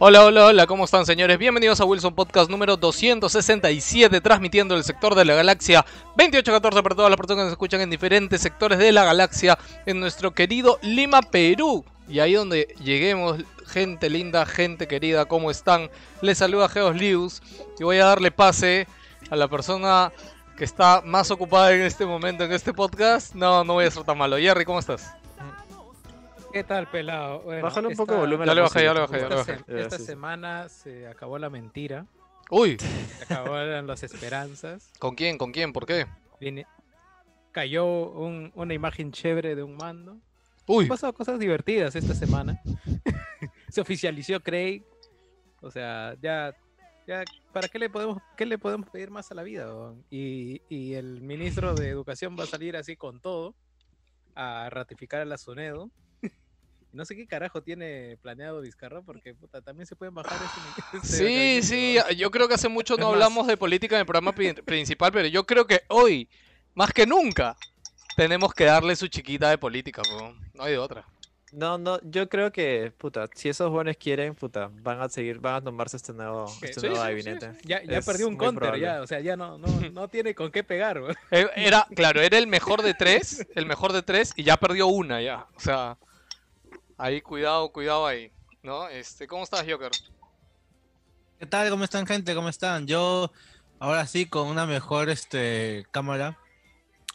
Hola, hola, hola, ¿cómo están señores? Bienvenidos a Wilson Podcast número 267, transmitiendo el sector de la galaxia 2814 para todas las personas que nos escuchan en diferentes sectores de la galaxia en nuestro querido Lima, Perú. Y ahí donde lleguemos, gente linda, gente querida, ¿cómo están? Les saluda Geos Lius y voy a darle pase a la persona que está más ocupada en este momento en este podcast. No, no voy a ser tan malo. Jerry, ¿cómo estás? ¿Qué tal, pelado? Bueno, Bájale un esta- poco de volumen. Ya la bajé, ya le música. bajé, ya le Esta, bajé. se- Ya, esta sí, sí. semana se acabó la mentira, Uy, se acabaron las esperanzas. ¿con quién? ¿Con quién? ¿Por qué? Viene, cayó un- una imagen chévere de un mando. Uy, Han pasado cosas divertidas esta semana. se oficializó Craig. O sea, ya, ya, ¿para qué le podemos, qué le podemos pedir más a la vida? Y, y el ministro de Educación va a salir así con todo a ratificar a la SUNEDO. No sé qué carajo tiene planeado Vizcarra, porque puta, también se pueden bajar Sí, sí, yo creo que hace mucho no hablamos de política en el programa pri- principal, pero yo creo que hoy, más que nunca, tenemos que darle su chiquita de política, po. no hay de otra. No, no, yo creo que, puta, si esos buenos quieren, puta, van a seguir, van a tomarse este nuevo, este sí, nuevo sí, sí, gabinete. Ya, ya perdió un counter, probable. ya, o sea, ya no, no, no tiene con qué pegar. weón. Eh, Era, claro, era el mejor de tres, el mejor de tres, y ya perdió una ya. O sea, ahí cuidado, cuidado ahí, ¿no? Este, ¿cómo estás, Joker? ¿Qué tal? ¿Cómo están, gente? ¿Cómo están? Yo ahora sí con una mejor este cámara.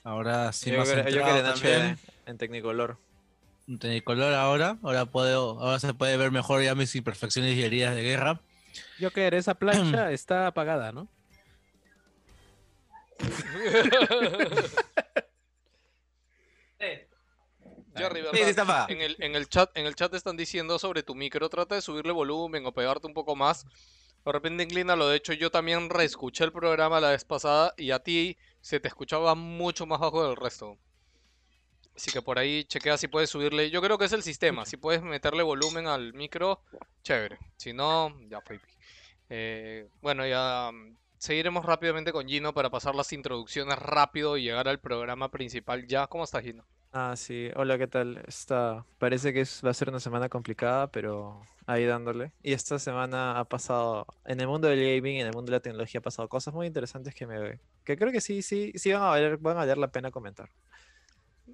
Ahora sí yo más creo, yo creo en también. HD, en Technicolor. En Technicolor ahora. Ahora puedo, ahora se puede ver mejor ya mis imperfecciones y heridas de guerra. Joker, esa plancha está apagada, ¿no? Jerry, ¿verdad? sí está apagada. En el, en el chat, en el chat están diciendo sobre tu micro, trata de subirle volumen o pegarte un poco más. De repente inclínalo. De hecho, yo también reescuché el programa la vez pasada y a ti se te escuchaba mucho más bajo del resto. Así que por ahí chequea si puedes subirle. Yo creo que es el sistema. Si puedes meterle volumen al micro, chévere. Si no, ya fue. Eh, bueno, ya mm, seguiremos rápidamente con Gino para pasar las introducciones rápido y llegar al programa principal ya. ¿Cómo estás, Gino? Ah, sí, hola, ¿qué tal? Está, parece que es- va a ser una semana complicada, pero ahí dándole. Y esta semana ha pasado, en el mundo del gaming, en el mundo de la tecnología, ha pasado cosas muy interesantes que me, que creo que sí, sí, sí van a valer, van a valer la pena comentar.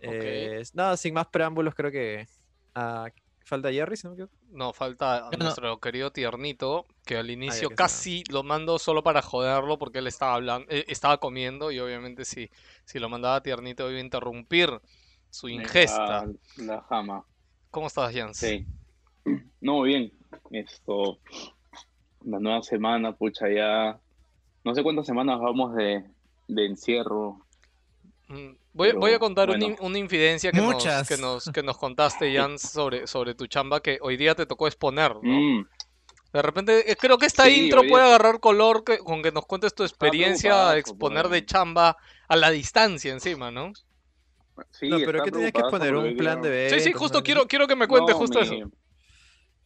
Eh, nada, sin más preámbulos, creo que ah, falta Jerry, si no me equivoco. No, falta a no- nuestro querido tiernito, que al inicio que se casi lo mando solo para joderlo porque él estaba hablando, eh, estaba comiendo y obviamente si, si lo mandaba tiernito iba a interrumpir su ingesta. La, la jama, ¿Cómo estás, Jans? sí. No, muy bien. Esto, la nueva semana, pucha, ya. No sé cuántas semanas vamos de, de encierro. Mm, Voy, Pero, voy a contar una, bueno. una infidencia que nos, que nos, que nos contaste, Jans, sobre, sobre tu chamba que hoy día te tocó exponer, ¿no? Mm, De repente, eh, creo que esta Sí, intro puede agarrar color que- con que nos cuentes tu experiencia preocupado, de exponer de pues. chamba a la distancia encima, ¿no? Sí, No, pero ¿qué tenías que poner? ¿Un plan de quiero- Sí, sí, eventos, justo quiero, quiero que me cuentes No, justo mi- eso.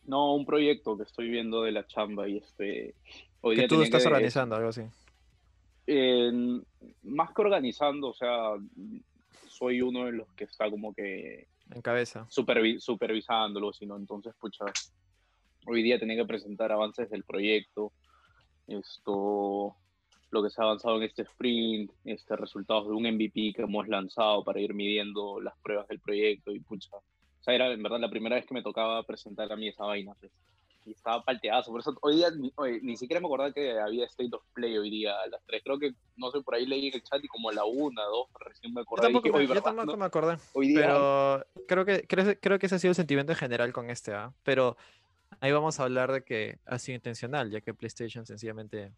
No, un proyecto que estoy viendo de la chamba y este. Hoy Que tú estás que- organizando, algo así. Eh, más que organizando, o sea, soy uno de los que está como que En cabeza. supervi- supervisándolo, sino entonces, pucha, hoy día tenía que presentar avances del proyecto, esto, lo que se ha avanzado en este sprint, este, resultados de un MVP que hemos lanzado para ir midiendo las pruebas del proyecto y pucha, o sea, era en verdad la primera vez que me tocaba presentar a mí esa vaina, pues, y estaba palteazo, por eso hoy día ni, oye, ni siquiera me acordaba que había State of Play hoy día a las 3, creo que, no sé, por ahí leí en el chat y como a la 1, 2, recién me Yo acordé, tampoco, dije, me, "Oye, yo tampoco ¿no? me acordé. Hoy día, Pero creo que, creo, creo que ese ha sido el sentimiento en general con este, ¿ah? Pero ahí vamos a hablar de que ha sido intencional, ya que PlayStation sencillamente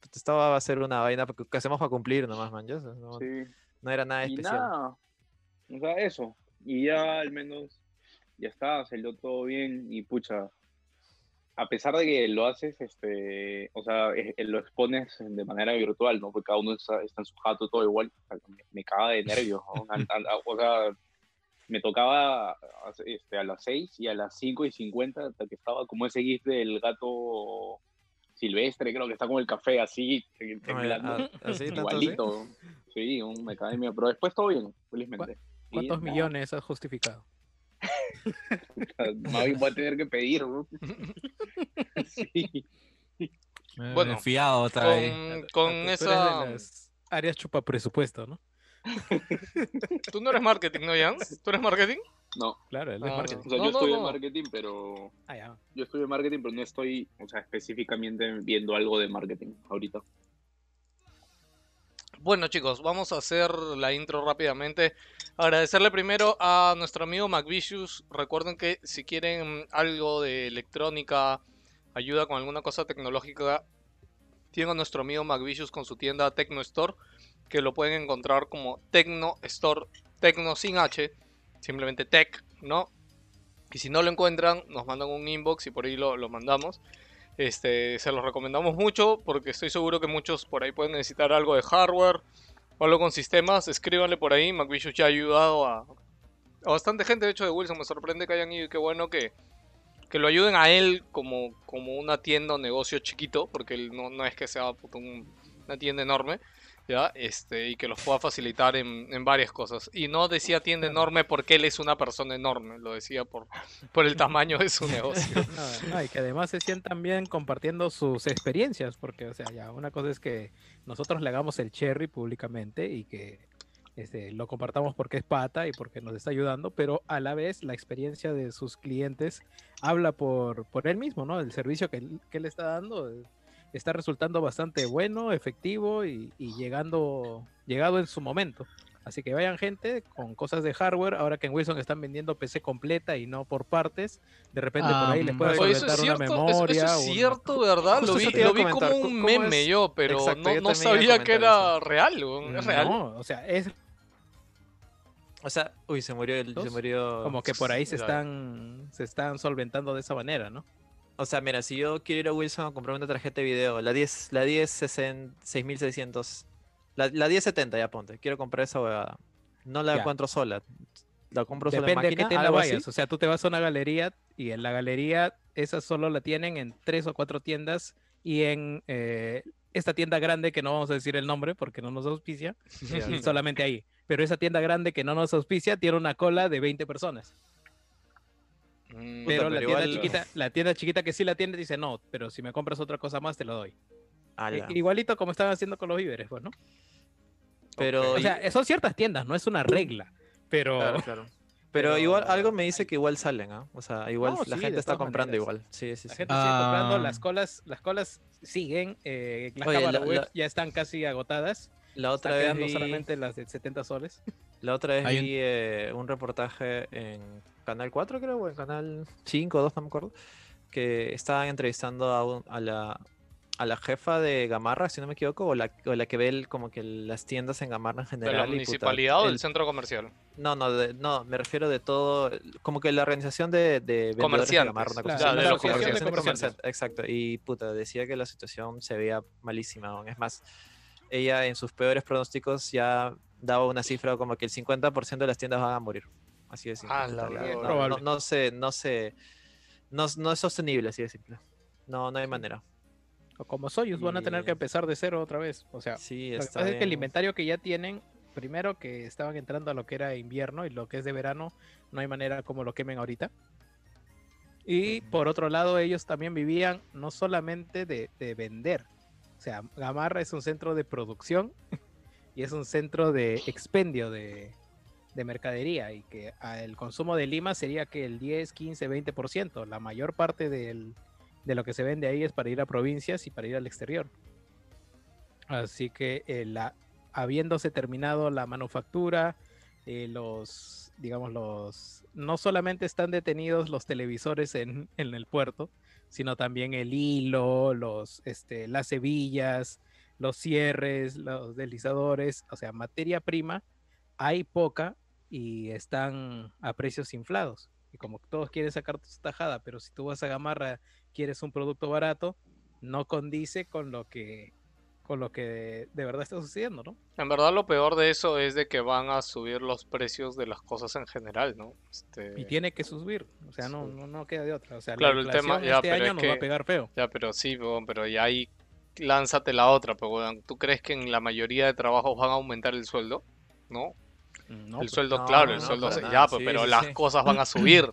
pues, estaba a hacer una vaina porque- que hacemos para cumplir nomás, man. No, sí. no era nada Y especial. nada, o sea, eso. Y ya al menos, ya está, salió todo bien y pucha, a pesar de que lo haces, este, o sea, eh, eh, lo expones de manera virtual, ¿no? Porque cada uno está, está en su jato todo igual, o sea, me, caga de nervios, o sea, me tocaba este, a las 6 y a las 5 y 50, hasta que estaba como ese gif del gato silvestre, creo que está como el café así, No, temblando. a- así, tanto así. Igualito. Sí, un miedo. Pero después todo bien, felizmente. Y ¿Cuántos nada, millones has justificado? Bien voy a tener que pedir, bro. Sí. Bueno, Eh, fiado otra vez. Con, con Tú eres de esa... las áreas chupa presupuesto, ¿no? Tú no eres marketing, ¿no, Jans? ¿Tú eres marketing? No, Claro, él es Ah, marketing. o sea, No, yo no, estudio no. marketing, pero. Ah, ya. Yo estudio marketing, pero no estoy, o sea, específicamente viendo algo de marketing ahorita. Bueno chicos, vamos a hacer la intro rápidamente. Agradecerle primero a nuestro amigo McVicious. Recuerden que si quieren algo de electrónica, ayuda con alguna cosa tecnológica, tienen a nuestro amigo McVicious con su tienda Tecno Store, que lo pueden encontrar como Tecno Store, Tecno sin H, simplemente Tech, ¿no? Y si no lo encuentran, nos mandan un inbox y por ahí lo, lo mandamos. Este, se los recomendamos mucho porque estoy seguro que muchos por ahí pueden necesitar algo de hardware o algo con sistemas. Escríbanle por ahí. McVicious ya ha ayudado a, a bastante gente. De hecho, de Wilson me sorprende que hayan ido y qué bueno que, que lo ayuden a él como, como una tienda o negocio chiquito, porque él no, no es que sea una tienda enorme. ¿Ya? Este, y que los pueda facilitar en, en varias cosas. Y no decía tienda enorme porque él es una persona enorme, lo decía por, por el tamaño de su negocio. No, no, y que además se sientan bien compartiendo sus experiencias, porque, o sea, ya una cosa es que nosotros le hagamos el cherry públicamente y que este, lo compartamos porque es pata y porque nos está ayudando, pero a la vez la experiencia de sus clientes habla por, por él mismo, ¿no? El servicio que, él- que él está dando está resultando bastante bueno, efectivo y, y llegando, llegado en su momento. Así que vayan gente con cosas de hardware, ahora que en Wilson están vendiendo PC completa y no por partes, de repente por ahí les Ah, puede una cierto, eso- memoria. eso, es una- cierto, ¿verdad? Justo Lo vi, lo vi como ¿cómo- un meme es? yo, pero Exacto, no, yo no sabía que era real, es real. No, o sea, es O sea, uy, se murió el, se murió. como que por ahí se están, se están solventando de esa manera, ¿no? O sea, mira, si yo quiero ir a Wilson a comprar una tarjeta de video, la 10, la 10 6600, la, la 1070 ya ponte, quiero comprar esa huevada. No la Ya. encuentro sola. La compro sola en Depende de máquina, qué tienda vayas. O sea, tú te vas a una galería y en la galería esa solo la tienen en tres o cuatro tiendas y en eh, esta tienda grande que no vamos a decir el nombre porque no nos auspicia, solamente ahí. Pero esa tienda grande que no nos auspicia tiene una cola de 20 personas. Mm, Pero pero la tienda igual- chiquita, la tienda chiquita que sí la tiene dice no, pero si me compras otra cosa más te lo doy. I- Igualito como están haciendo con los víveres, pues, ¿no? Pero, O sea, son ciertas tiendas, no es una regla. Pero claro, claro. Pero, pero- igual algo me dice que igual salen, ¿ah? O sea, igual No, la sí, gente está comprando maneras. igual. Sí, sí, La sí. gente sigue comprando, Ah. las colas, las colas siguen, eh, las Oye, la- web la- ya están casi agotadas. La otra Están vez quedando vi, solamente las de 70 soles. la otra vez Hay un- vi eh, un reportaje en Canal 4, creo, o en Canal 5 o 2, no me acuerdo, que estaban entrevistando a, un- a la a la jefa de Gamarra, si no me equivoco, o la, o la que ve el- como que las tiendas en Gamarra en ¿De general. la y, puta, municipalidad o del el- centro comercial? No, no, de- no, me refiero de todo, como que la organización de, de de Comerciantes, Gamarra, una cosa claro, así. de Una los asociación comerciantes. de comerciantes, Exacto, y puta, decía que la situación se veía malísima, es más, ella en sus peores pronósticos ya daba una cifra como que el 50% de las tiendas van a morir. Así de simple. Ah, la no, no, no se, no se, no, no es sostenible, así de simple. No, no hay manera. O como Soyuz van a tener que Y- empezar de cero otra vez. O sea, Sí, lo que está pasa es que el inventario que ya tienen, primero que estaban entrando a lo que era invierno y lo que es de verano, no hay manera como lo quemen ahorita. Y por otro lado, ellos también vivían no solamente de, de vender. O sea, Gamarra es un centro de producción y es un centro de expendio de, de mercadería y que el consumo de Lima sería que el 10, 15, 20%. La mayor parte del, de lo que se vende ahí es para ir a provincias y para ir al exterior. Así que eh, la, habiéndose terminado la manufactura, eh, los, digamos, los, no solamente están detenidos los televisores en, en el puerto, sino también el hilo, los, este, las hebillas, los cierres, los deslizadores, o sea, materia prima, hay poca y están a precios inflados. Y como todos quieren sacar su tajada, pero si tú vas a Gamarra, quieres un producto barato, no condice con lo que con lo que de verdad está sucediendo, ¿no? En verdad lo peor de eso es de que van a subir los precios de las cosas en general, ¿no? Este, Y tiene que subir, o sea, no, no, no queda de otra. O sea, Claro, la el tema- ya, este pero año es nos va a pegar feo. Ya, pero sí, pero ya ahí lánzate la otra, pero weón, ¿tú crees que en la mayoría de trabajos van a aumentar el sueldo? ¿No? No, el sueldo, no, claro, no, el no, sueldo, para se- nada, ya, pues, sí, pero sí, las sí. cosas van a subir.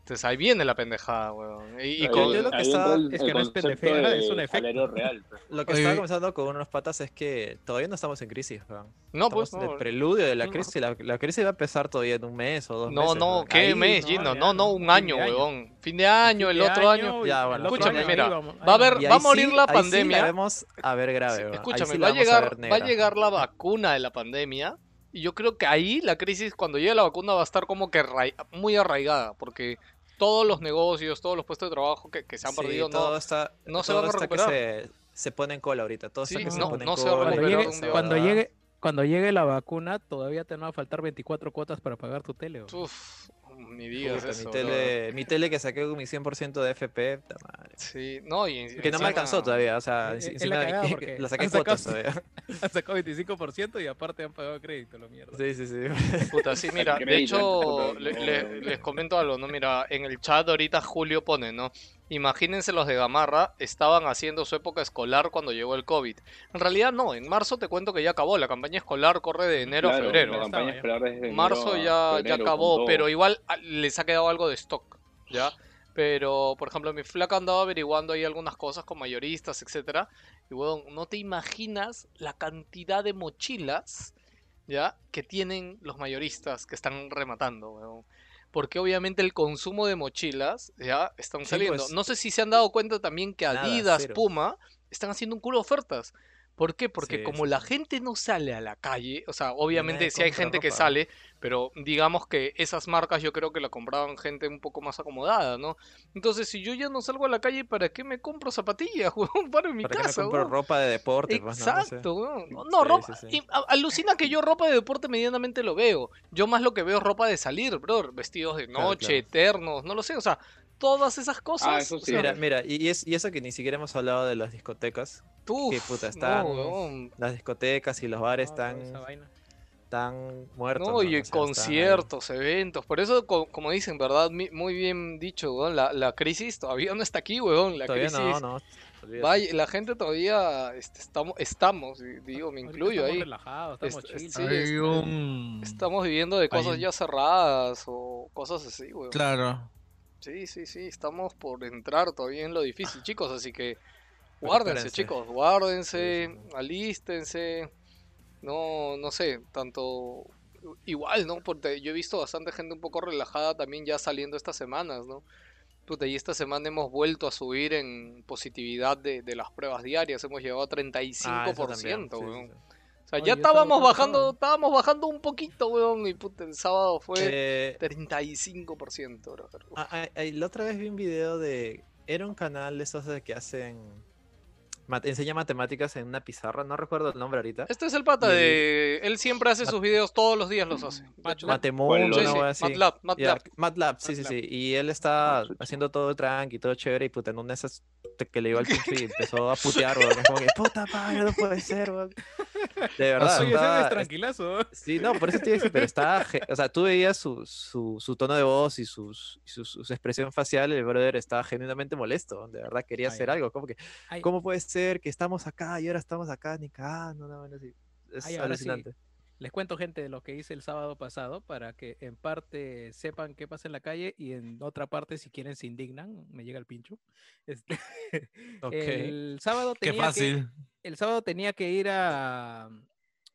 Entonces ahí viene la pendejada, weón. Y, y Ahí- con- yo lo que ahí estaba- el- es que no es pendejera, es un efecto. real. pues. Lo que Oye, estaba conversando con unos patas es que todavía no estamos en crisis, weón. no, pues, Estamos no. el preludio de la No. crisis. La, la crisis va a empezar todavía en un mes o dos No, meses. no, weón. ¿qué Ahí- mes, no, Gino? ya, No, no, un año, weón. Fin de año, el Fin de otro año. Ya, bueno, otro escúchame, año, mira, ahí vamos, va a ahí haber- va a ahí morir la ahí Sí pandemia. la vemos a ver grave, Sí, weón. Ahí escúchame, va, a llegar, va a llegar la vacuna de la pandemia y yo creo que ahí la crisis, cuando llegue la vacuna, va a estar como que muy arraigada, porque todos los negocios, todos los puestos de trabajo que, que se han Sí, perdido, todo no, está, no se van a está que recuperar. se, se pone en cola ahorita. Todo está Sí, que se no- pone en no se va a cola. Cuando llegue, cuando llegue, cuando llegue la vacuna, todavía te van a faltar 24 cuotas para pagar tu tele. Uf, ni digas Puta, eso, mi, tele, mi tele que saqué con mi 100% de FP, puta madre. Sí, no, y Que no me encima- alcanzó todavía, o sea, Es- enci- es la encima cagada que- porque la saqué sacado- todavía. Han sacado 25% y aparte han pagado crédito, la mierda. Sí, sí, sí. Puta, sí, mira, de hecho, le- le- les comento algo, ¿no? Mira, en el chat ahorita Julio pone, ¿no? Imagínense los de Gamarra estaban haciendo su época escolar cuando llegó el COVID. En realidad no, en marzo te cuento que ya acabó, la campaña escolar corre de enero a febrero. La Ya campaña ya. escolar desde Marzo ya, ya febrero, con acabó, pero igual ah, les ha quedado algo de stock, ¿ya? Pero, por ejemplo, mi flaca andaba averiguando ahí algunas cosas con mayoristas, etcétera. Y, weón, no te imaginas la cantidad de mochilas, ¿ya? Que tienen los mayoristas que están rematando, weón. Porque obviamente el consumo de mochilas, ¿ya? Están Sí, saliendo. pues. No sé si se han dado cuenta también que Adidas. Puma, están haciendo un culo de ofertas. ¿Por qué? Porque Sí, como sí, la gente no sale a la calle, o sea, obviamente sí hay gente que sale, pero digamos que esas marcas yo creo que la compraban gente un poco más acomodada, ¿no? Entonces, si yo ya no salgo a la calle, ¿para qué me compro zapatillas, huevón? Para en mi ¿Para qué me casa, compro ropa de deporte? pues, no? No sé. Exacto, weón. No, no, Sí, ropa. y a- alucina que yo ropa de deporte medianamente lo veo. Yo más lo que veo es ropa de salir, bro. Vestidos de Claro, noche, claro. eternos, no lo sé. O sea, todas esas cosas. eso o sí. Mira, mira, y, es, y eso que ni siquiera hemos hablado de las discotecas. uf, que puta, no, están-. Las discotecas y los bares No, toda están, muertos. No, ¿no? y O sea, están ahí. conciertos, eventos. Por eso, co- como dicen, ¿verdad? Mi- Muy bien dicho, weón. La, la crisis todavía no está aquí, weón. La Todavía crisis. no, no. Vaya, la gente todavía este, estamos, digo, me incluyo estamos ahí. relajados, estamos Est- chill. sí, Hay este. Estamos viviendo de cosas ya cerradas o cosas así, weón. Claro. Sí, sí, sí, estamos por entrar todavía en lo difícil, chicos, así que guárdense, chicos, guárdense, Sí, sí, sí. alístense. No, no sé, tanto igual, ¿no? Porque yo he visto bastante gente un poco relajada también ya saliendo estas semanas, ¿no? Puta, y esta semana hemos vuelto a subir en positividad de, de las pruebas diarias, hemos llegado a 35%, Ah, también, sí. O sea, Oye, ya estábamos bajando, estábamos bajando un poquito, weón, y puta, el sábado fue Eh, 35%, brother. Uf. ah, ah, ah, la otra vez vi un video de. Era un canal de esos de que hacen. Mat- enseña matemáticas en una pizarra, no recuerdo el nombre ahorita. Este es el pata Y de... Él siempre hace sus videos, todos los días los hace. Hecho, Matemundo, sí, sí, así. MATLAB, Ya, MATLAB. MATLAB, sí, sí, MATLAB. sí. Y él está haciendo todo tranqui, todo chévere, y puta, en una de esas que le dio al pincho y empezó a putear, weón. Es como que, puta madre, no puede ser, weón. De verdad. Oye, estaba- es tranquilazo. Sí, no, por eso te iba a decir, pero estaba, o sea, tú veías su, su, su tono de voz y sus, su, su expresión facial, el brother estaba genuinamente molesto, de verdad quería Ah, hacer algo, como que, Ay, ¿cómo puede Hay ser que estamos acá y ahora estamos acá, ni cagando, no, bueno, sí. Es Ay, sí. alucinante. Les cuento, gente, de lo que hice el sábado pasado para que en parte sepan qué pasa en la calle y en otra parte, si quieren, se indignan. Me llega el pincho. Este. El sábado Qué que, fácil. el sábado tenía que ir a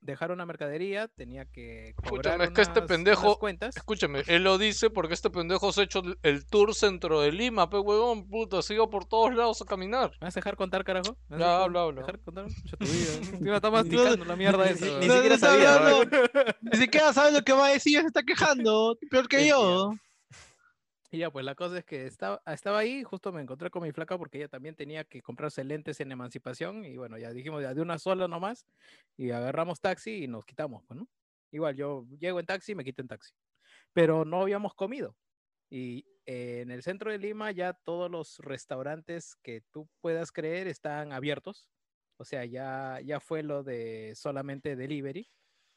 dejar una mercadería, tenía que Escúchame, cobrar es que este pendejo- cuentas. Escúchame, él lo dice porque este pendejo se ha hecho el- tour centro de Lima, pe huevón, puta, sigo por todos lados a caminar. ¿Me vas a dejar contar, carajo? ¿Me vas Ya, a habla, habla. dejar contar? Chucha, tu vida. Encima está masticando la mierda Ni- esa. ni weón. siquiera no está sabía, hablando. Ni siquiera sabe lo que va a decir, se está quejando. Peor que yo. Y ya, pues la cosa es que estaba, estaba ahí, justo me encontré con mi flaca porque ella también tenía que comprarse lentes en emancipación y bueno, ya dijimos ya de una sola nomás y agarramos taxi y nos quitamos, pues, ¿no? Igual yo llego en taxi y me quito en taxi. Pero no habíamos comido. Y eh, en el centro de Lima ya todos los restaurantes que tú puedas creer están abiertos. O sea, ya, ya fue lo de solamente delivery.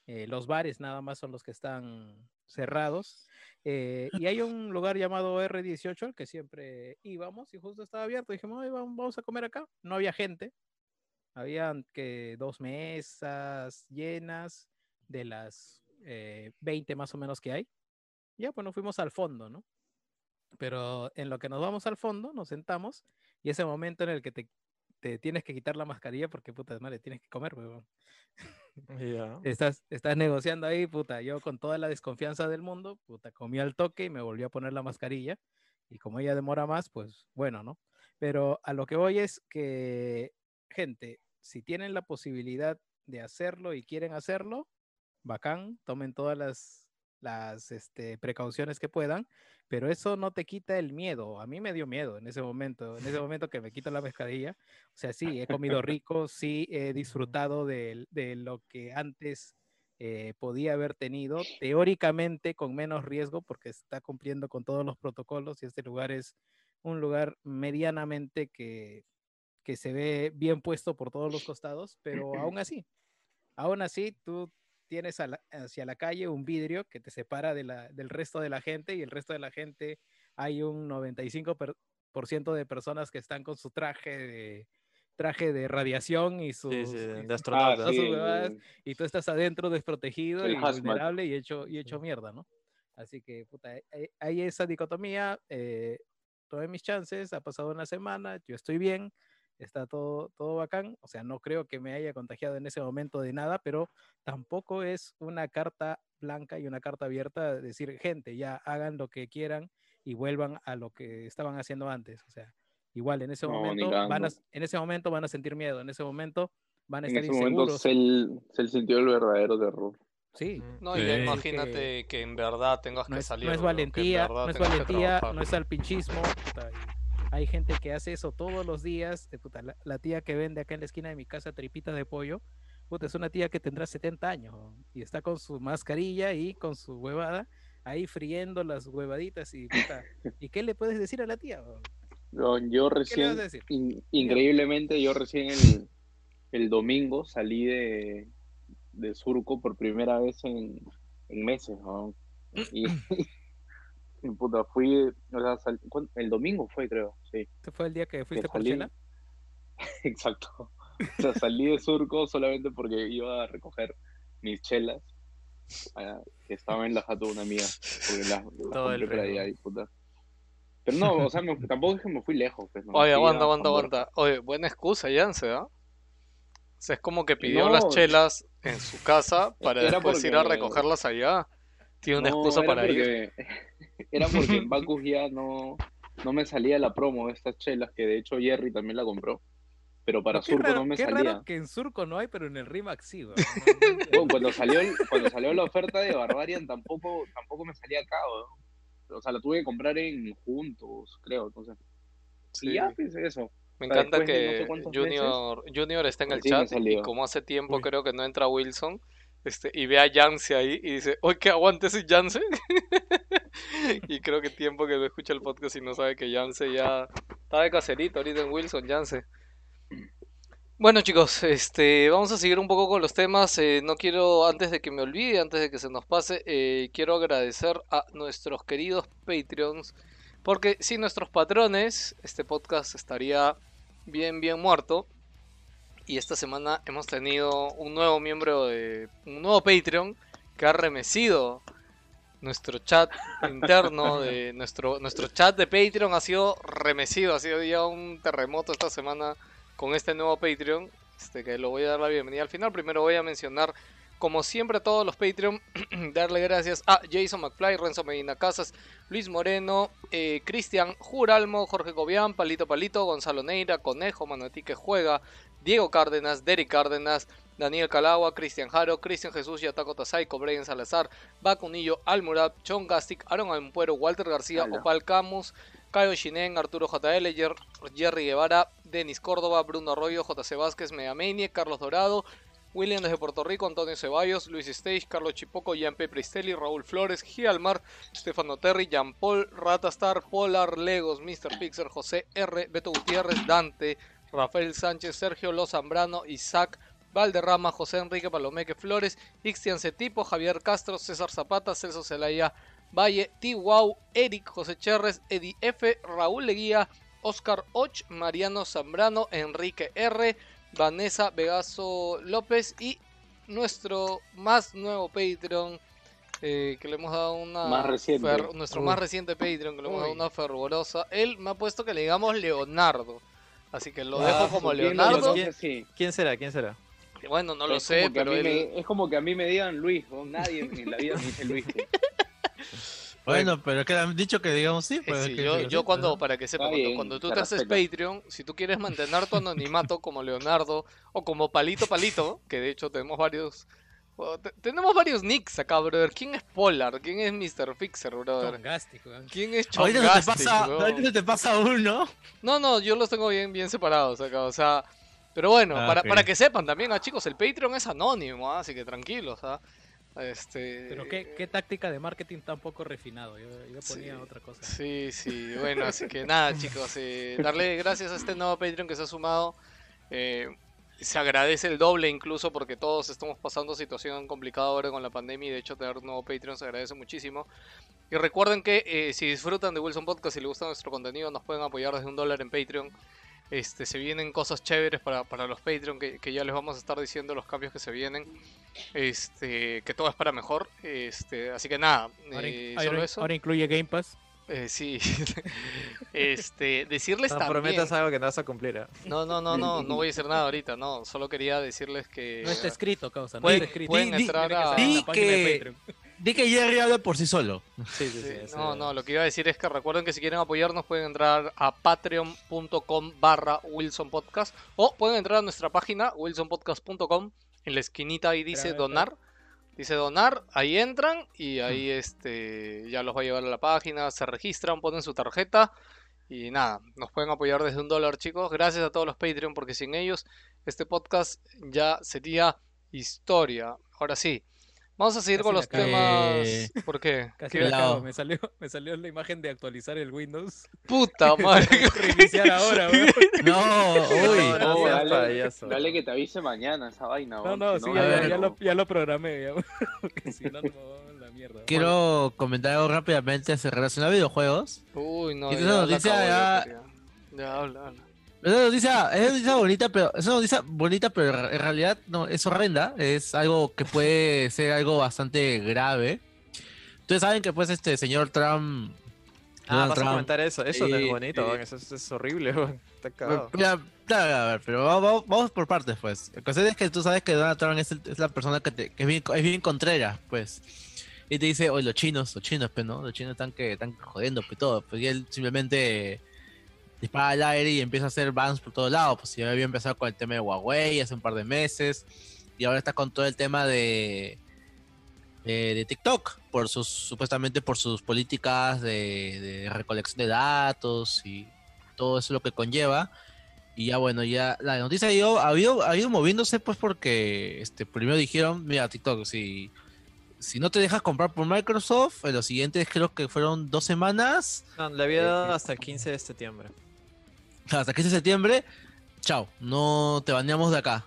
Eh, los bares nada más son los que están cerrados. Eh, y hay un lugar llamado R18 al que siempre íbamos y justo estaba abierto. Dijimos, "Ay, vamos, vamos a comer acá. No había gente. Habían que dos mesas llenas de las eh, 20 más o menos que hay. Ya, pues nos fuimos al fondo, ¿no? Pero en lo que nos vamos al fondo, nos sentamos y ese momento en el que te, te tienes que quitar la mascarilla porque puta madre, tienes que comer, weón. Ya. Estás, estás negociando ahí, puta. Yo con toda la desconfianza del mundo, puta, comí al toque y me volví a poner la mascarilla. Y como ella demora más, pues bueno, ¿no? Pero a lo que voy es que, gente, si tienen la posibilidad de hacerlo y quieren hacerlo, bacán, tomen todas las, las este, precauciones que puedan, pero eso no te quita el miedo. A mí me dio miedo en ese momento, en ese momento que me quito la mascarilla. O sea, sí, he comido rico, sí, he disfrutado de, de lo que antes eh, podía haber tenido, teóricamente con menos riesgo, porque está cumpliendo con todos los protocolos y este lugar es un lugar medianamente que, que se ve bien puesto por todos los costados, pero aún así, aún así, tú tienes a la- hacia la calle un vidrio que te separa de la, del resto de la gente y el resto de la gente hay un 95% per- por ciento de personas que están con su traje de traje de radiación y sus, Sí, sí, y de sus- Ah, astronauta. sus sí, y tú estás adentro desprotegido y vulnerable y hecho, y hecho mierda, ¿no? Así que, puta, hay- hay, hay esa dicotomía, eh, tomé mis chances, ha pasado una semana, yo estoy bien, está todo, todo bacán, o sea, no creo que me haya contagiado en ese momento de nada, pero tampoco es una carta blanca y una carta abierta de decir, gente, ya hagan lo que quieran y vuelvan a lo que estaban haciendo antes, o sea, igual en ese No, momento van a, en ese momento van a sentir miedo, en ese momento van a En estar ese momento inseguros. se, el- se sintió el verdadero terror. Sí, No, y ya imagínate que... en verdad tengas no que es, salir. no es valentía, no es valentía, no es alpinchismo. Hay gente que hace eso todos los días. eh, puta, la, la tía que vende acá en la esquina de mi casa tripitas de pollo, puta, es una tía que tendrá 70 años y está con su mascarilla y con su huevada ahí friendo las huevaditas y puta, ¿y qué le puedes decir a la tía? weón? Yo, yo ¿Qué le vas recién, in- increíblemente, yo recién el, el domingo salí de, de Surco por primera vez en, en meses, y puta, fui, o sea, sal- ¿cuán- el domingo fue, creo, sí, Este fue el día que fuiste por chela. exacto. O sea, salí de Surco solamente porque iba a recoger mis chelas ah, que estaban en la jato de una amiga, porque las, compré allá y puta. Pero no, o sea, me- tampoco es que me fui lejos. Pues, no, Oye, fui a aguanta, aguanta, aguanta. Oye, buena excusa, Yance, ¿ah? O sea, es como que pidió las chelas en su casa para Era después ir a recogerlas allá. Tiene una No, excusa para ir. Era porque en Bacus ya no, no me salía la promo de estas chelas, que de hecho Jerry también la compró. Pero para Qué Surco raro- no me qué salía. raro que en Surco no hay, pero en el Rimax sí, no- no. Bueno, cuando salió el- cuando salió la oferta de Barbarian tampoco, tampoco me salía acá, weón. O sea, la tuve que comprar en juntos, creo. Entonces, Sí. y ya, pues eso. Me encanta de no sé que Junior, Junior está en el me chat y como hace tiempo Uy. creo que no entra Wilson este, y ve a Yance ahí y dice, oye, que aguante ese Yance. y creo que tiempo que no escucha el podcast y no sabe que Yance ya está de caserito ahorita en Wilson, Yance. Bueno chicos, este, vamos a seguir un poco con los temas. eh, no quiero, antes de que me olvide, antes de que se nos pase, eh, quiero agradecer a nuestros queridos Patreons. Porque sin nuestros patrones, este podcast estaría bien, bien muerto. Y esta semana hemos tenido un nuevo miembro de. un nuevo Patreon que ha remecido nuestro chat interno de nuestro nuestro chat de Patreon ha sido remecido, ha sido ya un terremoto esta semana con este nuevo Patreon, este que lo voy a dar la bienvenida al final. Primero voy a mencionar como siempre a todos los Patreon, darle gracias a Jason McFly, Renzo Medina Casas, Luis Moreno, eh, Cristian Juralmo, Jorge Gobián, Palito Palito, Gonzalo Neira, Conejo, Manotique Juega, Diego Cárdenas, Derek Cárdenas, Daniel Calagua, Cristian Jaro, Cristian Jesús, Yataco Tasaico, Brian Salazar, Bacunillo, Almurad, Chon Gastic, Aaron Almpuero, Walter García. Opal Camus, Cayo Shinen, Arturo JL, Jer- Jerry Guevara, Denis Córdoba, Bruno Arroyo, JC Vázquez, Megamanie, Carlos Dorado, William desde Puerto Rico, Antonio Ceballos, Luis Stage, Carlos Chipoco, Jean P. Pristelli, Raúl Flores, Gialmar, Stefano Terry, Jean Paul, Ratastar, Polar, Legos, Mr. Pixel, José R, Beto Gutiérrez, Dante, Rafael Sánchez, Sergio Lo Zambrano, Isaac, Valderrama, José Enrique Palomeque Flores, Ixtian Cetipo, Javier Castro, César Zapata, Celso Celaya Valle, T-Wow, Eric, José Cherres, Eddie F, Raúl Leguía, Oscar Och, Mariano Zambrano, Enrique R, Vanessa Vegaso López y nuestro más nuevo Patreon eh, que le hemos dado una Más reciente. fer- nuestro más reciente Patreon que le hemos dado una fervorosa. Él me ha puesto que le digamos Leonardo así que lo Ah, dejo como ¿quién lo Leonardo? Sí. ¿Quién será? ¿Quién será? bueno no lo Es sé pero mí él me- es como que a mí me digan Luis, ¿no? nadie en la vida me dice Luis. Bueno, pero es que han dicho que digamos sí. Eh, pues, sí, que- yo, cuando, para que sepan, cuando, cuando tú te haces. Patreon, si tú quieres mantener tu anonimato como Leonardo o como Palito Palito, que de hecho tenemos varios, o te- tenemos varios nicks acá, brother. ¿Quién es Polar? ¿Quién es Mr. Fixer, brother? Chongastic, weón. ¿Quién es Ahorita se te Chongastic, pasa, weón? ahorita se te pasa uno. No, no, yo los tengo bien, bien separados acá, o sea. Pero bueno, Ah, para, ok. para que sepan también, ah, chicos, el Patreon es anónimo, ah, así que tranquilos, ah. Este... Pero qué, qué táctica de marketing tan poco refinado. Yo, yo ponía Sí. otra cosa. Sí, sí, bueno, así que nada, chicos, eh, darle gracias a este nuevo Patreon que se ha sumado. eh, se agradece el doble incluso porque todos estamos pasando situación complicada ahora con la pandemia y de hecho tener un nuevo Patreon se agradece muchísimo. Y recuerden que eh, si disfrutan de Wilson Podcast y les gusta nuestro contenido, nos pueden apoyar desde un dólar en Patreon. Este, se vienen cosas chéveres para, para los Patreon que, que ya les vamos a estar diciendo los cambios que se vienen. Este, que todo es para mejor. Este, así que nada, Ahora, eh, in- solo ahora- eso. ahora incluye Game Pass. Eh, sí. este, decirles No también. prometas algo que no vas a cumplir. ¿eh? No, no, no, no, no voy a decir nada ahorita, no. Solo quería decirles que. No está escrito, causa. No Pueden- está escrito. pueden Tiene entrar que a- Di página de que- Patreon. Di que Jerry habla por sí solo. Sí, sí, sí. No, no, lo que iba a decir es que recuerden que si quieren apoyarnos pueden entrar a patreon.com barra Wilson Podcast o pueden entrar a nuestra página wilsonpodcast.com en la esquinita ahí dice donar. Dice donar, ahí entran y ahí este ya los va a llevar a la página, se registran, ponen su tarjeta y nada, nos pueden apoyar desde un dólar chicos. Gracias a todos los Patreon porque sin ellos este podcast ya sería historia. Ahora sí, vamos a seguir Casi con los temas. ¿Por qué? Casi ¿Qué- me salió, me salió la imagen de actualizar el Windows. Puta madre. Reiniciar ahora, weón. No, uy. No, No, dale, payaso. dale que te avise mañana esa vaina. No, weón, no, si sí, a ya, ya- ya lo, ya lo programé. Ya, porque si no, no la mierda. Quiero comentar algo rápidamente se relaciona a videojuegos. Uy, no. Y ya noticia ya-. Ya, habla, habla. Es una noticia, es una noticia bonita, pero es una noticia bonita, pero en realidad no es horrenda. Es algo que puede ser algo bastante grave. Ustedes saben que pues este señor Trump. Ah, Donald vas a Trump- comentar eso. Eso no es bonito, weón, Eso es, horrible. Está cagado. Mira, a ver, pero va- va- vamos, por partes, pues. La cuestión es que tú sabes que Donald Trump es, el- es la persona que, te- que es, bien, es bien contrera, pues. Y te dice, oye, los chinos, los chinos, pues, ¿no? Los chinos están que están jodiendo, pues, todo. Pues, y él simplemente dispara al aire y empieza a hacer bans por todos lados. Pues, ya había empezado con el tema de Huawei hace un par de meses. Y ahora está con todo el tema de, de, de TikTok, por sus, supuestamente por sus políticas de, de recolección de datos y todo eso lo que conlleva. Y ya bueno, ya la noticia ha ido, ha ido, ha ido moviéndose pues porque este, primero dijeron, mira TikTok, si, si no te dejas comprar por Microsoft, en los siguientes creo que fueron dos semanas, No, le había dado hasta el 15 de septiembre. hasta 15 de septiembre, chao, no te baneamos de acá.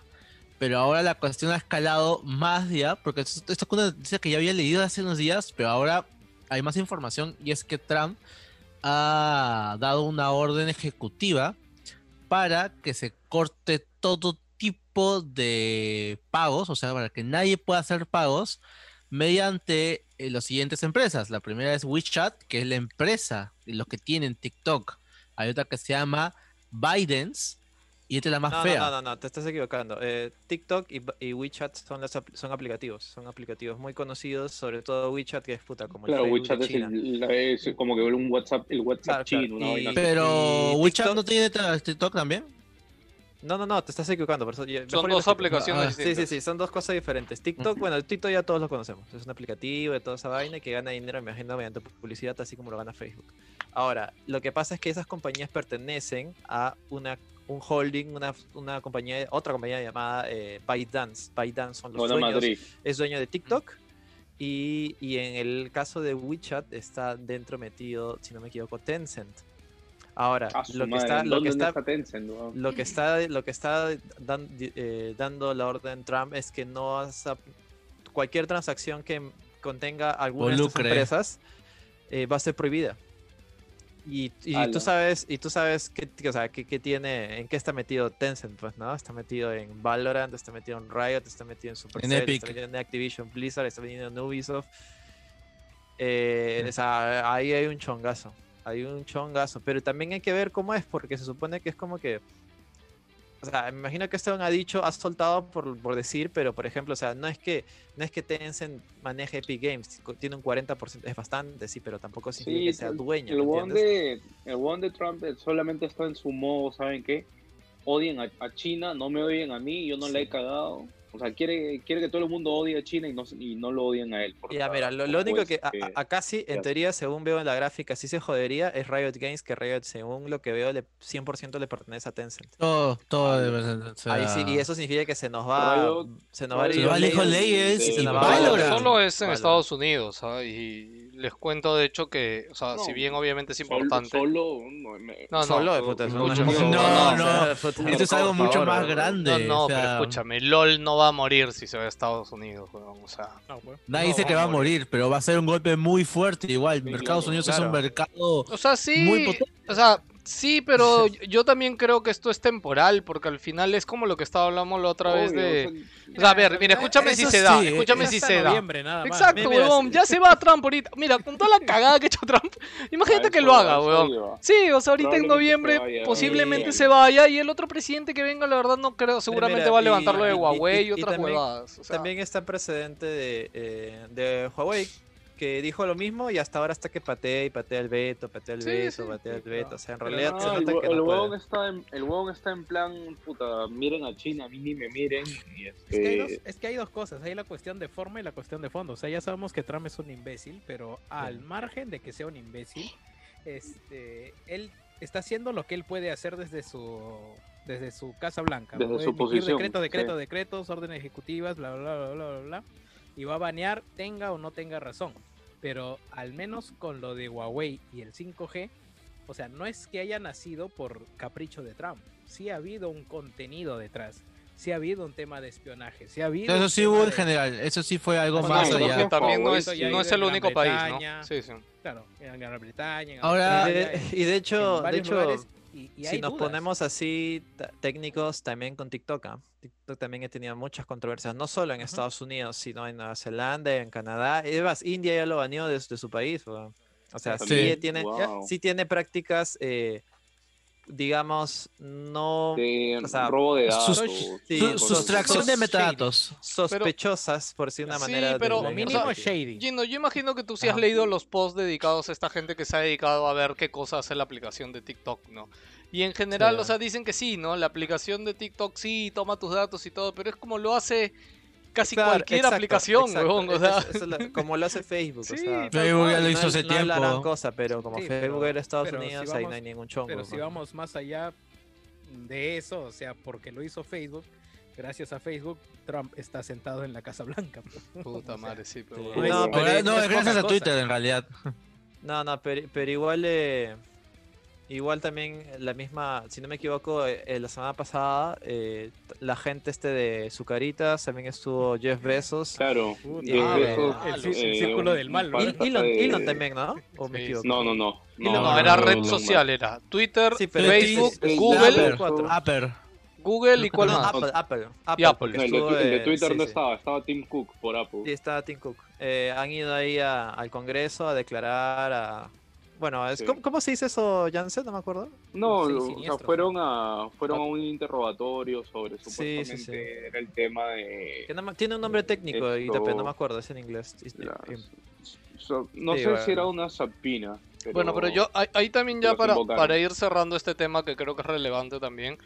Pero ahora la cuestión ha escalado más ya, porque esto, es una noticia que ya había leído hace unos días, pero ahora hay más información y es que Trump ha dado una orden ejecutiva para que se corte todo tipo de pagos, o sea, para que nadie pueda hacer pagos mediante eh, las siguientes empresas. La primera es WeChat, que es la empresa los que tienen TikTok. Hay otra que se llama Bidens y esta es la más No, fea. no, no, no, te estás equivocando. Eh, TikTok y, y WeChat son, las apl- son aplicativos, son aplicativos muy conocidos, sobre todo WeChat, que es puta como el Claro, Facebook WeChat de es, el- la- es como que un WhatsApp, el WhatsApp Claro, chino, y-. Pero Y WeChat TikTok- no tiene TikTok también. No, no, no, te estás equivocando. Por eso yo- Son dos aplicaciones Ah, Sí, sí, sí, son dos cosas diferentes. TikTok, bueno, el TikTok ya todos lo conocemos. Es un aplicativo de toda esa vaina que gana dinero, me imagino, mediante publicidad, así como lo gana Facebook. Ahora, lo que pasa es que esas compañías pertenecen a una, un holding, una, una compañía, otra compañía llamada eh, ByteDance. ByteDance son los dueños, Madrid. es dueño de TikTok. Y, y en el caso de WeChat está dentro metido, si no me equivoco, Tencent. Ahora, lo que está, lo ¿dónde que está, está Tencent, weón? lo que está, lo que está dan- eh, dando la orden Trump es que no cualquier transacción que contenga alguna de estas empresas eh, va a ser prohibida. Y, y tú sabes, y tú sabes qué, o sea, qué, qué tiene, en qué está metido Tencent, pues, ¿no? Está metido en Valorant, está metido en Riot, está metido en Supercell, Epic. está metido en Activision Blizzard, está metido en Ubisoft. Eh, o sea, ahí hay un chongazo. Hay un chongazo. Pero también hay que ver cómo es, porque se supone que es como que. O sea, me imagino que Esteban ha dicho, ha soltado por, por decir, pero por ejemplo, o sea, no es que no es que Tencent maneje Epic Games, tiene un 40%, es bastante, sí, pero tampoco significa Sí, que sea dueño. El ¿me one de, el one de Trump eh, solamente está en su modo, ¿saben qué? Odien a, a China, no me odien a mí, yo no le he Sí. cagado. O sea, quiere, quiere que todo el mundo odie a China y no, y no lo odien a él. Ya, mira, lo, único pues, que a- acá sí, en teoría, según veo en la gráfica, sí se jodería, es Riot Games, que Riot, según lo que veo, le, 100% le pertenece a Tencent. Todo, todo. Ah, o sea, Ahí sí, y eso significa que se nos va, Riot- se nos va a ir Se va League of Legends y se y nos va Valorant. Valorant. Solo es en Valorant. Estados Unidos, ¿ah? Y les cuento de hecho que, o sea, si bien obviamente es importante. Solo, no, me- No, no, Solo de no, puta, no, no, no, Esto es algo mucho más grande. No, no, pero escúchame, LOL no va a morir si se va a Estados Unidos, weón, o sea. No, pues. Nadie No, dice que va a morir, pero va a ser un golpe muy fuerte. Igual, Sí, Estados claro. Unidos es un mercado O sea, sí, muy potente. o sea, sí, pero yo también creo que esto es temporal, porque al final es como lo que estaba hablando la otra vez de... o sea, a ver, mira, verdad, escúchame si se da, escúchame Es si se da. noviembre, nada más. Exacto, Mira, weón, ya se va Trump ahorita. Mira, con toda la cagada que ha hecho Trump, imagínate a que lo haga, weón. Sí, o sea, ahorita en noviembre vaya, posiblemente sí. se vaya y el otro presidente que venga, la verdad no creo, seguramente mira, va a y- levantar lo de y- Huawei y, y otras también- huevadas. o sea, También está el precedente de, eh, de Huawei, que dijo lo mismo y hasta ahora está que patea y patea el veto, patea el Sí, veto, sí, patea el sí, claro. O sea, en realidad no, se el, nota que el no huevón puede. está en, el huevón está en plan, puta, miren a China, a mí ni me miren. Y Es que, hay dos, es que hay dos cosas, hay la cuestión de forma y la cuestión de fondo. O sea, ya sabemos que Trump es un imbécil, pero al margen de que sea un imbécil, este, él está haciendo lo que él puede hacer desde su desde su Casa Blanca. Desde Puede su posición, Decreto, decreto, sí. decretos, órdenes ejecutivas, bla, bla, bla, bla, bla, bla. Y va a banear, tenga o no tenga razón. Pero al menos con lo de Huawei y el 5G, o sea, no es que haya nacido por capricho de Trump. Sí ha habido un contenido detrás. Sí ha habido un tema de espionaje. Sí ha habido Eso sí hubo en de- general. Eso sí fue algo no, más allá. también no es, no es el Gran único país, Bretaña. ¿no? Sí, sí. Claro, en Gran Bretaña. en Ahora- Y de, Australia, y de en hecho, de hecho lugares, y- y si nos dudas. ponemos así técnicos también con TikTok, ¿ah? TikTok también ha tenido muchas controversias, no solo en. Estados Unidos, sino en Nueva Zelanda, en Canadá. Y además, India ya lo baneó desde su país. O sea, sí, tiene, wow. sí tiene prácticas, eh, digamos, no de o sea, robo de sus- datos. sí, Su- sos- sustracción de metadatos. sospechosas, por decir una Sí, manera. de- pero- de mínimo o sea, shady. Gino, yo imagino que tú sí has Ajá. leído los posts dedicados a esta gente que se ha dedicado a ver qué cosa hace la aplicación de TikTok, ¿no? Y en general, Sí. o sea, dicen que sí, ¿no? La aplicación de TikTok sí toma tus datos y todo, pero es como lo hace casi Claro, cualquier exacto, aplicación, exacto. huevón, o sea. es- es como lo hace Facebook. Sí, o sea, tal Facebook ya lo no hizo es- hace no es la tiempo. gran cosa, pero como Sí, Facebook pero- era Estados si Unidos, ahí no hay ningún chongo. Pero si ¿no? vamos más allá de eso, o sea, porque lo hizo Facebook, gracias a Facebook, Trump está sentado en la Casa Blanca. pues. Puta O sea, madre, sí, pero sí. No, pero no, es es gracias a cosa. Twitter en realidad. No, no, pero, pero igual, eh, igual también la misma, si no me equivoco, eh, eh, la semana pasada, eh, la gente este de Zucaritas, también estuvo Jeff Bezos. Claro. Y Jeff madre, Bezos, el el eh, círculo un- del mal, ¿no? Y- Elon, de- Elon también, ¿no? ¿O me equivoco? No, no, no. Elon No, no, era no, red no, social, era Twitter, Sí, pero Facebook, es- es- Google, Apple. Google y cuál No, más. Apple, Apple, Y Apple. porque No, el, de, estuvo, de eh, Twitter sí, no sí. estaba, estaba Tim Cook por Apple. Sí, está Tim Cook. Eh, han ido ahí a- al Congreso a declarar a... Bueno, es, Sí. ¿cómo, cómo se dice eso, Jansen? No me acuerdo. No, Sí, o sea, fueron a fueron a un interrogatorio sobre Sí, sí, supuestamente sí. era el tema de no tiene un nombre técnico, y pero no Esto- me acuerdo, es en inglés. La- y- so- no Sí, sé bueno. si era una sapina. Pero... Bueno, pero yo ahí, ahí también ya para, para ir cerrando este tema que creo que es relevante también.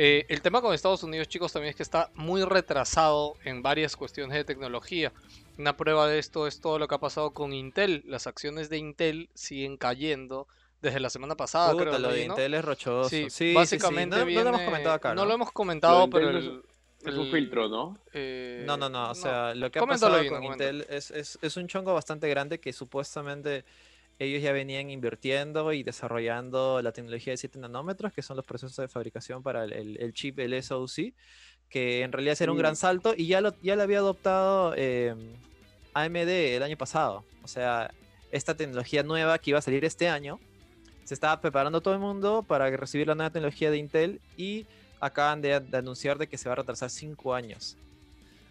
Eh, el tema con Estados Unidos, chicos, también es que está muy retrasado en varias cuestiones de tecnología. Una prueba de esto es todo lo que ha pasado con Intel. Las acciones de Intel siguen cayendo desde la semana pasada, Puta, creo. lo de ¿no? Intel es rochoso. Sí, Sí, sí, sí, básicamente No, no lo hemos comentado acá, No ¿no? lo hemos comentado, Lo pero el, Es un filtro, ¿no? eh, No, no, no. O sea, lo que ha Coméntalo, pasado con. Intel es, es, es un chongo bastante grande que supuestamente ellos ya venían invirtiendo y desarrollando la tecnología de 7 nanómetros, que son los procesos de fabricación para el, el- el chip, el SoC, que en realidad era un gran salto y ya lo, ya lo había adoptado eh, AMD el año pasado. O sea, esta tecnología nueva que iba a salir este año, se estaba preparando todo el mundo para recibir la nueva tecnología de Intel y acaban de, de anunciar de que se va a retrasar 5 años.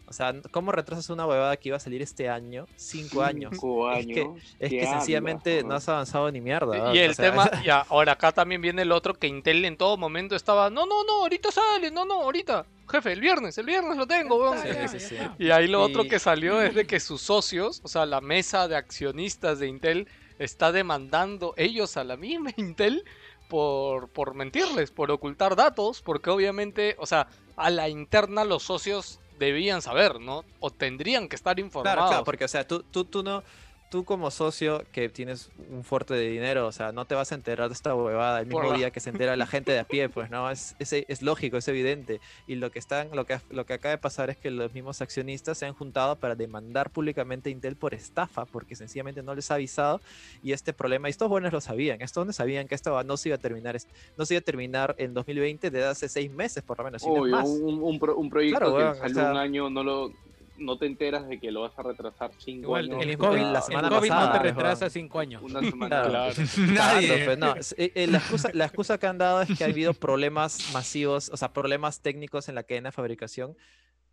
O sea, ¿cómo retrasas una huevada que iba a salir este año? Cinco años. Cinco Es que- años. Es ¿Qué que sencillamente no has avanzado ni mierda. Y o el sea, tema, ya, ahora acá también viene el otro que Intel en todo momento estaba, no, no, no, ahorita sale, no, no, ahorita. Jefe, el viernes, el viernes lo tengo, weón". Sí, sí, sí. Y ahí lo otro que salió es de que sus socios, o sea, la mesa de accionistas de Intel, está demandando ellos a la misma Intel por, por mentirles, por ocultar datos, porque obviamente, o sea, a la interna los socios debían saber, ¿no? O tendrían que estar informados. Claro, claro, porque o sea, tú, tú, tú no, tú como socio que tienes un fuerte de dinero, o sea, no te vas a enterar de esta huevada el mismo la- día que se entera la gente de a pie, pues no, es, es, es lógico, es evidente. Y lo que están, lo que, lo que acaba de pasar es que los mismos accionistas se han juntado para demandar públicamente a Intel por estafa, porque sencillamente no les ha avisado y este problema, y estos buenos lo sabían, estos buenos sabían que esto no se iba a terminar, no se iba a terminar en 2020 desde hace seis meses por lo menos, no Obvio, más. un, un, un proyecto Claro, que weón, o salió sea- un año, no lo no te enteras de que lo vas a retrasar cinco Igual, años. el el- COVID, la el semana COVID no pasada, te pues, retrasa weón. cinco años. Una semana. Claro. Claro. Nadie. Nadie. no, es- eh, eh, la, excusa, la excusa que han dado es que ha habido problemas masivos, o sea, problemas técnicos en la cadena de fabricación.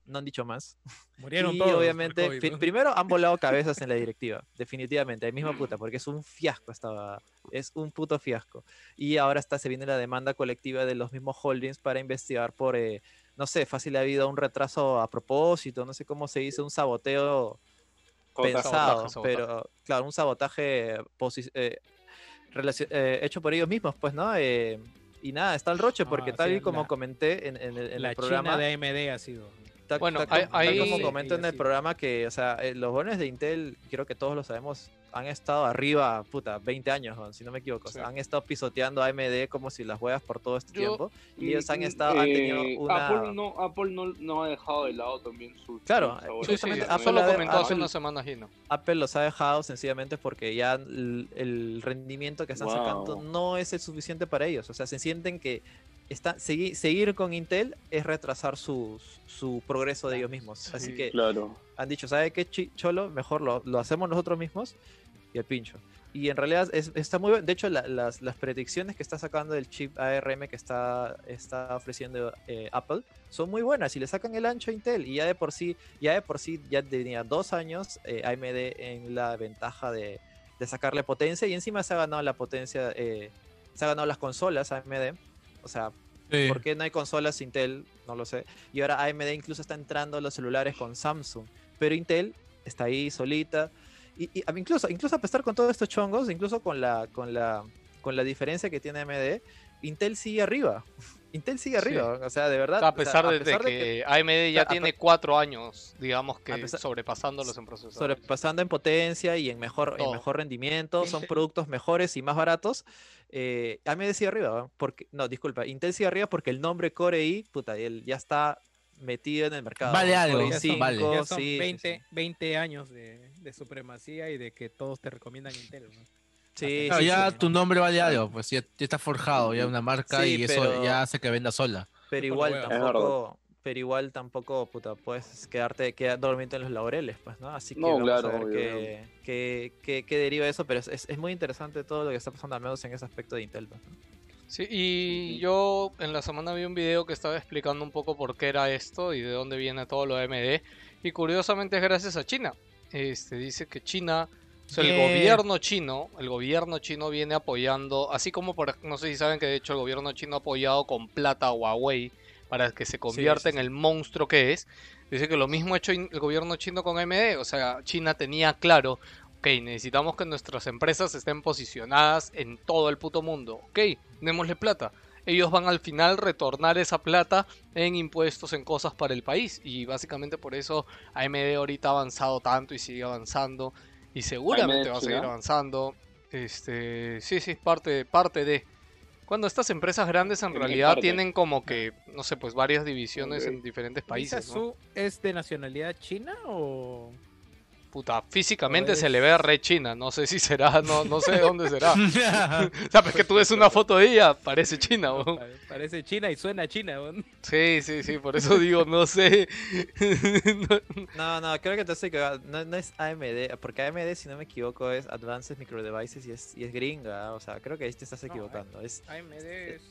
No han dicho más. Murieron y todos. obviamente, COVID, ¿no? primero han volado cabezas en la directiva, definitivamente, el mismo puta, porque es un fiasco esta es un puto fiasco. Y ahora está, se viene la demanda colectiva de los mismos holdings para investigar por, eh, no sé, fácil ha habido un retraso a propósito, no sé cómo se dice, un saboteo pensado, sabotaje. pero claro, un sabotaje posi- eh, eh, hecho por ellos mismos, pues, ¿no? Eh, y nada, está el roche, porque Ah, tal sí, y como la- comenté en, en el, en La el programa, China de AMD ha sido. tal, Bueno, tal ahí- como- tal ahí- como Sí, comento en el programa que, o sea, eh, los bonos de Intel, creo que todos lo sabemos, han estado arriba, puta, 20 años, si no me equivoco. o sea, Sí. han estado pisoteando a AMD como si las huevas por todo este Yo- tiempo. Y ellos han estado, han tenido eh, una... Apple, no, Apple no, no ha dejado de lado también sus. Claro, ahora. Sí, sí, Apple lo comentó hace Apple- una semana, Gino. Apple los ha dejado sencillamente porque ya el, el rendimiento que están sacando Wow. no es el suficiente para ellos. O sea, se sienten que está, segui- seguir con Intel es retrasar su, su progreso de ellos mismos. Así Sí. que Claro. han dicho, ¿sabe qué, Cholo? Mejor lo, lo hacemos nosotros mismos y el pincho. Y en realidad es- está muy bien. De hecho, la- las, las predicciones que está sacando del chip ARM que está, está ofreciendo eh, Apple son muy buenas y le sacan el ancho a Intel. Y ya de por sí, ya de por sí, ya tenía dos años eh, AMD en la ventaja de, de sacarle potencia y encima se ha ganado la potencia, eh, se ha ganado las consolas AMD. O sea, Sí. ¿Por qué no hay consolas Intel? No lo sé. Y ahora AMD incluso está entrando a los celulares con Samsung. Pero Intel está ahí solita. Y, incluso, incluso a pesar con todos estos chongos, incluso con la, con la, con la diferencia que tiene AMD, Intel sigue arriba. Intel sigue Sí. arriba. O sea, de verdad. a o sea, pesar, de, que, AMD ya tiene cuatro años, digamos que pesar- sobrepasándolos en procesos. sobrepasando en potencia y en mejor, en mejor rendimiento, son productos mejores y más baratos. Eh, AMD sigue arriba, porque no, disculpa, Intel sigue arriba porque el nombre Core i, puta, él ya está metido en el mercado. Vale Core algo, i Ya son, sí, vale. ya son sí, sí, 20, sí. 20 años de, de supremacía y de que todos te recomiendan Intel. ¿no? Sí, Claro, sí, ya sí. tu nombre vale algo, pues ya, ya está forjado, ya una marca Sí, y eso ya hace que venda sola. Pero igual tampoco, pero igual tampoco, puta, puedes quedarte, quedar dormido en los laureles, pues, ¿no? Así que No, vamos claro, a ver obvio, qué, qué, qué- qué deriva eso, pero es, es- es muy interesante todo lo que está pasando, al menos en ese aspecto de Intel. pues, ¿no? Sí, y yo en la semana vi un video que estaba explicando un poco por qué era esto y de dónde viene todo lo AMD. Y curiosamente es gracias a China. Este dice que China, o sea, el gobierno chino, el gobierno chino viene apoyando, así como por, no sé si saben que de hecho el gobierno chino ha apoyado con plata a Huawei para que se convierta sí, en el monstruo que es. Dice que lo mismo ha hecho el gobierno chino con AMD, o sea, China tenía claro Ok, necesitamos que nuestras empresas estén posicionadas en todo el puto mundo. Ok, démosle plata. Ellos van al final retornar esa plata en impuestos, en cosas para el país. Y básicamente por eso AMD ahorita ha avanzado tanto y sigue avanzando. Y seguramente va a seguir avanzando. Este, sí, sí, parte, parte de. Cuando estas empresas grandes en ¿En qué realidad tienen como que, no sé, pues varias divisiones Ok. en diferentes ¿Misa países, ¿no? Su es de nacionalidad china o...? Puta, físicamente se es- le ve re china, no sé si será, no, no sé de dónde será. Sabes que tú ves una foto de ella, parece china, weón. Pa- Parece china y suena china, weón. Sí, sí, sí, por eso digo, no sé. No- No, creo que te estoy. No, no es AMD, porque AMD, si no me equivoco, es Advanced Micro Devices y es, y es gringa. O sea, creo que ahí te estás No, equivocando. Es, AMD es,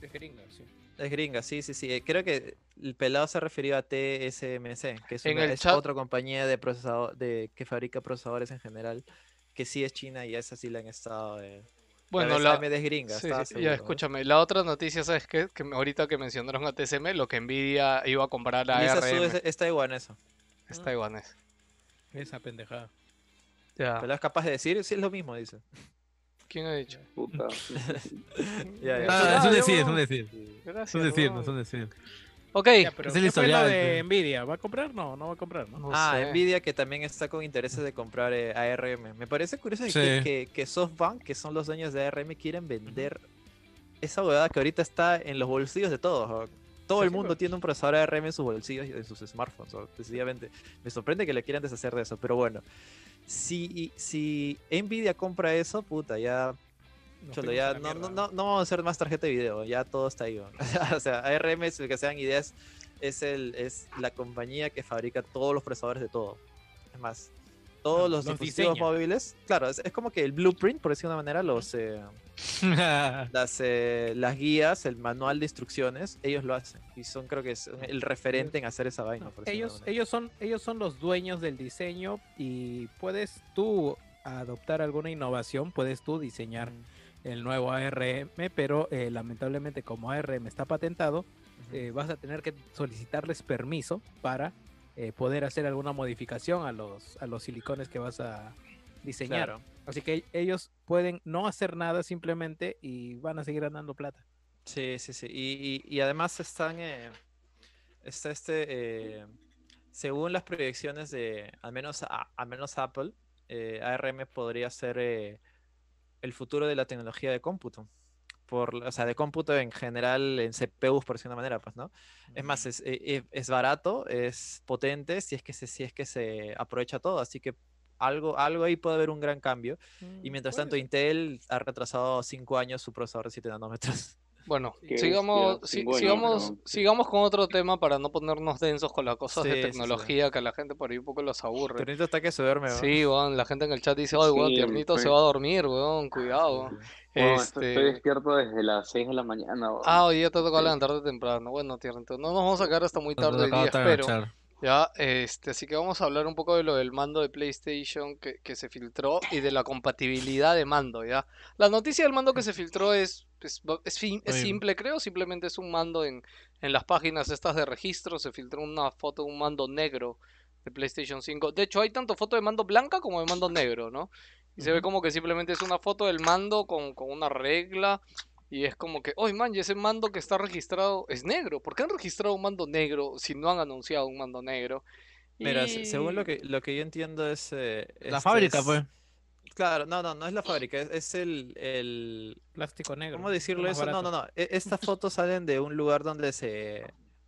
es gringa, sí. es gringa, sí, sí, sí. Eh, Creo que el pelado se refirió a TSMC, que es, una- es chat- otra compañía de procesador, de, que fabrica procesadores en general, que sí es china y a esa sí le han estado... eh, Bueno, la... AMD es gringa, sí, sí, seguro, ya ¿no? escúchame, la otra noticia, ¿sabes qué? Que ahorita que mencionaron a TSM, lo que Nvidia iba a comprar a ARM, es, es taiwanesa. es taiwanés. Esa pendejada. Ya, ¿Pelado es capaz de decir? Sí, es lo mismo, dice. ¿quién ha dicho? Puta. Ya, ya. Ah, es un decir, es un decir. Es Gracias. un decir, weón. es un decir. Ok, Ya, pero es el ¿qué fue lo historial, de pues. Nvidia? ¿Va a comprar? No, no va a comprar, ¿no? no Ah, sé. Nvidia que también está con intereses de comprar eh, ARM. Me parece curioso que, Sí. que, que SoftBank, que son los dueños de ARM, quieren vender esa huevada que ahorita está en los bolsillos de todos. ¿o? Todo Sí, el sí, mundo pues. tiene un procesador ARM en sus bolsillos y en sus smartphones. ¿o? Decididamente. Me sorprende que le quieran deshacer de eso, pero bueno. Si, si Nvidia compra eso, puta, ya Cholo, ya no, mierda, no, no, no vamos a hacer más tarjeta de video, ya todo está ahí. o sea, ARM, es el que sean ideas, es, el, es la compañía que fabrica todos los procesadores de todo. Es más, todos Ah, los, los dispositivos diseña. móviles, claro, es, es como que el blueprint, por decir de una manera, los, eh, las, eh, las guías, el manual de instrucciones, ellos lo hacen. Y son, creo que es el referente en hacer esa vaina. Por decirlo ellos, ellos, son, ellos son los dueños del diseño y puedes tú adoptar alguna innovación, puedes tú diseñar el nuevo ARM, pero eh, lamentablemente como ARM está patentado, eh, vas a tener que solicitarles permiso para eh, poder hacer alguna modificación a los, a los silicones que vas a diseñar. Claro. Así que ellos pueden no hacer nada simplemente y van a seguir ganando plata. Sí, sí, sí. Y, y- y además están. eh, está este. según las proyecciones de. Al menos, a- al menos Apple, ARM podría ser el futuro de la tecnología de cómputo. Por, o sea, de cómputo en general, en CPUs, por decir una manera, pues, ¿no? Es más, es, eh, eh, es barato, es potente, si es que se, si es que se aprovecha todo. Así que algo, algo ahí puede haber un gran cambio. Y mientras Puede tanto. Intel ha retrasado 5 años su procesador de 7 nanómetros. Bueno, sigamos, si- años, sigamos, ¿no? sigamos con otro tema para no ponernos densos con las cosas Sí, de sí, sí. tecnología que a la gente por ahí un poco los aburre. Tiernito está que se duerme, ¿no? Sí, weón, la gente en el chat dice, ay, weón, Sí, tiernito se va a dormir, weón, cuidado. Bueno, estoy Este, despierto desde las 6 de la mañana. weón. Ah, hoy día te toca Sí. levantarte temprano. Bueno, tiernito, no nos vamos a quedar hasta muy tarde hoy día, espero. agachar. Ya, este, así que vamos a hablar un poco de lo del mando de PlayStation que, que se filtró y de la compatibilidad de mando, ¿ya? La noticia del mando que se filtró es, es, es, fin- es simple, creo, simplemente es un mando en, en las páginas estas de registro, se filtró una foto de un mando negro de PlayStation 5. De hecho, hay tanto foto de mando blanca como de mando negro, ¿no? Y se ve como que simplemente es una foto del mando con, con una regla. Y es como que, oye, man, y ese mando que está registrado es negro. ¿Por qué han registrado un mando negro si no han anunciado un mando negro? Mira, se- según lo que, lo que yo entiendo es... eh, La este fábrica, es- pues. Claro, no, no, no es la fábrica, es, es el, el... Plástico negro. ¿Cómo decirlo eso? No, no, no. e- Estas fotos salen de un lugar donde se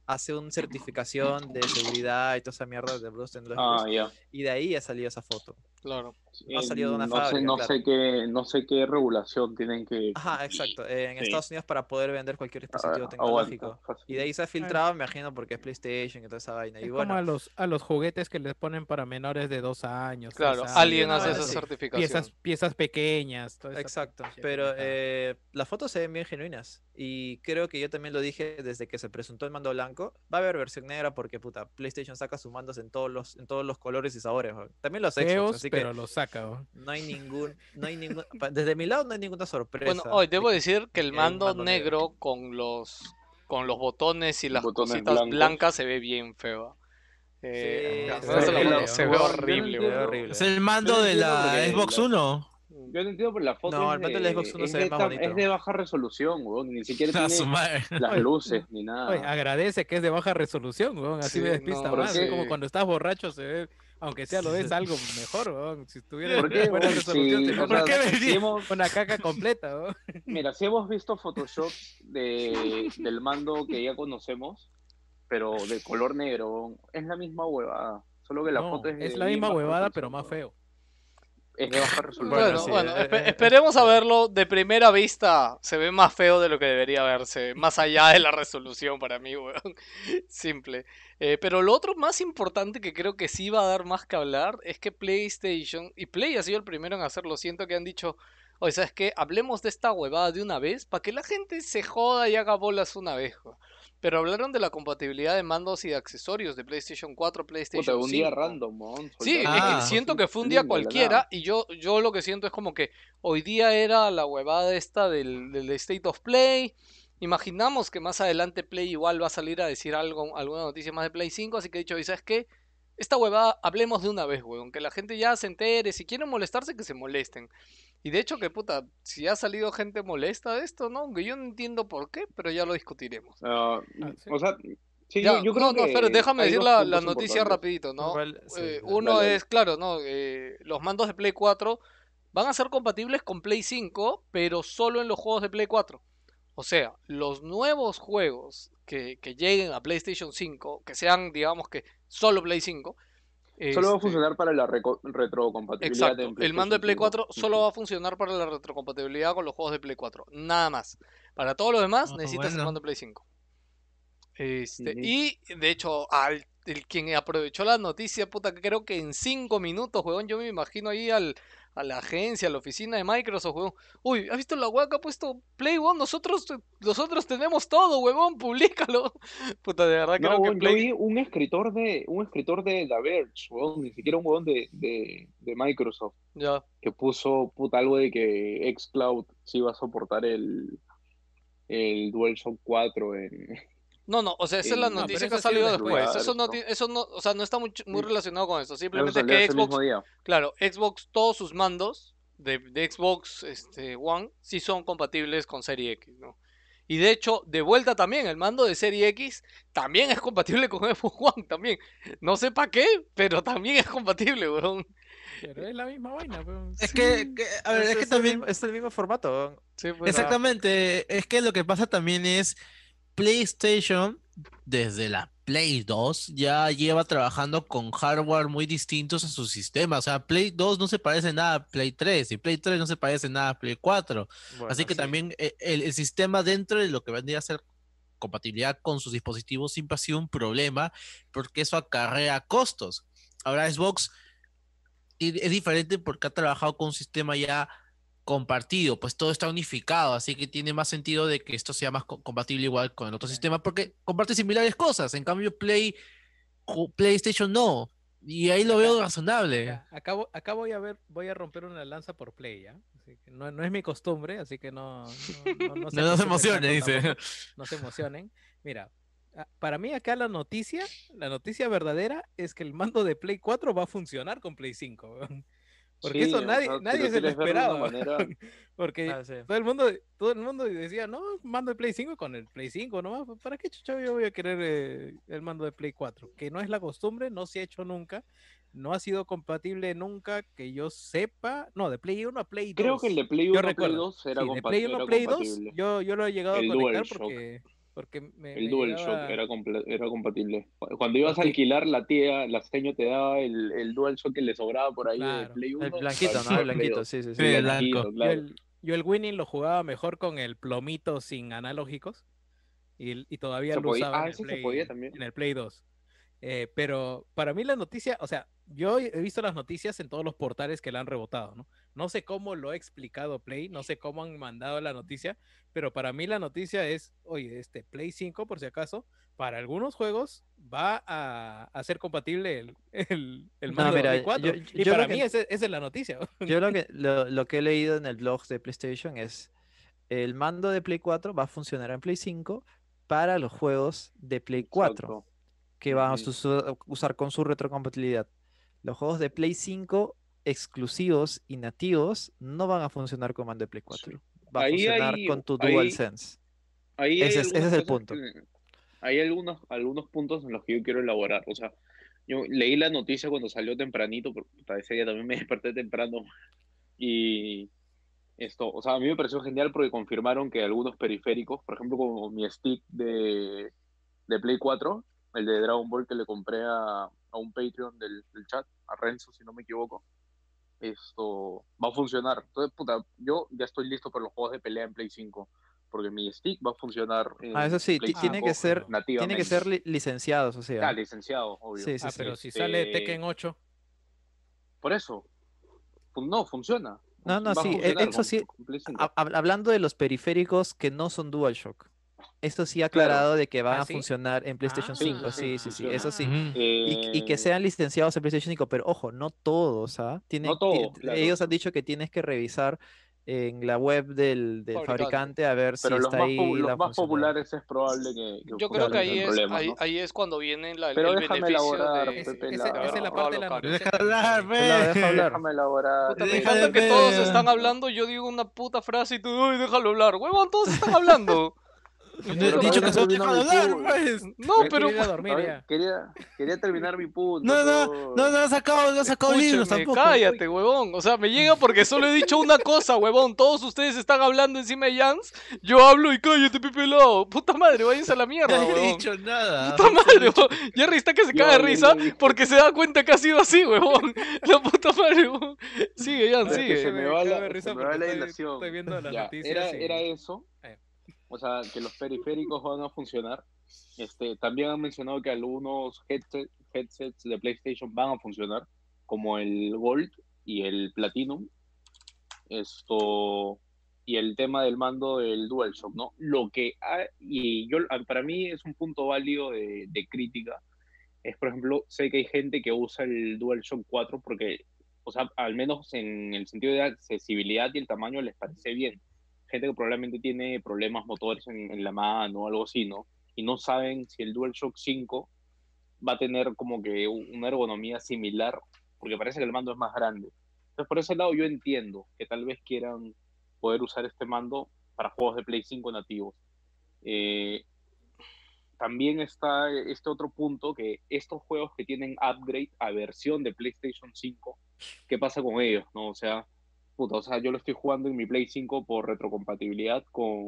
hace una certificación de seguridad y toda esa mierda de Bruce Ah, ya. y de ahí ha salido esa foto. Claro. No ha salido de una no sé, fábrica, no claro. sé qué, no sé qué regulación tienen que. Ajá, exacto. eh, en Sí. Estados Unidos para poder vender cualquier Ah, dispositivo aguanta, tecnológico. fácil. Y de ahí se ha filtrado, me imagino, porque es PlayStation y toda esa vaina. Y Es bueno, como a los, a los juguetes que les ponen para menores de dos años. Claro, años, alguien hace esa así. certificación. piezas, piezas pequeñas. Exacto, pero eh, las fotos se ven bien genuinas y creo que yo también lo dije desde que se presentó el mando blanco. Va a haber versión negra porque puta, PlayStation saca sus mandos en todos los en todos los colores y sabores. También los Xbox, así pero los saca. ¿no? no hay ningún no hay ningún desde mi lado no hay ninguna sorpresa. Bueno, hoy debo decir que el mando negro. negro con los con los botones y las Botones cositas blancos. blancas se ve bien feo. Eh, Sí, se ve la se ve no horrible, horrible. Es el mando no de la porque Xbox la- One. Yo no entiendo, pero la foto No, es, el mando de, del Xbox One se ve más bonito. es de baja resolución, weón. Ni siquiera tiene madre. las Oye, luces ni nada. Oye, agradece que es de baja resolución, weón, así Sí, me despista no, más. ¿por Es como cuando estás borracho se ve, aunque sea lo ves algo mejor, weón. Si tuviera ¿Por qué, buena resolución, ves sea, una, caca completa, weón. Mira, si hemos visto Photoshop de, del mando que ya conocemos, pero de color negro, es la misma huevada. Solo que la No, foto es es la misma huevada, pero más feo. Es de baja resolución. Bueno, sí, bueno, eh, eh, esperemos a verlo. De primera vista se ve más feo de lo que debería verse, más allá de la resolución para mí, weón. Simple. Eh, pero lo otro más importante que creo que sí va a dar más que hablar es que PlayStation, y Play ha sido el primero en hacerlo, siento que han dicho, oye, ¿sabes qué? Hablemos de esta huevada de una vez para que la gente se joda y haga bolas una vez. weón". Pero hablaron de la compatibilidad de mandos y de accesorios de PlayStation 4, PlayStation Puta, un día 5. random, weón. Sí, es Ah, que siento que fue un día cualquiera y yo, yo lo que siento es como que hoy día era la huevada esta del, del State of Play. Imaginamos que más adelante Play igual va a salir a decir algo, alguna noticia más de Play 5, así que he dicho, ¿y sabes qué? Esta huevada, hablemos de una vez, weón, que la gente ya se entere, si quieren molestarse, que se molesten. Y de hecho que, puta, si ha salido gente molesta de esto, ¿no? Aunque yo no entiendo por qué, pero ya lo discutiremos. Ah, sí. O sea, sí, Ya, yo, yo creo no, no, espera, déjame decir la, la noticia rapidito, ¿no? Igual, sí, Eh, uno es, claro, ¿no? Eh, los mandos de Play 4 van a ser compatibles con Play 5, pero solo en los juegos de Play 4. O sea, los nuevos juegos que, que lleguen a PlayStation 5, que sean, digamos que, solo Play 5. Solo va a este, funcionar para la retrocompatibilidad. Exacto, en el mando de Play PlayStation 4 5. solo va a funcionar para la retrocompatibilidad con los juegos de Play 4. Nada más. Para todo lo demás Ah, necesitas el mando de Play 5. Este. Y de hecho, al el quien aprovechó la noticia, puta, que creo que en 5 minutos, huevón, yo me imagino ahí al, a la agencia, a la oficina de Microsoft, huevón. Uy, ¿has visto la hueá que ha puesto Play, huevón? Nosotros, nosotros tenemos todo, huevón, publícalo. Puta, de verdad No, creo que weón, yo Play... vi un escritor de un escritor de The Verge, weón, ni siquiera un huevón de, de, de Microsoft, Ya. que puso puta algo de que xCloud sí iba a soportar el, el DualShock 4 en, No, no, o sea, esa es la pero noticia que ha salido después. Eso no, eso no, o sea, no está muy, muy relacionado con eso. Simplemente que Xbox. Claro, Xbox, todos sus mandos de, de Xbox este, One sí son compatibles con Serie X, ¿no? Y de hecho, de vuelta también, el mando de Serie X también es compatible con Xbox One, también. No sé para qué, pero también es compatible, weón. Pero es la misma vaina, weón. Es que, que- a ver, es que el también. mismo- es el mismo formato. weón. Sí, pues, Exactamente, es que lo que pasa también es PlayStation desde la Play 2 ya lleva trabajando con hardware muy distintos a su sistema. O sea, Play 2 no se parece nada a Play 3 y Play 3 no se parece nada a Play 4. Así que sí. también eh, el, el sistema dentro de lo que vendría a ser compatibilidad con sus dispositivos siempre ha sido un problema porque eso acarrea costos. Ahora Xbox es diferente porque ha trabajado con un sistema ya compartido, pues todo está unificado, así que tiene más sentido de que esto sea más co- compatible igual con el otro sistema porque comparte similares cosas. En cambio Play PlayStation no. Y ahí lo veo razonable. Acá, acá voy a ver, voy a romper una lanza por play, ¿ya? Así que no, no es mi costumbre, así que no, no, no, no se No, no se acostumbren emocione, tanto dice. no se emocionen. Mira, para mí acá la noticia, la noticia verdadera es que el mando de Play 4 va a funcionar con Play 5, weón. Porque Sí, eso nadie, si nadie se lo de esperaba. Porque Ah, sí. todo el mundo, todo el mundo decía, no, mando de Play 5 con el Play 5 nomás. pues, ¿Para qué chucha yo voy a querer eh, el mando de Play 4? Que no es la costumbre, no se ha hecho nunca. No ha sido compatible nunca que yo sepa. No, de Play 1 a Play 2. Creo que el de Play yo 1 Play recuerdo. 2 era Sí, de compatible. Play 1 era a Play 2, compatible. yo, yo lo he llegado El a conectar DualShock. porque Porque me, El me DualShock llegaba- era, era compatible. Cu- Cuando ibas a alquilar, la tía, la seño te daba el, el DualShock que le sobraba por ahí de Claro. Play 1. El blanquito, ¿no? El blanquito, 2. sí, sí, sí. Sí, el Blanquito, blanco. Yo el, yo el Winning lo jugaba mejor con el plomito sin analógicos y, y todavía Se lo podía- usaba ah, en, el se Play, podía también. en el Play 2. Eh, pero para mí la noticia, o sea, yo he visto las noticias en todos los portales que la han rebotado, ¿no? No sé cómo lo ha explicado Play, no sé cómo han mandado la noticia, pero para mí la noticia es, oye, este Play 5, por si acaso, para algunos juegos va a, a ser compatible el, el, el No, mando de mira, Play 4. yo- y yo para mí que- esa es la noticia. Yo lo que, lo, lo que he leído en el blog de PlayStation es el mando de Play 4 va a funcionar en Play 5 para los juegos de Play 4 Exacto. que van a usar con su retrocompatibilidad. Los juegos de Play 5 exclusivos y nativos no van a funcionar con mando de Play 4. Va a Ahí funcionar hay- con tu ahí- DualSense. Ahí hay Ese es- ese algunas es el punto. que- hay algunos, algunos puntos en los que yo quiero elaborar. O sea, yo leí la noticia cuando salió tempranito, porque ese día también me desperté temprano. Y esto, o sea, a mí me pareció genial porque confirmaron que algunos periféricos, por ejemplo, como mi stick de, de Play 4, el de Dragon Ball que le compré a, a un Patreon del, del chat, a Renzo, si no me equivoco, esto va a funcionar. Entonces, puta, yo ya estoy listo para los juegos de pelea en Play 5, porque mi stick va a funcionar en Ah, eso sí, tiene 5 que ser, tiene que ser li- licenciados, o sea. Ah, licenciado, obvio. Sí, sí, Ah, sí. pero si Este, sale Tekken 8, Por eso. Fun- No, funciona. No, no, Va sí, e- eso sí, con Play 5. hab- hab- hablando de los periféricos que no son DualShock. Esto sí ha aclarado de que van ¿Ah, a funcionar en PlayStation Ah, 5. sí, Sí, sí, sí, eso sí. Y, y que Eh, sean licenciados en PlayStation 5, pero ojo, no todos, ¿ah? Tienen, No todos, claro. Ellos han dicho que tienes que revisar en la web del, del Fabricante. fabricante a ver Pero si está ahí los la más populares es probable que, que Yo creo que ahí es, ahí, ¿no? ahí es cuando viene la, Pero el déjame beneficio elaborar, de, Pepe, de la- haber esa es la parte de la. Deja hablar. Déjame elaborar. Puta, me Deja encanta de que todos están hablando, yo digo una puta frase y tú, uy, déjalo hablar. Huevón, todos están hablando. No Pero dicho que solo deja mi hablar, pues. No, me pero quiero ir a dormir ver, ya. quería, quería terminar mi punto. No, no, por- no, no ha sacado, no ha sacado libros tampoco. cállate, huevón. O sea, me llega porque solo he dicho una cosa, huevón. Todos ustedes están hablando encima de Jans. Yo hablo y cállate, Pepe Lao. Puta madre, váyanse a la mierda, No he huevón. dicho nada. Puta madre, huevón. Jerry está que se caga de risa porque se da cuenta que ha sido así, huevón. La puta madre, huevón. Sigue, Jan, Es que sigue. se me va la, dilación. estoy viendo las noticias era eso. O sea, que los periféricos van a funcionar. Este, también han mencionado que algunos headset- headsets de PlayStation van a funcionar, como el Gold y el Platinum. Esto y el tema del mando del DualShock, ¿no? Lo que y yo para mí es un punto válido de, de crítica. Es, por ejemplo, sé que hay gente que usa el DualShock 4 porque, o sea, al menos en el sentido de accesibilidad y el tamaño les parece bien. Gente que probablemente tiene problemas motores en, la mano o algo así, ¿no? Y no saben si el DualShock 5 va a tener como que una ergonomía similar, porque parece que el mando es más grande. Entonces, por ese lado yo entiendo que tal vez quieran poder usar este mando para juegos de Play 5 nativos. Eh, también está este otro punto que estos juegos que tienen upgrade a versión de PlayStation 5, ¿qué pasa con ellos? ¿no? O sea, puta, o sea, yo lo estoy jugando en mi Play 5 por retrocompatibilidad con,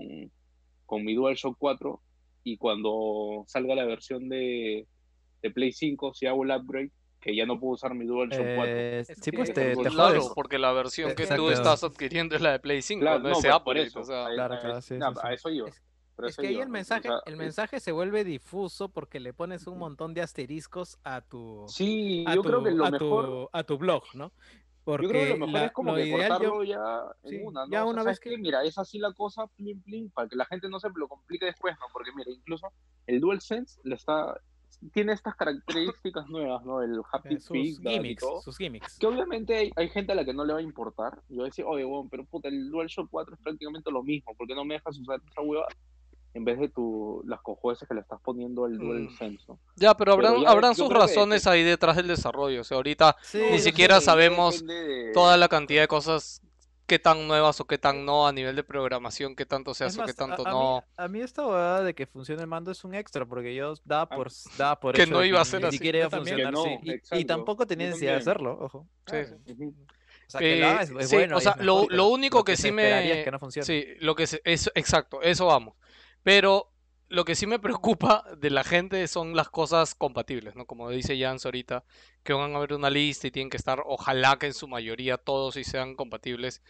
con mi DualShock 4 y cuando salga la versión de, de Play 5, si hago el upgrade, que ya no puedo usar mi DualShock 4. Eh, Es sí, que- pues te, te Claro, jodes. porque la versión que tú Exacto. estás adquiriendo es la de Play 5, Claro, no, no, por upgrade. eso, o sea, a- Claro, claro, sí, sí, a eso iba. Es- por Es eso que ahí el o mensaje, sea, el es- mensaje se vuelve difuso porque le pones un montón de asteriscos a tu, Sí, a yo tu, creo que lo a mejor, tu, a tu blog, ¿no? Porque yo creo que lo mejor la- es como que cortarlo yo- ya en sí, una, ¿no? ya O sea, una ¿sabes vez que-? Mira, es así la cosa, plin, plin, para que la gente no se lo complique después, ¿no? Porque mira, incluso el DualSense le está, tiene estas características nuevas, ¿no? El eh, haptic sus feedback y gimmicks, todo. sus gimmicks. Que obviamente hay, hay gente a la que no le va a importar. Yo voy a decir, oye, bueno, pero puta, el DualShock 4 es prácticamente lo mismo. ¿Por qué no me dejas usar esa hueva en vez de tu, las cojueces que le estás poniendo al Mm. DualSense, ¿no? Ya, pero Pero habrán, ya habrán sus creo que- razones ahí detrás del desarrollo. O sea, ahorita Sí, Ni siquiera que ya sabemos de- toda la cantidad de cosas qué tan nuevas o qué tan no a nivel de programación, qué tanto se Es hace o qué más, a- tanto a, no. Mí, a mí esta huevada de que funcione el mando es un extra, porque yo daba por, daba por Que hecho no iba a ser ni así. siquiera iba a funcionar, Que sí. no, Y- Y, tampoco tenía necesidad de hacerlo, ojo. Sí. Ujú. O sea, que lo haga es, Eh, es sí, bueno. o sea, es lo, lo pero único que, se sí me... es que no funcione. Sí, lo que se, es exacto, eso vamos. Pero lo que sí me preocupa de la gente son las cosas compatibles, ¿no? Como dice Jans ahorita, que van a haber una lista y tienen que estar, ojalá que en su mayoría todos sí sean compatibles.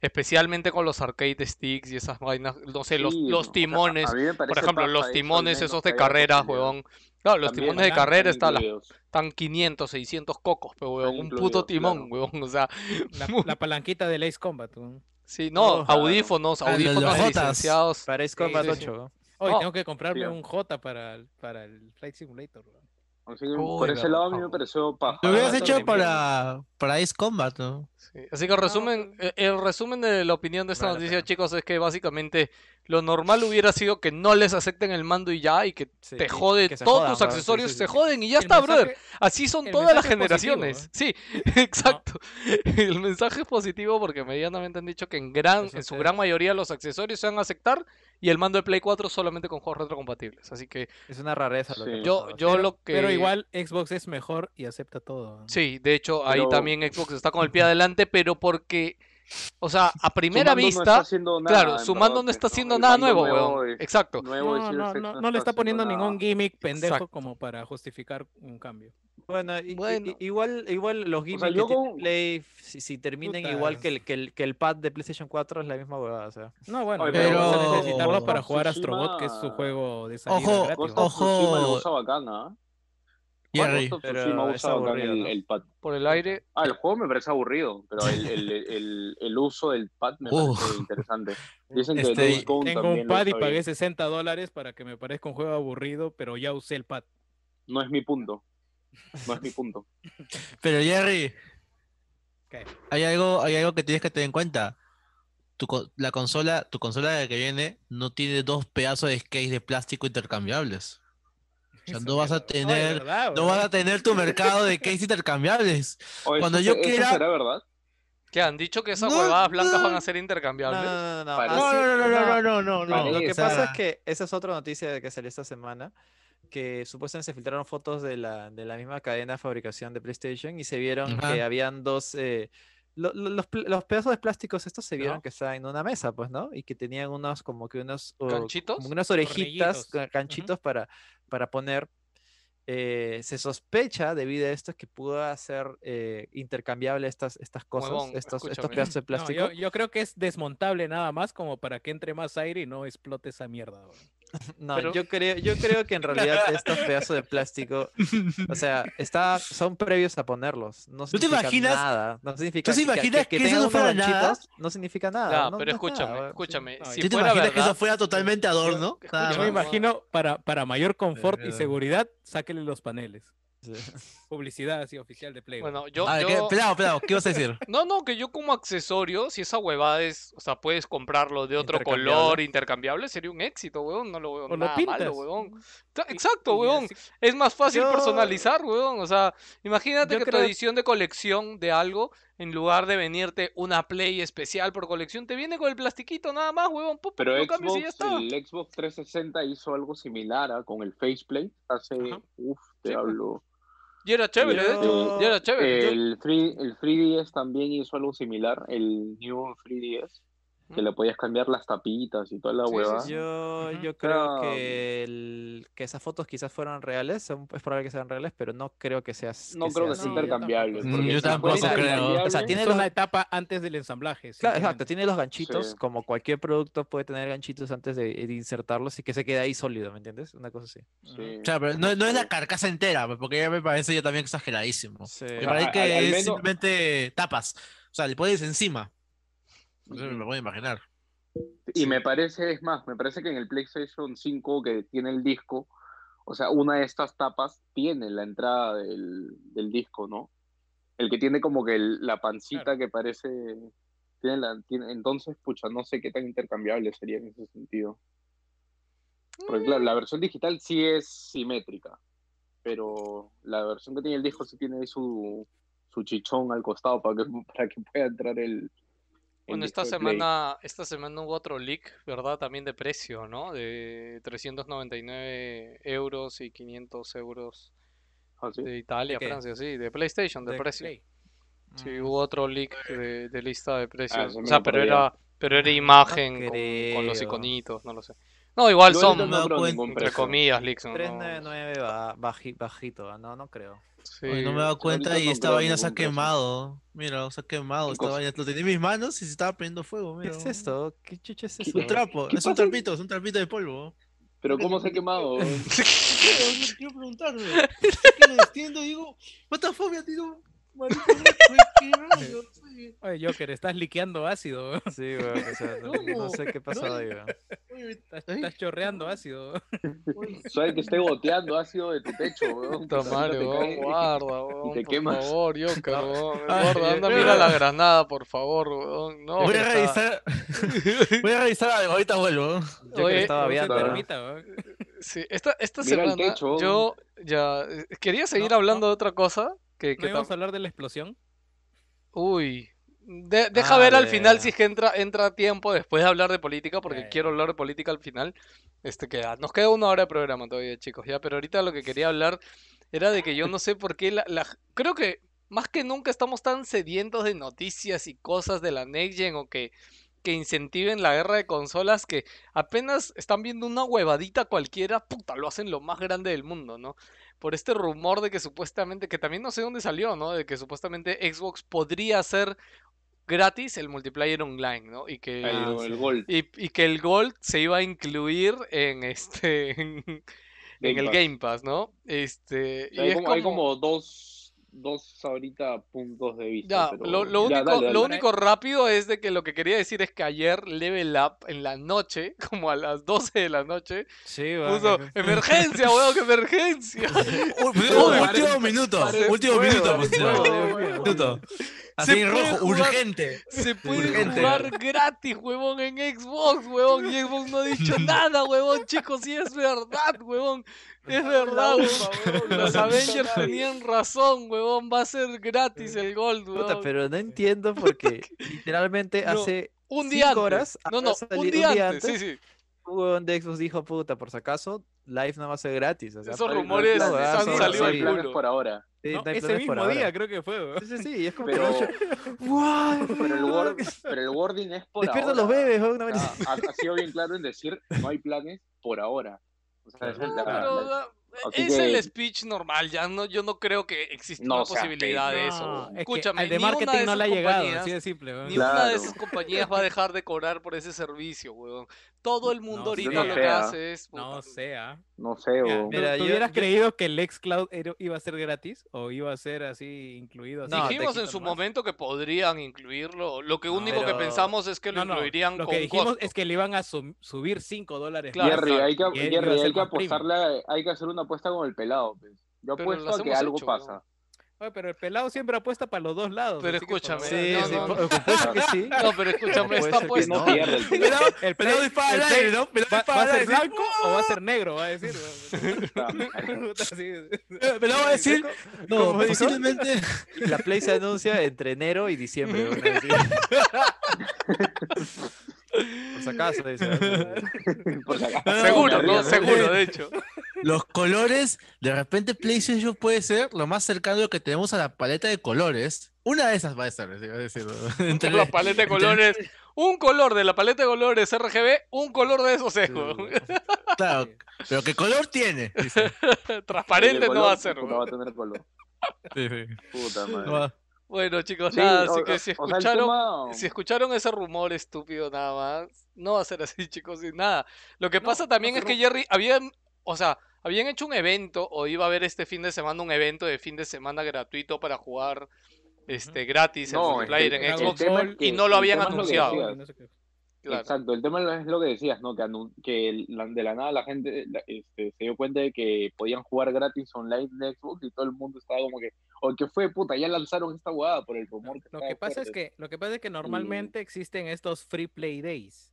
Especialmente con los arcade sticks y esas vainas, no sé, los, Sí, timones. Por ejemplo, los timones esos de carreras, huevón. Claro, los También timones de carrera están, incluidos. están 500, 600 cocos, pero huevón, un puto timón, claro. huevón, o sea, La, la palanquita del Ace Combat. weón. Sí, no, Oh, audífonos, Ah, audífonos los licenciados. Para Ace Sí, sí, 8. sí. ¿no? Hoy No. tengo que comprarme un J para, el- para el Flight Simulator. weón. Así que Uy, por ese lado a mí me pareció paja. Lo hubieras hecho para, para Ace Combat, ¿no? Sí, Así que resumen, eh, el resumen de la opinión de esta Vale noticia, chicos, es que básicamente lo normal hubiera sido que no les acepten el mando y ya, y que Sí, te jode, que todos jodan, tus accesorios sí, se joden y ya El está, brother. Así son el todas las positivo, generaciones. Sí, exacto. El mensaje es positivo porque medianamente han dicho que en gran, Eso en su gran mayoría los accesorios se van a aceptar y el mando de Play 4 solamente con juegos retrocompatibles. Así que Es una rareza lo Sí. yo, yo pero, lo que pero igual Xbox es mejor y acepta todo. Sí, de hecho, ahí Pero- también Xbox está con el pie adelante, pero porque, o sea, a primera no vista, está haciendo nada, claro, en su verdad, mando no está haciendo nada nuevo, nuevo weón. es- Exacto. nuevo No, Series no, X no, no no le está poniendo nada. ningún gimmick pendejo Exacto. como para justificar un cambio. Bueno, igual, igual los gimmicks yo que tiene con- Play, si, si terminen Puta. igual que el, que, el, que el pad de PlayStation 4 es la misma huevada, o sea. No, bueno, Oye, pero, vas a necesitarlo para jugar Astrobot, que es su juego de salida Ojo, gratis. Ojo. bacana. Pero es usa bacán aburrido, el, ¿no? el pad. Por el aire, Ah, el juego me parece aburrido, pero el, el, el, el uso del pad me Uf. parece interesante. Dicen que Este, Tengo también un pad y pagué bien. 60 dólares para que me parezca un juego aburrido, pero ya usé el pad. No es mi punto. No es mi punto. Pero Jerry, ¿Qué? hay algo, hay algo que tienes que tener en cuenta. Tu, la consola, tu consola que viene no tiene dos pedazos de case de plástico intercambiables. O sea, no vas a tener, ¿verdad, no vas a tener tu mercado de case intercambiables. Oye, Cuando ¿eso, yo se- quiera- será verdad? que han dicho que esas No, huevadas blancas no. van a ser No, intercambiables. no, no, no. Parece- No, no, no, no, no. no. Lo que pasa es que esa es otra noticia que salió esta semana, que supuestamente se filtraron fotos de la, de la misma cadena de fabricación de PlayStation y se vieron Ajá. que habían dos... eh, lo- lo- los, los pedazos de plásticos estos se vieron que estaban en una mesa, pues, ¿no? Y que tenían unos, como que unos... ¿Ganchitos? Como unas orejitas, Tornillitos. ca- ganchitos para, para poner... eh, se sospecha debido a esto que pueda ser eh, intercambiable estas, estas cosas, Huevón, estos, estos pedazos de No, plástico. yo, yo creo que es desmontable nada más como para que entre más aire y no explote esa mierda. No, Pero- yo creo, yo creo que en realidad estos pedazos de plástico, o sea, está, son previos a ponerlos. No te significa imaginas- nada. No significa te que- que- imaginas que eso tengan no fuera nada? No significa nada. No- pero no es nada, escúchame, escúchame. No, Si ¿tú te imaginas que eso fuera totalmente adorno? Yo- me imagino para, para mayor confort y Verga. seguridad, sáquenle los paneles. Sí. Publicidad así oficial de Play. weón. bueno, yo, A ver, yo- ¿qué- pelado, pelado, ¿qué vas a decir? No, no, que yo como accesorio, si esa huevada es, o sea, puedes comprarlo de otro color Intercambiable. sería un éxito, weón. No lo veo O nada malo, weón. Exacto, weón. Es más fácil Yo- personalizar, weón. O sea, imagínate Yo que tu creo- edición de colección de algo, en lugar de venirte una Play especial por colección, te viene con el plastiquito nada más, weón. Pum, Pero cambias y ya Xbox, está. el Xbox 360 hizo algo similar ¿ah? con el faceplate hace, Ajá. uff, te Sí, pues. Y era chévere, de hecho. Y era chévere. El, 3, el 3DS también hizo algo similar, el New 3DS, que le podías cambiar las tapitas y toda la Sí, sí, huevada. sí. Yo, yo creo Ah, que, el- que esas fotos quizás fueran reales, son, es probable que sean reales, pero no creo que seas No creo que sea No, yo intercambiable. tampoco. Mm, yo fuera tampoco creo. O sea, tiene Es los- una etapa antes del ensamblaje. Claro, exacto, tiene los ganchitos, Sí. como cualquier producto puede tener ganchitos antes de, de insertarlos y que se quede ahí sólido, ¿me entiendes? Una cosa así. sí. O sea, pero no, no es la carcasa entera, pues, porque ya me parece ya también exageradísimo. Sí. Me parece al- que al es menos- simplemente tapas. O sea, le pones encima. No sé, me puedo imaginar. Y me parece, es más, me parece que en el PlayStation 5 que tiene el disco, o sea, una de estas tapas tiene la entrada del, del disco, ¿no? El que tiene como que el- la pancita que parece, tiene la, tiene, entonces, pucha, no sé qué tan intercambiable sería en ese sentido. Porque claro, la versión digital sí es simétrica, pero la versión que tiene el disco sí tiene su, su chichón al costado para que, para que pueda entrar el... Bueno, esta Play. semana, esta semana hubo otro leak, ¿verdad? También de precio, ¿no? De 399 euros y 500 euros Ah, ¿sí? de Italia? Francia, sí, de PlayStation, de De precio. Play. Sí, Mm. hubo otro leak de, de lista de precios. eso O sea, pero era, pero era imagen con, con los iconitos, no lo sé. No, igual son, no entre comillas. ¿no? 399 va, baji- bajito, ah, no, no creo. Sí. Oye, no me he dado cuenta y esta vaina se ha quemado. Mira, se ha quemado ¿Qué esta cosa? vaina. Lo tenía en mis manos y se estaba prendiendo fuego. ¿Qué Mira. es esto? ¿Qué chucha es ¿Qué- eso? Un trapo, ¿Qué es un pasa? trapito, es un trapito de polvo. Pero ¿cómo se ha quemado? Quiero, quiero preguntarme. ¿Qué lo extiendo? Digo, what the fuck, marico, ¿qué rayos? Oye, Oye, Joker, estás liqueando ácido. weón. Sí, weón, o sea, no, no sé qué pasó No, ahí, weón. oye, Estás, chorreando ácido. Suave que esté goteando ácido de tu techo, te weón, cae. guarda, weón, te por quemas. favor, Joker, weón, Ay, guarda, anda, mira la granada, por favor, weón, no, Voy que a está- revisar. Voy a revisar algo, ahorita vuelvo. Joker Oye, estaba No viendo, ¿no? Sí, esta, esta semana techo. yo ya eh, quería seguir No, hablando no. de otra cosa que, ¿No que íbamos tam- a hablar de la explosión? Uy, de- deja Ah, ver al final si es que entra, entra tiempo después de hablar de política, porque quiero hablar de política al final. Este queda, nos queda una hora de programa todavía, chicos, ya, pero ahorita lo que quería hablar era de que yo no sé por qué la, la- creo que más que nunca estamos tan sedientos de noticias y cosas de la Next Gen o que, que incentiven la guerra de consolas que apenas están viendo una huevadita cualquiera, puta, lo hacen lo más grande del mundo, ¿no? Por este rumor de que supuestamente, que también no sé dónde salió, ¿no? De que supuestamente Xbox podría hacer gratis el multiplayer online, ¿no? Y que, El, Ah, el. Gold. y, y que el Gold se iba a incluir en este en, el Pass. Game Pass, ¿no? Este, O sea, y hay, es como, hay como dos, dos ahorita puntos de vista. Ya, pero- lo, lo ya, único, dale, lo dale. único rápido es de que lo que quería decir es que ayer Level Up en la noche, como a las 12 de la noche, Sí, puso emergencia, weón, que emergencia. Último minuto, último minuto. Así en rojo, jugar- urgente. Se puede Urgente. jugar gratis, huevón, en Xbox, huevón. Y Xbox no ha dicho nada, huevón. Chicos, sí es verdad, huevón. Es verdad, huevón. Los Avengers tenían razón, huevón. Va a ser gratis el Gold, Puta, huevón. pero no entiendo porque literalmente No, hace Un día cinco antes. horas No, no, un salido- día antes. Sí, sí. un huevón de Xbox dijo, puta, por si acaso, Live no va a ser gratis. O sea, Esos rumores no, han sí, salido sí, al culo. por ahora. Sí, No, no ese mismo día ahora. creo que fue. Sí, sí, sí, y es como Pero, pero, el word, pero el wording es por Despierta ahora. los bebés, weón, una O vez- sea, ha, ha sido bien claro en decir no hay planes por ahora. O sea, es No, la- pero la- así es que- el speech normal. Ya no, yo no creo que exista No una posibilidad de eso. No, huevón. es que Escúchame, al de marketing no le ha llegado, así de simple, weón. Ni una de esas compañías va a dejar de cobrar por ese servicio, weón. Todo el mundo No ahorita sé. lo que Fea. hace es. No sea. no sé, Mira, o... ¿tú- Mira, ¿tú, yo- hubieras yo- creído que el Xcloud era- iba a ser gratis o iba a ser así incluido? Así No, te Dijimos en su momento que podrían incluirlo. Lo que único que pensamos es que lo No, no, incluirían lo con que dijimos costo. es que le iban a subir 5 dólares. Claro. Jerry, hay que, Jerry, hay apostarle, a- hay que hacer una apuesta con el pelado. pues. Yo apuesto a que algo hecho, pasa. Oye, pero el pelado siempre apuesta para los dos lados. Pero escúchame. Sí, no, sí, no, no. que sí. No, pero escúchame, que apuesta. No pierde el pelado. El pelado play- dispara el al aire, ¿no? Pelado ¿Va, dispara va a ser blanco o va a ser negro? Va a decir. así. Eh, Pelado va a decir, no, posiblemente. La Play se anuncia entre enero y diciembre. Por si acaso, dice. Por si acaso. No, no, Seguro, ¿no? Seguro, de hecho. Los colores, de repente PlayStation puede ser lo más cercano que tenemos a la paleta de colores. Una de esas va a ser, iba a decir. ¿no? Entre la paleta de colores. Un color de la paleta de colores RGB, un color de esos es. Claro, pero ¿qué color tiene? Dice. Transparente no va a ser, weón. va a tener color. Sí, sí. Puta madre. No va- Bueno, chicos, Sí, nada, o- así que si escucharon, tema- si escucharon ese rumor estúpido nada más, no va a ser así, chicos, y nada. Lo que No, pasa también es que Jerry habían, o sea, habían hecho un evento o iba a haber este fin de semana un evento de fin de semana gratuito para jugar este gratis el No, es que multiplayer en Xbox y no lo habían es lo Claro. Exacto, el tema es lo que decías, ¿no? Que, que de la nada la gente este, se dio cuenta de que podían jugar gratis online Xbox y todo el mundo estaba como que, o que fue puta, ya lanzaron esta jugada por el rumor que Lo estaba que pasa es fuerte". que lo que pasa es que normalmente existen estos free play days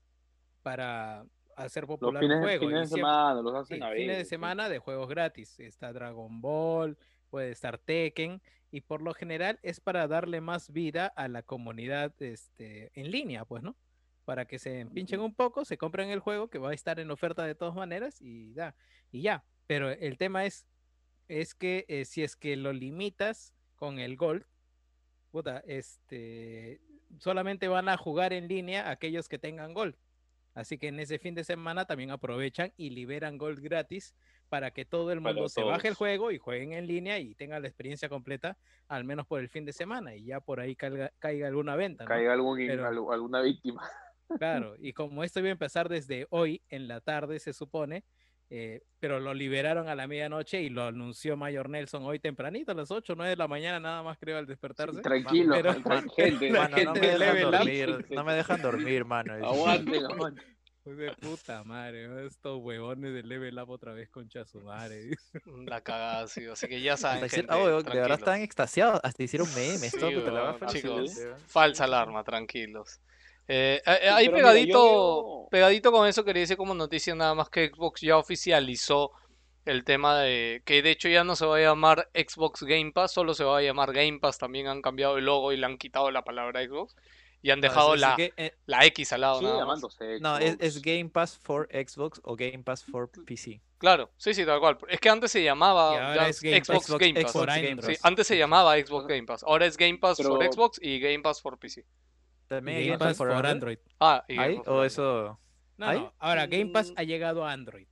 para hacer los popular fines, juego. fines y de siempre- semana los sí, fines de sí. de juegos gratis. Está Dragon Ball, puede estar Tekken y por lo general es para darle más vida a la comunidad este, en línea, pues, ¿no? Para que se pinchen un poco, se compren el juego que va a estar en oferta de todas maneras y da y ya. Pero el tema es es que eh, si es que lo limitas con el Gold, puta, este, solamente van a jugar en línea aquellos que tengan Gold. Así que en ese fin de semana también aprovechan y liberan Gold gratis para que todo el mundo se baje el juego y jueguen en línea y tengan la experiencia completa, al menos por el fin de semana, y ya por ahí caiga, caiga alguna venta. ¿no? Caiga algún, Pero- algu- alguna víctima. Claro, y como esto iba a empezar desde hoy en la tarde, se supone, eh, pero lo liberaron a la medianoche y lo anunció Mayor Nelson hoy tempranito, a las 8 9 de la mañana, nada más creo al despertarse. Tranquilo, Pero- tran- gente, Mano, no gente me de dejan dormir, no me dejan dormir, mano. Pues de puta madre, ¿no? estos huevones de Level Up otra vez concha su madre. La cagada, sí. Así que ya saben, gente, weón, de verdad estaban extasiados, hasta hicieron memes, Sí, todo, puta, la fue chicos. Falsa alarma, tranquilos. Eh, eh, eh, ahí pero mira, yo pegadito, veo- pegadito con eso quería decir como noticia nada más que Xbox ya oficializó el tema de que de hecho ya no se va a llamar Xbox Game Pass, solo se va a llamar Game Pass, también han cambiado el logo y le han quitado la palabra Xbox y han No, es- dejado es la, que, eh, la X al lado Sigue nada más. llamándose no, es, Game Pass for Xbox o Game Pass for PC. Claro, sí, sí, tal cual. Es que antes se llamaba ya Game Xbox. Game Pass. Xbox Game. Sí, antes se llamaba Xbox Game Pass, ahora es Game Pass for Xbox y Game Pass for PC. También hay Game Game Pass for Android. Android. Ah, y. Pass ¿O eso? No, ¿Hay? no, ahora Game Pass Mm. ha llegado a Android.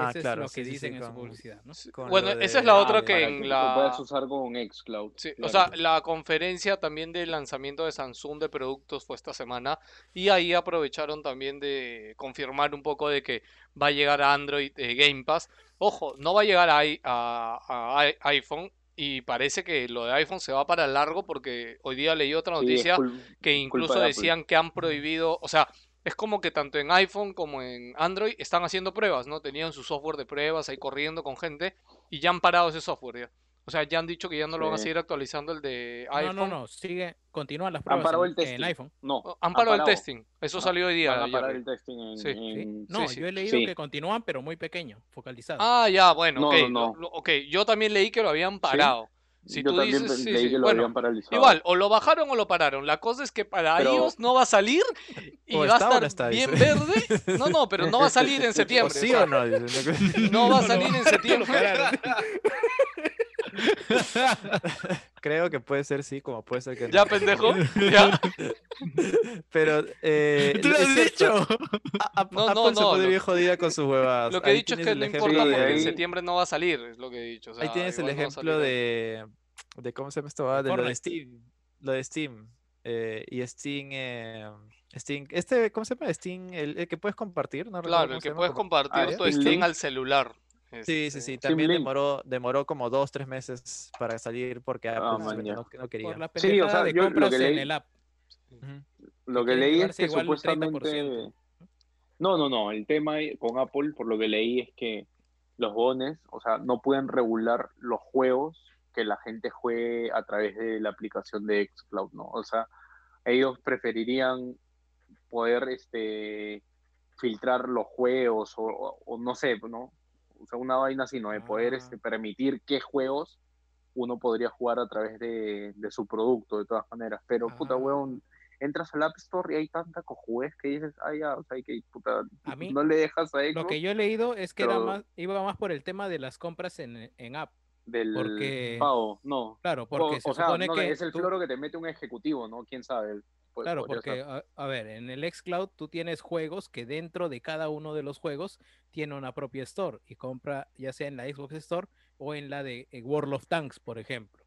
Ah, Eso claro, es lo que sí, sí, sí, dicen en su publicidad, ¿no? Bueno, esa es la Ah, otra que en Lo la... puedes usar con Xcloud. Sí, o sea, la conferencia también de lanzamiento de Samsung de productos fue esta semana y ahí aprovecharon también de confirmar un poco de que va a llegar a Android eh, Game Pass. Ojo, no va a llegar a, iPhone y parece que lo de iPhone se va para largo porque hoy día leí otra Sí, noticia que incluso de decían que han prohibido, o sea, es como que tanto en iPhone como en Android están haciendo pruebas, ¿no? Tenían su software de pruebas ahí corriendo con gente y ya han parado ese software ya. O sea, ya han dicho que ya no lo van a seguir actualizando el de No, iPhone. no, no, sigue, continúan las Han pruebas en, el testing. en iPhone. No, Oh, Han parado el testing. Eso Ah, salió hoy día. Van a parar el testing en... Sí. ¿sí? en- No, sí. yo he leído Sí. que continúan, pero muy pequeño, focalizado. Ah, ya, bueno, No, ok. no, no. lo- lo- ok, yo también leí que lo habían parado. Si Yo tú también dices, pe- sí, leí sí, que lo bueno, habían paralizado. Igual, o lo bajaron o lo pararon. La cosa es que para Pero- iOS no va a salir y O va a no estar está, bien dice. verde. No, no, pero no va a salir en ¿O septiembre. sí o sea, no? No va a salir en septiembre. Creo que puede ser sí, como puede ser que no. Ya, pendejo. Ya. Pero, eh, ¡Tú lo has dicho! a- a- No, no, Apple se lo- bien jodida con sus huevadas. Lo que he dicho es que no importa porque en septiembre no va a salir, es lo que he dicho. o Ahí tienes el no ejemplo de, de cómo se llama esto, de lo de. Steam, lo de Steam eh, y Steam, eh, Steam, este, ¿cómo se llama? Steam, el, el que puedes compartir, no Claro, el que puedes compartir Ah, tu Steam al celular. Sí, sí, Este, sí, Steam también demoró, demoró como dos, tres meses para salir porque Apple Ah, man, no, no quería. Por la Sí, o sea, de yo lo que en leí- el app. Ujú. Lo que leí es que supuestamente... 30%. No, no, no. El tema con Apple, por lo que leí, es que los bones, o sea, no pueden regular los juegos que la gente juegue a través de la aplicación de Xcloud, ¿no? O sea, ellos preferirían poder este, filtrar los juegos o, o- o no sé, ¿no? O sea, una vaina así, ¿no? De poder Ah. este, permitir qué juegos uno podría jugar a través de, de su producto, de todas maneras. Pero, puta, Ah. weón, entras al App Store y hay tanta cojudez que dices, ah, ya, o sea, hay que, puta, A mí, no le dejas a Lo que yo he leído es que era más, iba más por el tema de las compras en, en app. del porque- pago, no. Claro, O, porque se o sea, supone no, que es el tú- floro que te mete un ejecutivo, ¿no? ¿Quién sabe? Claro, porque, a ver, en el xCloud tú tienes juegos que dentro de cada uno de los juegos tiene una propia store y compra ya sea en la Xbox Store o en la de eh, World of Tanks, por ejemplo.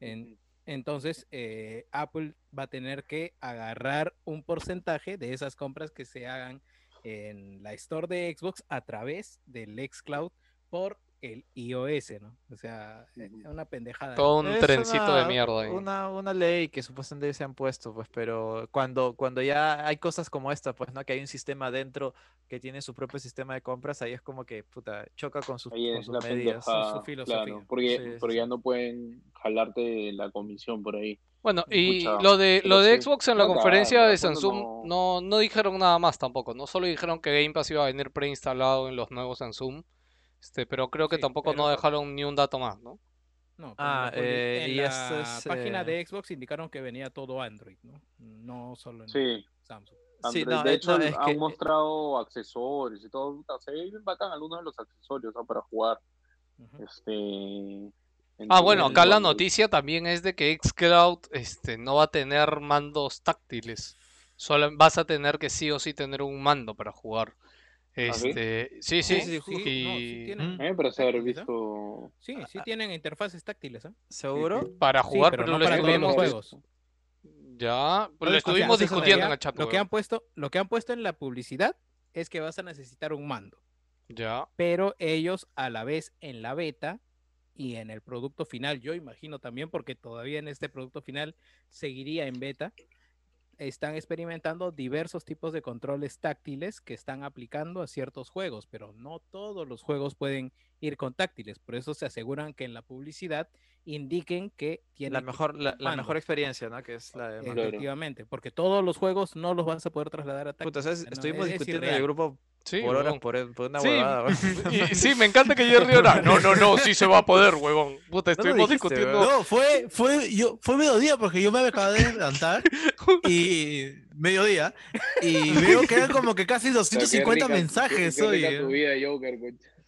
En- entonces, eh, Apple va a tener que agarrar un porcentaje de esas compras que se hagan en la store de Xbox a través del xCloud por el iOS, ¿no? O sea, eh, Ujú. una pendejada. Todo un Es trencito de mierda ahí. Una, una ley que supuestamente se han puesto, pues, pero cuando, cuando ya hay cosas como esta, pues, ¿no? Que hay un sistema dentro que tiene su propio sistema de compras, ahí es como que, puta, choca con sus, Ahí con es sus medidas. su filosofía. claro, porque, Sí, sí, porque ya no pueden jalarte la comisión por ahí. Bueno, y lo de lo de Xbox en la conferencia de Samsung no, no dijeron nada más tampoco, no solo dijeron que Game Pass iba a venir preinstalado en los nuevos Samsung, este, pero creo que Sí, tampoco no pero- dejaron ni un dato más, ¿no? No, Ah, en la, publi- eh, en y la es, página eh, de Xbox indicaron que venía todo Android, ¿no? No solo en Sí, Samsung. Sí, no, de eh, hecho no, es han que- mostrado accesorios y todo. Se ve bien bacán algunos de los accesorios ¿no? para jugar. Este, Ah, bueno, en acá la noticia también es de que Xcloud este, no va a tener mandos táctiles, Solo vas a tener que sí o sí tener un mando para jugar. ¿Ah, sí? Este, sí, sí, Sí, sí, sí, no, sí y tienen. Táctiles, ¿ah? visto. Sí, sí tienen interfaces táctiles, ¿ah? ¿Seguro? para Sí, jugar, pero pero no para todos los juegos. ya, pues lo estuvimos O sea, discutiendo en el chat, Lo que han puesto, lo que han puesto en la publicidad es que vas a necesitar un mando. Ya, pero ellos a la vez en la beta y en el producto final, yo imagino también, porque todavía en este producto final seguiría en beta, están experimentando diversos tipos de controles táctiles que están aplicando a ciertos juegos, pero no todos los juegos pueden ir con táctiles, por eso se aseguran que en la publicidad indiquen que tiene La mejor, la, mejor experiencia, ¿no? Que es la de. Efectivamente, porque todos los juegos no los vas a poder trasladar a táctiles. Puta, ¿sabes? no, Estuvimos es- es discutiendo en el grupo sí, por horas por, por una Sí, huevada. Y, sí, me encanta que Jerry ahora. No, no, no, sí se va a poder, huevón. Puta, No estuvimos dijiste, discutiendo. No, fue, fue, yo, fue mediodía porque yo me acababa de levantar y mediodía y veo que eran como que casi O sea, qué 250 rica- mensajes qué hoy. rica eh. tu vida, Joker,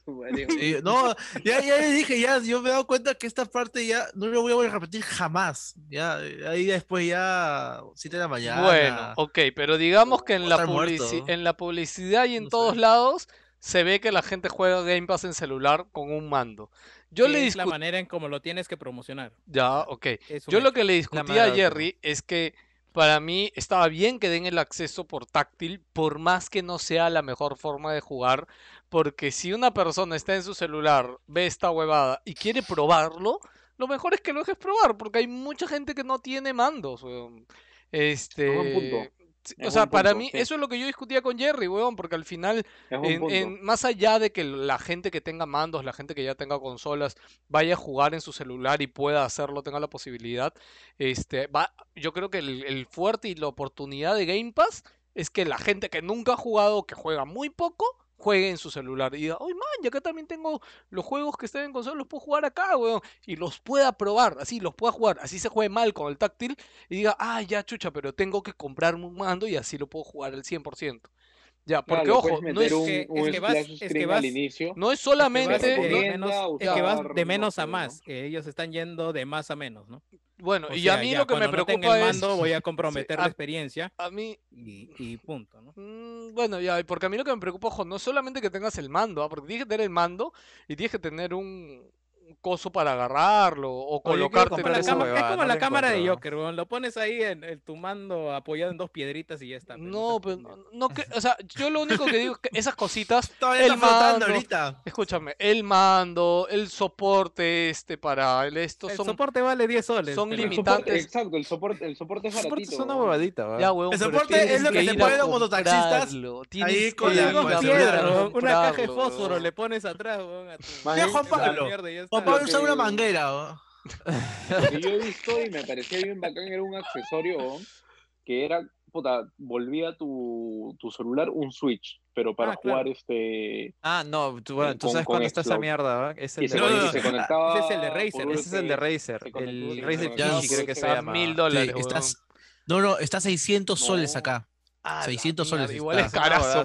no, ya, ya le dije, ya, yo me he dado cuenta que esta parte ya no lo voy a repetir jamás. Ya, ahí después ya, 7 de la mañana. Bueno, ok, pero digamos que en la, muerto. publici- en la publicidad y en No todos sé. lados se ve que la gente juega Game Pass en celular con un mando. Yo le es la manera en cómo lo tienes que promocionar. Ya, ok. Yo lo que le discutí a Jerry es que para mí estaba bien que den el acceso por táctil, por más que no sea la mejor forma de jugar, porque si una persona está en su celular, ve esta huevada y quiere probarlo, lo mejor es que lo dejes probar, porque hay mucha gente que no tiene mandos, weón. Este, punto. sí, Es o sea, para punto, mí sí. eso es lo que yo discutía con Jerry, weón, porque al final en- en- más allá de que la gente que tenga mandos, la gente que ya tenga consolas, vaya a jugar en su celular y pueda hacerlo, tenga la posibilidad, este, va, yo creo que el, el fuerte y la oportunidad de Game Pass es que la gente que nunca ha jugado, que juega muy poco, juegue en su celular y diga, ¡ay, man! Ya acá también tengo los juegos que están en consola, los puedo jugar acá, weón. Y los pueda probar, así, los pueda jugar, así se juegue mal con el táctil y diga, ah, ya, chucha, pero tengo que comprarme un mando y así lo puedo jugar al 100%. Ya, porque Claro, ojo, no es, un, que- un es que vas- es que vas- al inicio. no es Es que vas solamente... de, no- menos, es que vas usar, de no menos sé, a ¿no? más. que ellos están yendo de más a menos, ¿no? Bueno, O y a mí ya lo que me cuando no preocupa el es... mando voy a comprometer a- la experiencia A mí, y, y punto, ¿no? mm, bueno, ya, porque a mí lo que me preocupa, ojo, no es solamente que tengas el mando, ¿ah? porque tienes que tener el mando y tienes que tener un, un coso para agarrarlo o Oye, yo quiero colocarte... comprar la cama- es como no la cámara de. Joker, weón, lo pones ahí en, en tu mando apoyado en dos piedritas y ya está. pero No, pero no, no que, o sea, yo lo único que digo es que esas cositas, Todavía el está mando, ahorita. escúchame, el mando, el soporte este para el esto el son soporte vale 10 soles. son pero- El soporte- limitantes. exacto, el soporte, el soporte es Soporte baratito. es una ¿no? huevadita, weón. Ya, huevón, El soporte es lo que que te ponen los mototaxistas ahí con ir la- a con la piedra, celular, weón, una caja de fósforo weón. le pones atrás, weón, Juan Pablo. Mierda y ya Juan está. Pablo usa que- una manguera. ¿o? Lo que yo he visto y me parecía bien bacán era un accesorio ¿no? que era, puta, volvía tu, tu celular un Switch, pero para Ah, claro. jugar este... Ah, no, tú, bueno, tú Con- sabes cuándo está esa mierda, ¿verdad? Es el de conectaba... Ese es el de Razer, Ese es el de Razer, el Razer Kinji creo que se llama. mil Sí, dólares, estás... No, no, está 600 soles acá. Ah, la 600 soles Igual es carazo.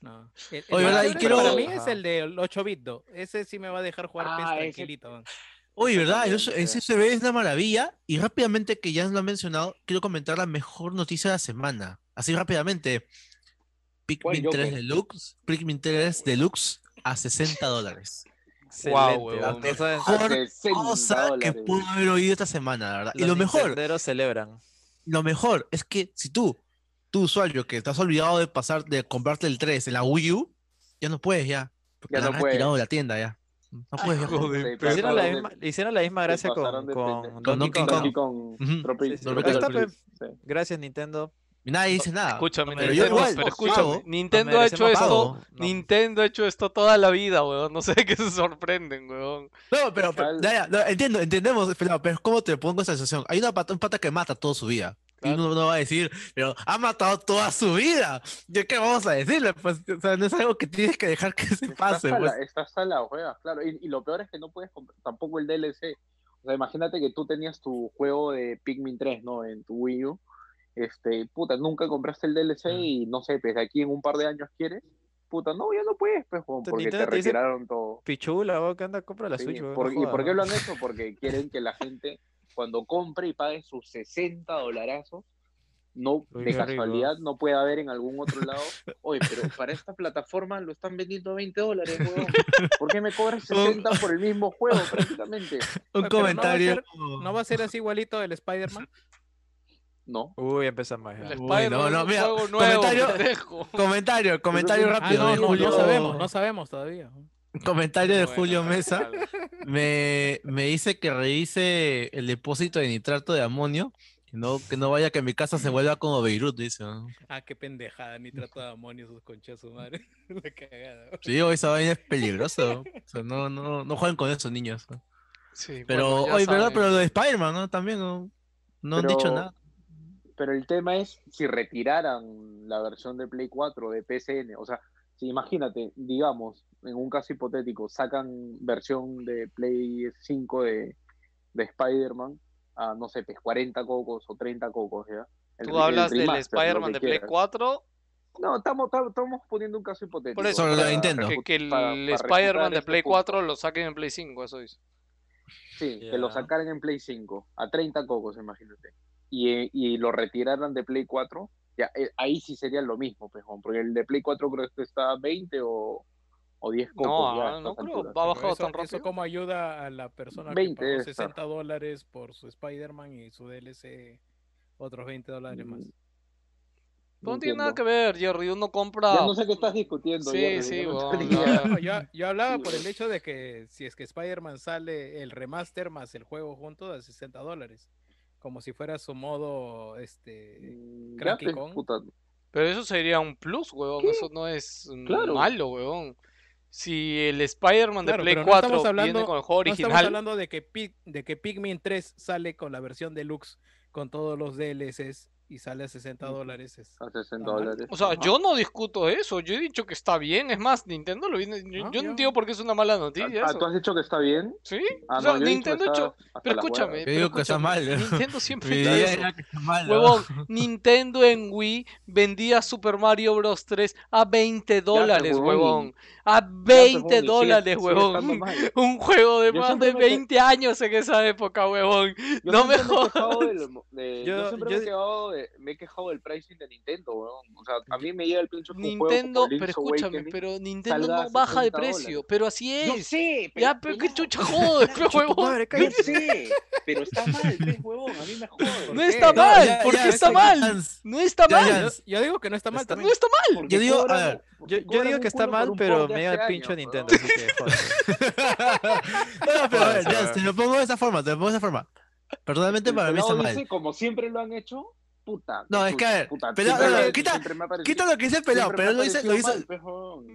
No. El, el Oye, ¿verdad? Y Para mí es el de 8 bit, do. Ese sí me va a dejar jugar Ah, PES ese- tranquilito. weón. Oye, Ese ¿verdad? El, sí. SSB es una maravilla. Y rápidamente, que ya lo han mencionado, quiero comentar la mejor noticia de la semana. Así rápidamente. Pikmin ¿Cuál, 3 Joker? Deluxe. Pikmin 3 Deluxe a 60 dólares. Excelente, weón. La mejor 60 cosa que puedo haber oído esta semana, la verdad. Y lo mejor, celebran. Lo mejor es que si tú, tu usuario que estás olvidado de pasar, de comprarte el 3 en la Wii U, ya no puedes ya. Porque Ya la no han puedes. retirado de la tienda ya. No puedes ya. Joder, Se pero- Hicieron la, de- misma, hicieron la misma gracia con, de con Donkey Kong. Kong Sí. Gracias, Nintendo. Y nadie dice nada. Escúchame, Pero Nintendo, yo igual, pero escúchame, Nintendo ha hecho esto. No. Nintendo ha hecho esto toda la vida, weón, no sé de qué se sorprenden, weón. No, pero, ya, ya, no, entiendo, entendemos, pero, pero ¿cómo te pongo esa sensación? Hay una pata, un pata que mata toda su vida. Y uno no va a decir, pero ha matado toda su vida. ¿Yo qué vamos a decirle? Pues, o sea, no es algo que tienes que dejar que se pase. A Pues. la, estás a la juegas, claro. Y, y lo peor es que no puedes comprar tampoco el DLC. O sea, imagínate que tú tenías tu juego de Pikmin 3, ¿no? En tu Wii U. Este, puta, nunca compraste el DLC y no sé, pues de aquí en un par de años quieres. Puta, no, ya no puedes, pues, porque te Nintendo te dice, retiraron todo. Pichula, vos que anda, compra la Sí, Switch, por- no ¿Y por qué ¿no? lo han hecho? Porque quieren que la gente, cuando compre y pague sus 60 dolarazos, no, de rico. casualidad no puede haber en algún otro lado. Oye, pero para esta plataforma lo están vendiendo a 20 dólares, weón. ¿Por qué me cobras 60 por el mismo juego prácticamente? Un Oye, pero no va a comentario. ser- ¿No va a ser así igualito el Spider-Man? No. Uy, empezamos. El Uy, Spider-Man no, no, mira, juego nuevo, comentario-. Comentario, comentario que- Ah, rápido no, no, no sabemos, no sabemos todavía. Comentario de Bueno, Julio Mesa. Me, me dice que revise el depósito de nitrato de amonio. Que no, que no vaya que mi casa se vuelva como Beirut, dice. ¿no? Ah, qué pendejada, ni trato de amonio sus conchas su madre. La cagada. Sí, esa vaina es peligrosa. O sea, no, no, no jueguen con eso, niños. ¿no? Sí, Pero, bueno, oye, ¿verdad? Pero lo de Spider-Man, ¿no? También no, no han dicho nada. Pero el tema es si retiraran la versión de Play 4 de PSN. O sea, si imagínate, digamos, en un caso hipotético, sacan versión de Play 5 de, de Spider-Man a, no sé, pues 40 cocos o 30 cocos, ¿ya? El Tú el hablas del Spider-Man de Play quieras. 4, No, estamos, estamos, poniendo un caso hipotético. por eso, lo de Nintendo. que, que el para Spider-Man de este Play punto. 4 lo saquen en Play 5, eso dice. Sí, que lo sacaran en Play 5 a 30 cocos, imagínate. Y, y lo retiraran de Play 4, ya, eh, ahí sí sería lo mismo, pejón, porque el de Play 4 creo que está a 20 o, o 10 cocos. No, ya, ah, no creo, alturas. va a Pero bajar eso, tan eso rápido. cómo ayuda a la persona 20 que pagó debe estar. 60 dólares por su Spider-Man y su DLC otros 20 dólares más. Mm, No, no tiene nada que ver, Jerry. Uno compra. Ya no sé qué estás discutiendo. Sí, Jerry, sí, yo no tengo no, yo, yo hablaba por el hecho de que si es que Spider-Man sale el remaster más el juego juntos a 60 dólares. Como si fuera su modo este Mm, Cranky Kong. puta. Pero eso sería un plus, weón. Eso no es mm, Claro. malo, weón. Si el Spider-Man de Claro, Play pero no 4 estamos hablando- viene con el juego No estamos original, hablando de que, Pig- de que Pikmin 3 sale con la versión deluxe con todos los DLCs y sale a 60 Ujú. dólares. es- A 60 Ah, dólares. o sea, Ajá. yo no discuto eso. Yo he dicho que está bien. Es más, Nintendo lo viene. Yo, Ah, yo no entiendo por qué es una mala noticia Ah, eso. ¿tú has dicho que está bien? ¿Sí? Ah, o sea, no, he dicho Nintendo ha está hecho. hasta Pero escúchame. Yo digo que está mal, ¿no? Nintendo siempre idea eso. era que está mal, ¿no? Huevón, Nintendo en Wii vendía Super Mario Bros 3 a 20 dólares, huevón. A Ya, pues, 20 huevón, y sigue- dólares, huevón. Un juego de Yo más de me que- 20 años en esa época, huevón. Yo No me jodas. yo, siempre me, he quejado de- me he quejado del pricing de Nintendo, weón. O sea, a mí me llega el pincho un juego Nintendo, como pero escúchame, pero Nintendo no baja de 60 precio, dólares. pero así Yo es. sé, pero Ya, pero qué chucha jodes, pe, huevón. Yo sé, pero está mal, pues, huevón. A mí me jode. No qué? está No, mal, ¿por qué está ya, mal? No está ya, mal, ya. Yo, yo digo que no está mal Está también. no está mal. Yo digo, a ver, Yo, yo digo que está mal, pero de me da hace el pincho años, Nintendo, así que no, pero a ver, te lo pongo de esa forma, te lo pongo de esa forma. Personalmente para mí está mal. dice, como siempre lo han hecho, puta. No, es que, a ver, puta, pelado, siempre no, no, quita- Quita lo que dice el pelado, pero lo dice, lo hizo, mal, pues.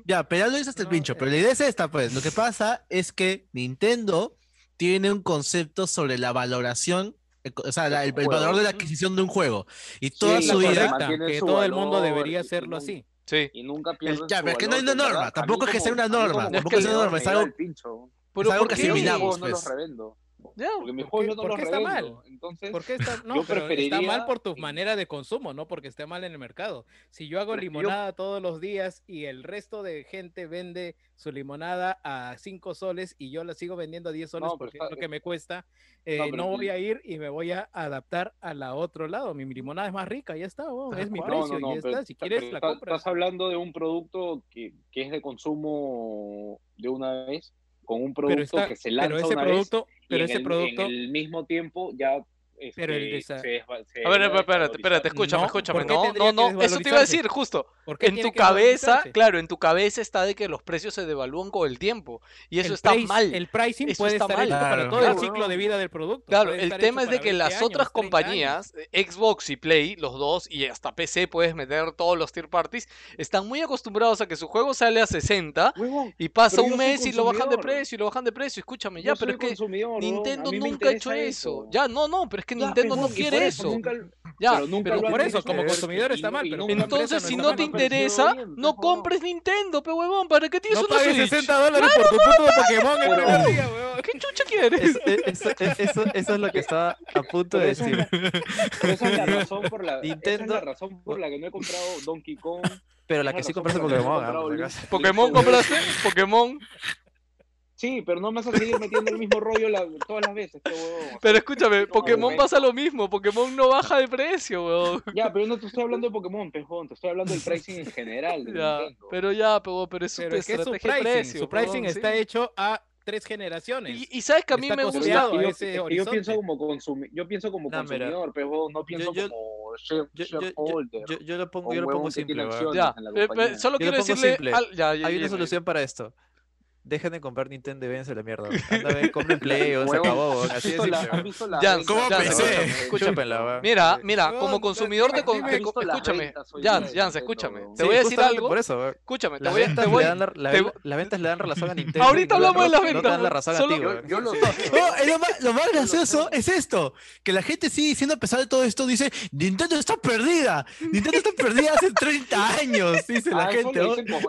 Ya, pero ya lo dice hasta el pincho. eh. Pero la idea es esta, pues. Lo que pasa es que Nintendo tiene un concepto sobre la valoración, eh, o sea, la- el, el valor de la adquisición de un juego. Y toda Sí, su vida. que su todo el mundo valor debería hacerlo así. Sí. Y nunca pierden ya, pero es que no valor, hay una norma, tampoco es que sea una norma, tampoco es una norma, es algo- el pincho. Pero algo ¿por que asimilamos, no pues. los revendo. Ya, Porque mis ¿Por juegos no los está mal? Entonces, ¿Por qué está, no, yo está mal por tu manera de consumo, no porque esté mal en el mercado. Si yo hago yo- limonada todos los días y el resto de gente vende su limonada a 5 soles y yo la sigo vendiendo a 10 soles No, porque está- es lo que me cuesta, eh, No, no, pero- voy a ir y me voy a adaptar a la otro lado. Mi limonada es más rica, ya está, es mi precio, ya pero está. Si quieres pero la compras. Estás hablando de un producto que, que es de consumo de una vez, con un producto está, que se lanza pero ese una producto, vez, y pero en ese el, producto, en el mismo tiempo ya Pero el este, desa- se se A ver, espérate, espérate, escúchame, No, escúchame. ¿por qué No, no, no, eso te iba a decir, justo. ¿por qué En tu cabeza, claro, en tu cabeza está de que los precios se devalúan con el tiempo. Y eso el está price- mal. El pricing Eso puede está estar mal. hecho para Claro. todo el Claro. ciclo de vida del producto. Claro, puede el tema es de que 20 las años, otras 30 años. compañías, eh, Xbox y Play, los dos, y hasta PC puedes meter todos los tier parties, están muy acostumbrados a que su juego sale a 60 Huevón, y pasa un mes y lo bajan de precio y lo bajan de precio. Escúchame, ya, pero es que Nintendo nunca ha hecho eso. Ya, no, no, pero es que Ya, Nintendo no quiere por eso. nunca- Ya, pero nunca pero por eso, como es- consumidor está mal, pero Entonces, si no te interesa, bien, no compres Nintendo, pe huevón. ¿Para qué tienes No una Switch? 60 dólares por tu puto Pokémon el primer día. ¿Qué chucha quieres? Es- es- eso, es- eso, eso es lo que estaba a punto de eso, decir. esa es la razón por la, esa es Nintendo- la razón por la que no he comprado Donkey Kong. Pero la que sí compraste Pokémon, ah. ¿Pokémon compraste? ¿Pokémon? Sí, pero no me vas a seguir metiendo el mismo rollo la, todas las veces, este. Pero escúchame, Pokémon pasa lo mismo, Pokémon no baja de precio, huevón. Ya, pero no te estoy hablando de Pokémon, pejón, te estoy hablando del pricing en general. Ya, pero ya, pero, pero es, pero es su pricing, precio, su pricing está ¿sí? hecho a tres generaciones. Y, y sabes que a mí está me gusta. Yo, ese yo, yo, pienso como, consumi yo pienso como nah, consumidor, mira. pero no pienso yo, como shareholder. Yo, lo pongo, yo lo pongo simple. Ya, eh, solo yo quiero decirle. Al, ya, ya, hay una solución para esto dejen de comprar Nintendo y véanse la mierda. Anda, ven, compren Play o se acabó. Así de simple. Jan, ¿cómo pensé? Escúchame, la Mira, mira, como consumidor de... Escúchame, Jan, Jan, escúchame. Te voy a decir algo. Por eso, Escúchame, te voy a... Las ventas le dan razón a Nintendo. Ahorita hablamos de las ventas. No te dan la razón a ti, Yo lo oh, Lo más gracioso es esto, que la gente sigue diciendo a pesar de todo esto, dice, Nintendo está perdida. Nintendo está perdida hace 30 años, dice la gente.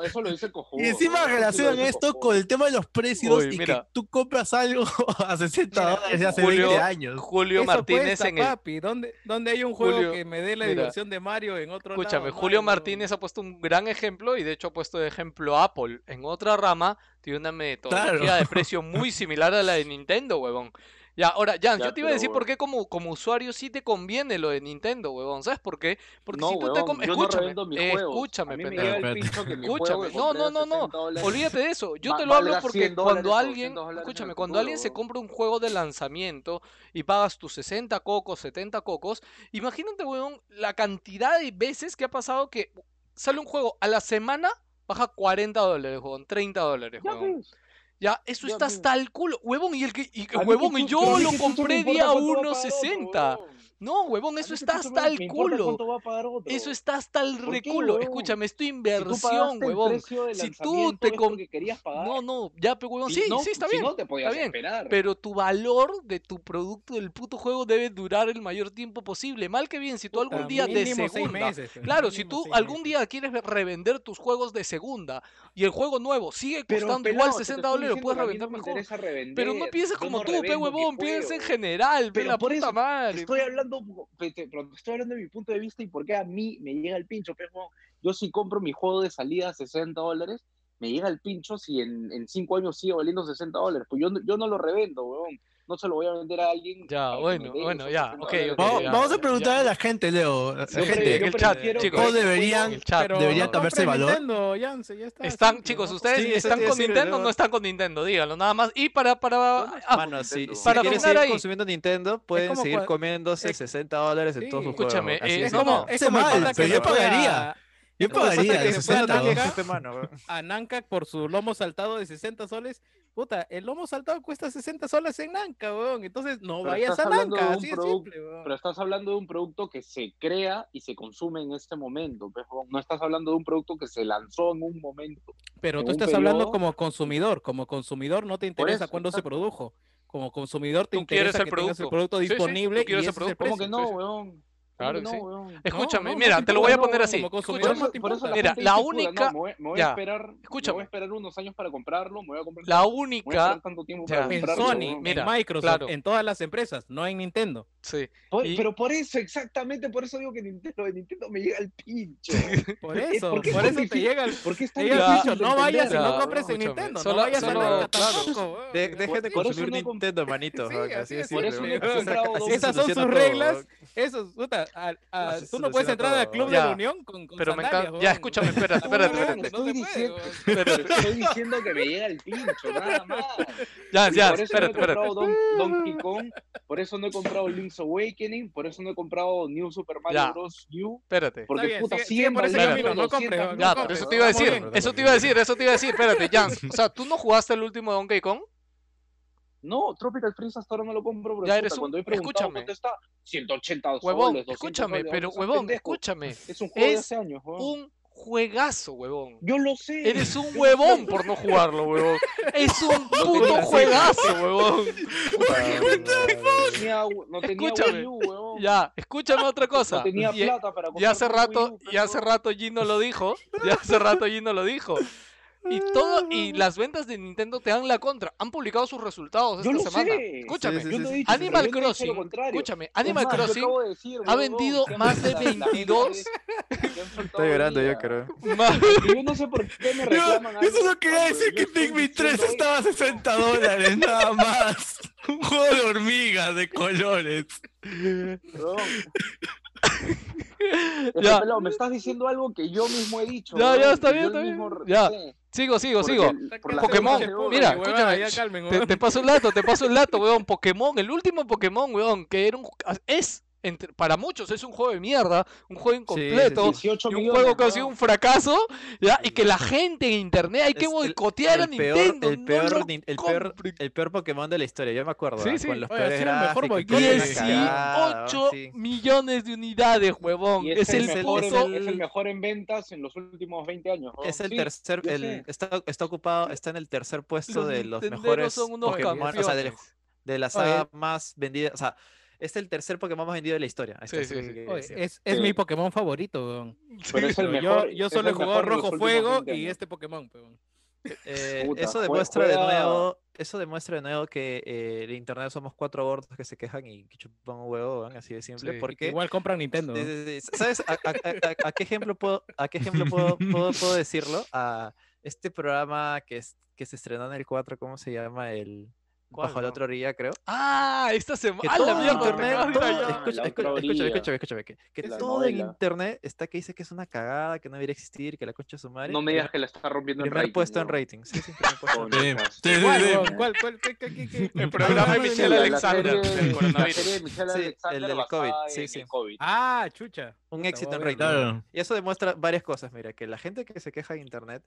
Eso lo dice Y encima relacionan esto con el tema de los precios Uy, y mira. que tú compras algo a 60 dólares de hace Julio, 20 años. Julio Eso Martínez cuesta, en el... ¿Dónde, ¿Dónde, hay un juego Julio, que me dé la mira, de Mario en otro Escúchame, lado, Julio Martínez ha puesto un gran ejemplo y de hecho ha puesto de ejemplo Apple. En otra rama tiene una metodología claro. de precio muy similar a la de Nintendo, huevón. Ya, ahora, Jan, yo te iba a decir por qué como, como usuario sí te conviene lo de Nintendo, huevón. ¿Sabes por qué? Porque si tú huevón, te... Escúchame, escúchame, pendejo. Escúchame. No, no, no, no. Olvídate de eso. Yo te lo hablo porque cuando alguien... Escúchame, cuando alguien se compra un juego de lanzamiento y pagas tus 60 cocos, 70 cocos, imagínate, huevón, la cantidad de veces que ha pasado que sale un juego a la semana baja 40 dólares, huevón, 30 dólares, huevón. Ya, eso ya, hasta el culo. Huevón, y el que. Y, huevón, y yo lo compré día 1.60. No, huevón, eso está hasta el culo. Eso está hasta el reculo. Escúchame, es tu inversión, huevón. Si tú te No, no, ya, pero huevón, sí, sí, está bien. está bien. Pero tu valor de tu producto del puto juego debe durar el mayor tiempo posible. Mal que bien, si tú algún día de segunda. Claro, si tú algún día quieres revender tus juegos de segunda y el juego nuevo sigue costando igual 60 dólares, puedes reventar mejor. Pero no pienses como tú, pe huevón, piensa en general, pe la puta madre. Estoy hablando hablando, pues, pero te estoy hablando de mi punto de vista y por qué a mí me llega el pincho. Pues, pero yo si compro mi juego de salida a 60 dólares, me llega el pincho si en, en cinco años sigue valiendo 60 dólares. Pues yo, yo no lo revendo, weón no se lo voy a vender a alguien. Ya, bueno, bueno, ya, okay, okay, vamos, ya, Vamos a preguntar ya. a la gente, Leo. La yo gente, el chat, chicos. Deberían, el deberían cambiarse valor? Nintendo, Janssen, ya está, están, así, chicos, ¿ustedes sí, están con Nintendo o no están con Nintendo? Díganlo, nada más. Y para... para ah, si, para si seguir ahí. consumiendo Nintendo, pueden seguir cual... comiéndose es... 60 dólares en sí, todos sus juegos. Eh, Escúchame, es, como, es mal, pero yo pagaría. Yo pagaría. Este a Nanka por su lomo saltado de 60 soles puta, el lomo saltado cuesta 60 soles en Nanca, weón. Entonces no vayas a Nanca, así de simple, weón. Pero estás hablando de un producto que se crea y se consume en este momento, pues, weón. No estás hablando de un producto que se lanzó en un momento. Pero tú estás hablando como consumidor. Como consumidor no te interesa cuándo se produjo. Como consumidor te interesa que el producto. el producto disponible sí, y producto. ¿Cómo que no, pues. weón? Escúchame, mira, te lo voy a poner así. La mira, la única. Me voy, a esperar, unos años para comprarlo. Me comprar, la única. En Sony, en Microsoft, en todas las empresas, no en Nintendo. Sí. Pero por eso, exactamente por eso digo que Nintendo, Nintendo me llega al pincho. Por eso, ¿Por, eso te llega al pincho. No vayas y no compres en Nintendo. Solo, no vayas a la tampoco. De, deja de consumir Nintendo, comp... manito. Esas son sus reglas. Eso, tú no puedes entrar al Club de la Unión con, con Pero me encanta. Ya, escúchame, espera, espera. Estoy diciendo que me llega el pincho, nada más. Ya, ya, espera, espera. Donkey Kong, por eso no he comprado Link's Awakening, por eso no he comprado New Super Mario. Bros. U. Espérate. Porque bien, puta, sigue, siempre sigue por no compres. Ya, pero eso te iba a decir, eso te iba a decir, eso te iba a decir, espérate, Jan. O sea, ¿tú no jugaste el último Donkey Kong? No, Tropical Freeze hasta ahora no lo compro, bro. Ya eres un... Cuando escúchame. está 180 soles, Huevón, escúchame, pero huevón, escúchame. Es un juego es de hace años, huevón. un juegazo, huevón. Yo lo sé. Eres un huevón por no jugarlo, huevón. Es un puto juegazo, huevón. No escúchame. Ya, escúchame otra cosa. Tenía e plata para y, y hace rato, y hace rato Gino lo dijo. Y hace rato Gino lo dijo y todo y las ventas de Nintendo te dan la contra. Han publicado sus resultados Yo esta lo semana. sé. Escúchame, Sí, sí, sí, dicho, Animal lo Crossing, escúchame, Es Animal más, Crossing acabo de decir, ha vendido más de la- la gente 22 es- que han faltado Estoy llorando yo, creo. Yo no sé por qué me reclaman algo quería cuando decir que Pikmin 3 diciendo estaba a 60 dólares, nada más. Un juego de hormigas de colores. Ya. pelado, me estás diciendo algo que yo mismo he dicho. Ya, ya, huevón, está bien, está mismo Ya. Sigo, sigo, porque sigo. el- Pokémon, mira, escúchame, ya calmen, Te, te paso el dato, te paso el dato, weón. Pokémon, el último Pokémon, weón, que era un es entre- para muchos es un juego de mierda, un juego incompleto, 18 y un millones, juego que ha sido un fracaso, ¿ya? Y que la gente en internet hay que boicotear a Nintendo. el no peor, el peor, el peor Pokémon de la historia, yo me acuerdo. Sí, ah, sí. Con los Oye, mejor boicot que de una la cagada, 18 sí. millones de unidades, huevón. Y Es, es, el, el mejor, en, es el mejor en ventas en los últimos 20 años. Es el Sí, tercer, está, está ocupado, está en el tercer puesto Los de los mejores son unos Pokémon, o sea, campeones. de la saga más vendida, o sea, es el tercer Pokémon más vendido de la historia. ahí Sí, está, sí, eso sí. que Oye, decía. es, es Sí. mi Pokémon favorito, weón. Pero es el Pero mejor. yo, yo es solo he jugado Rojo Fuego 20 y este Pokémon, weón. Eh, Puta, eso demuestra de nuevo, eso demuestra de nuevo que eh, en internet somos cuatro gordos que se quejan y que chupan un huevo, weón, así de simple, Sí. porque Igual compran Nintendo. ¿Sabes a, a- a- a- a qué ejemplo puedo, a qué ejemplo puedo, puedo, puedo decirlo? A este programa que, es, que se estrenó en el 4, ¿cómo se llama? El ¿Cuál, Bajo la no? otra orilla, creo. Ah, esta semana. ¡Ah, la en internet, de. La escúchame, escúchame, escúchame, que, que La todo en novela. internet está que dice que es una cagada, que no debería existir, que la concha de su madre. No me digas que la está rompiendo en Primer rating. puesto en huevón. rating. Sí, sí, primer puesto en ¿Cuál? ¿Cuál, cuál, qué, qué, qué, qué? El programa de Ah, Michelle la- la Alexander La coronavirus. de Sí, el del COVID, en sí, el sí. Ah, chucha. Un éxito en rating. Y eso demuestra varias cosas, mira, que la gente que se queja en internet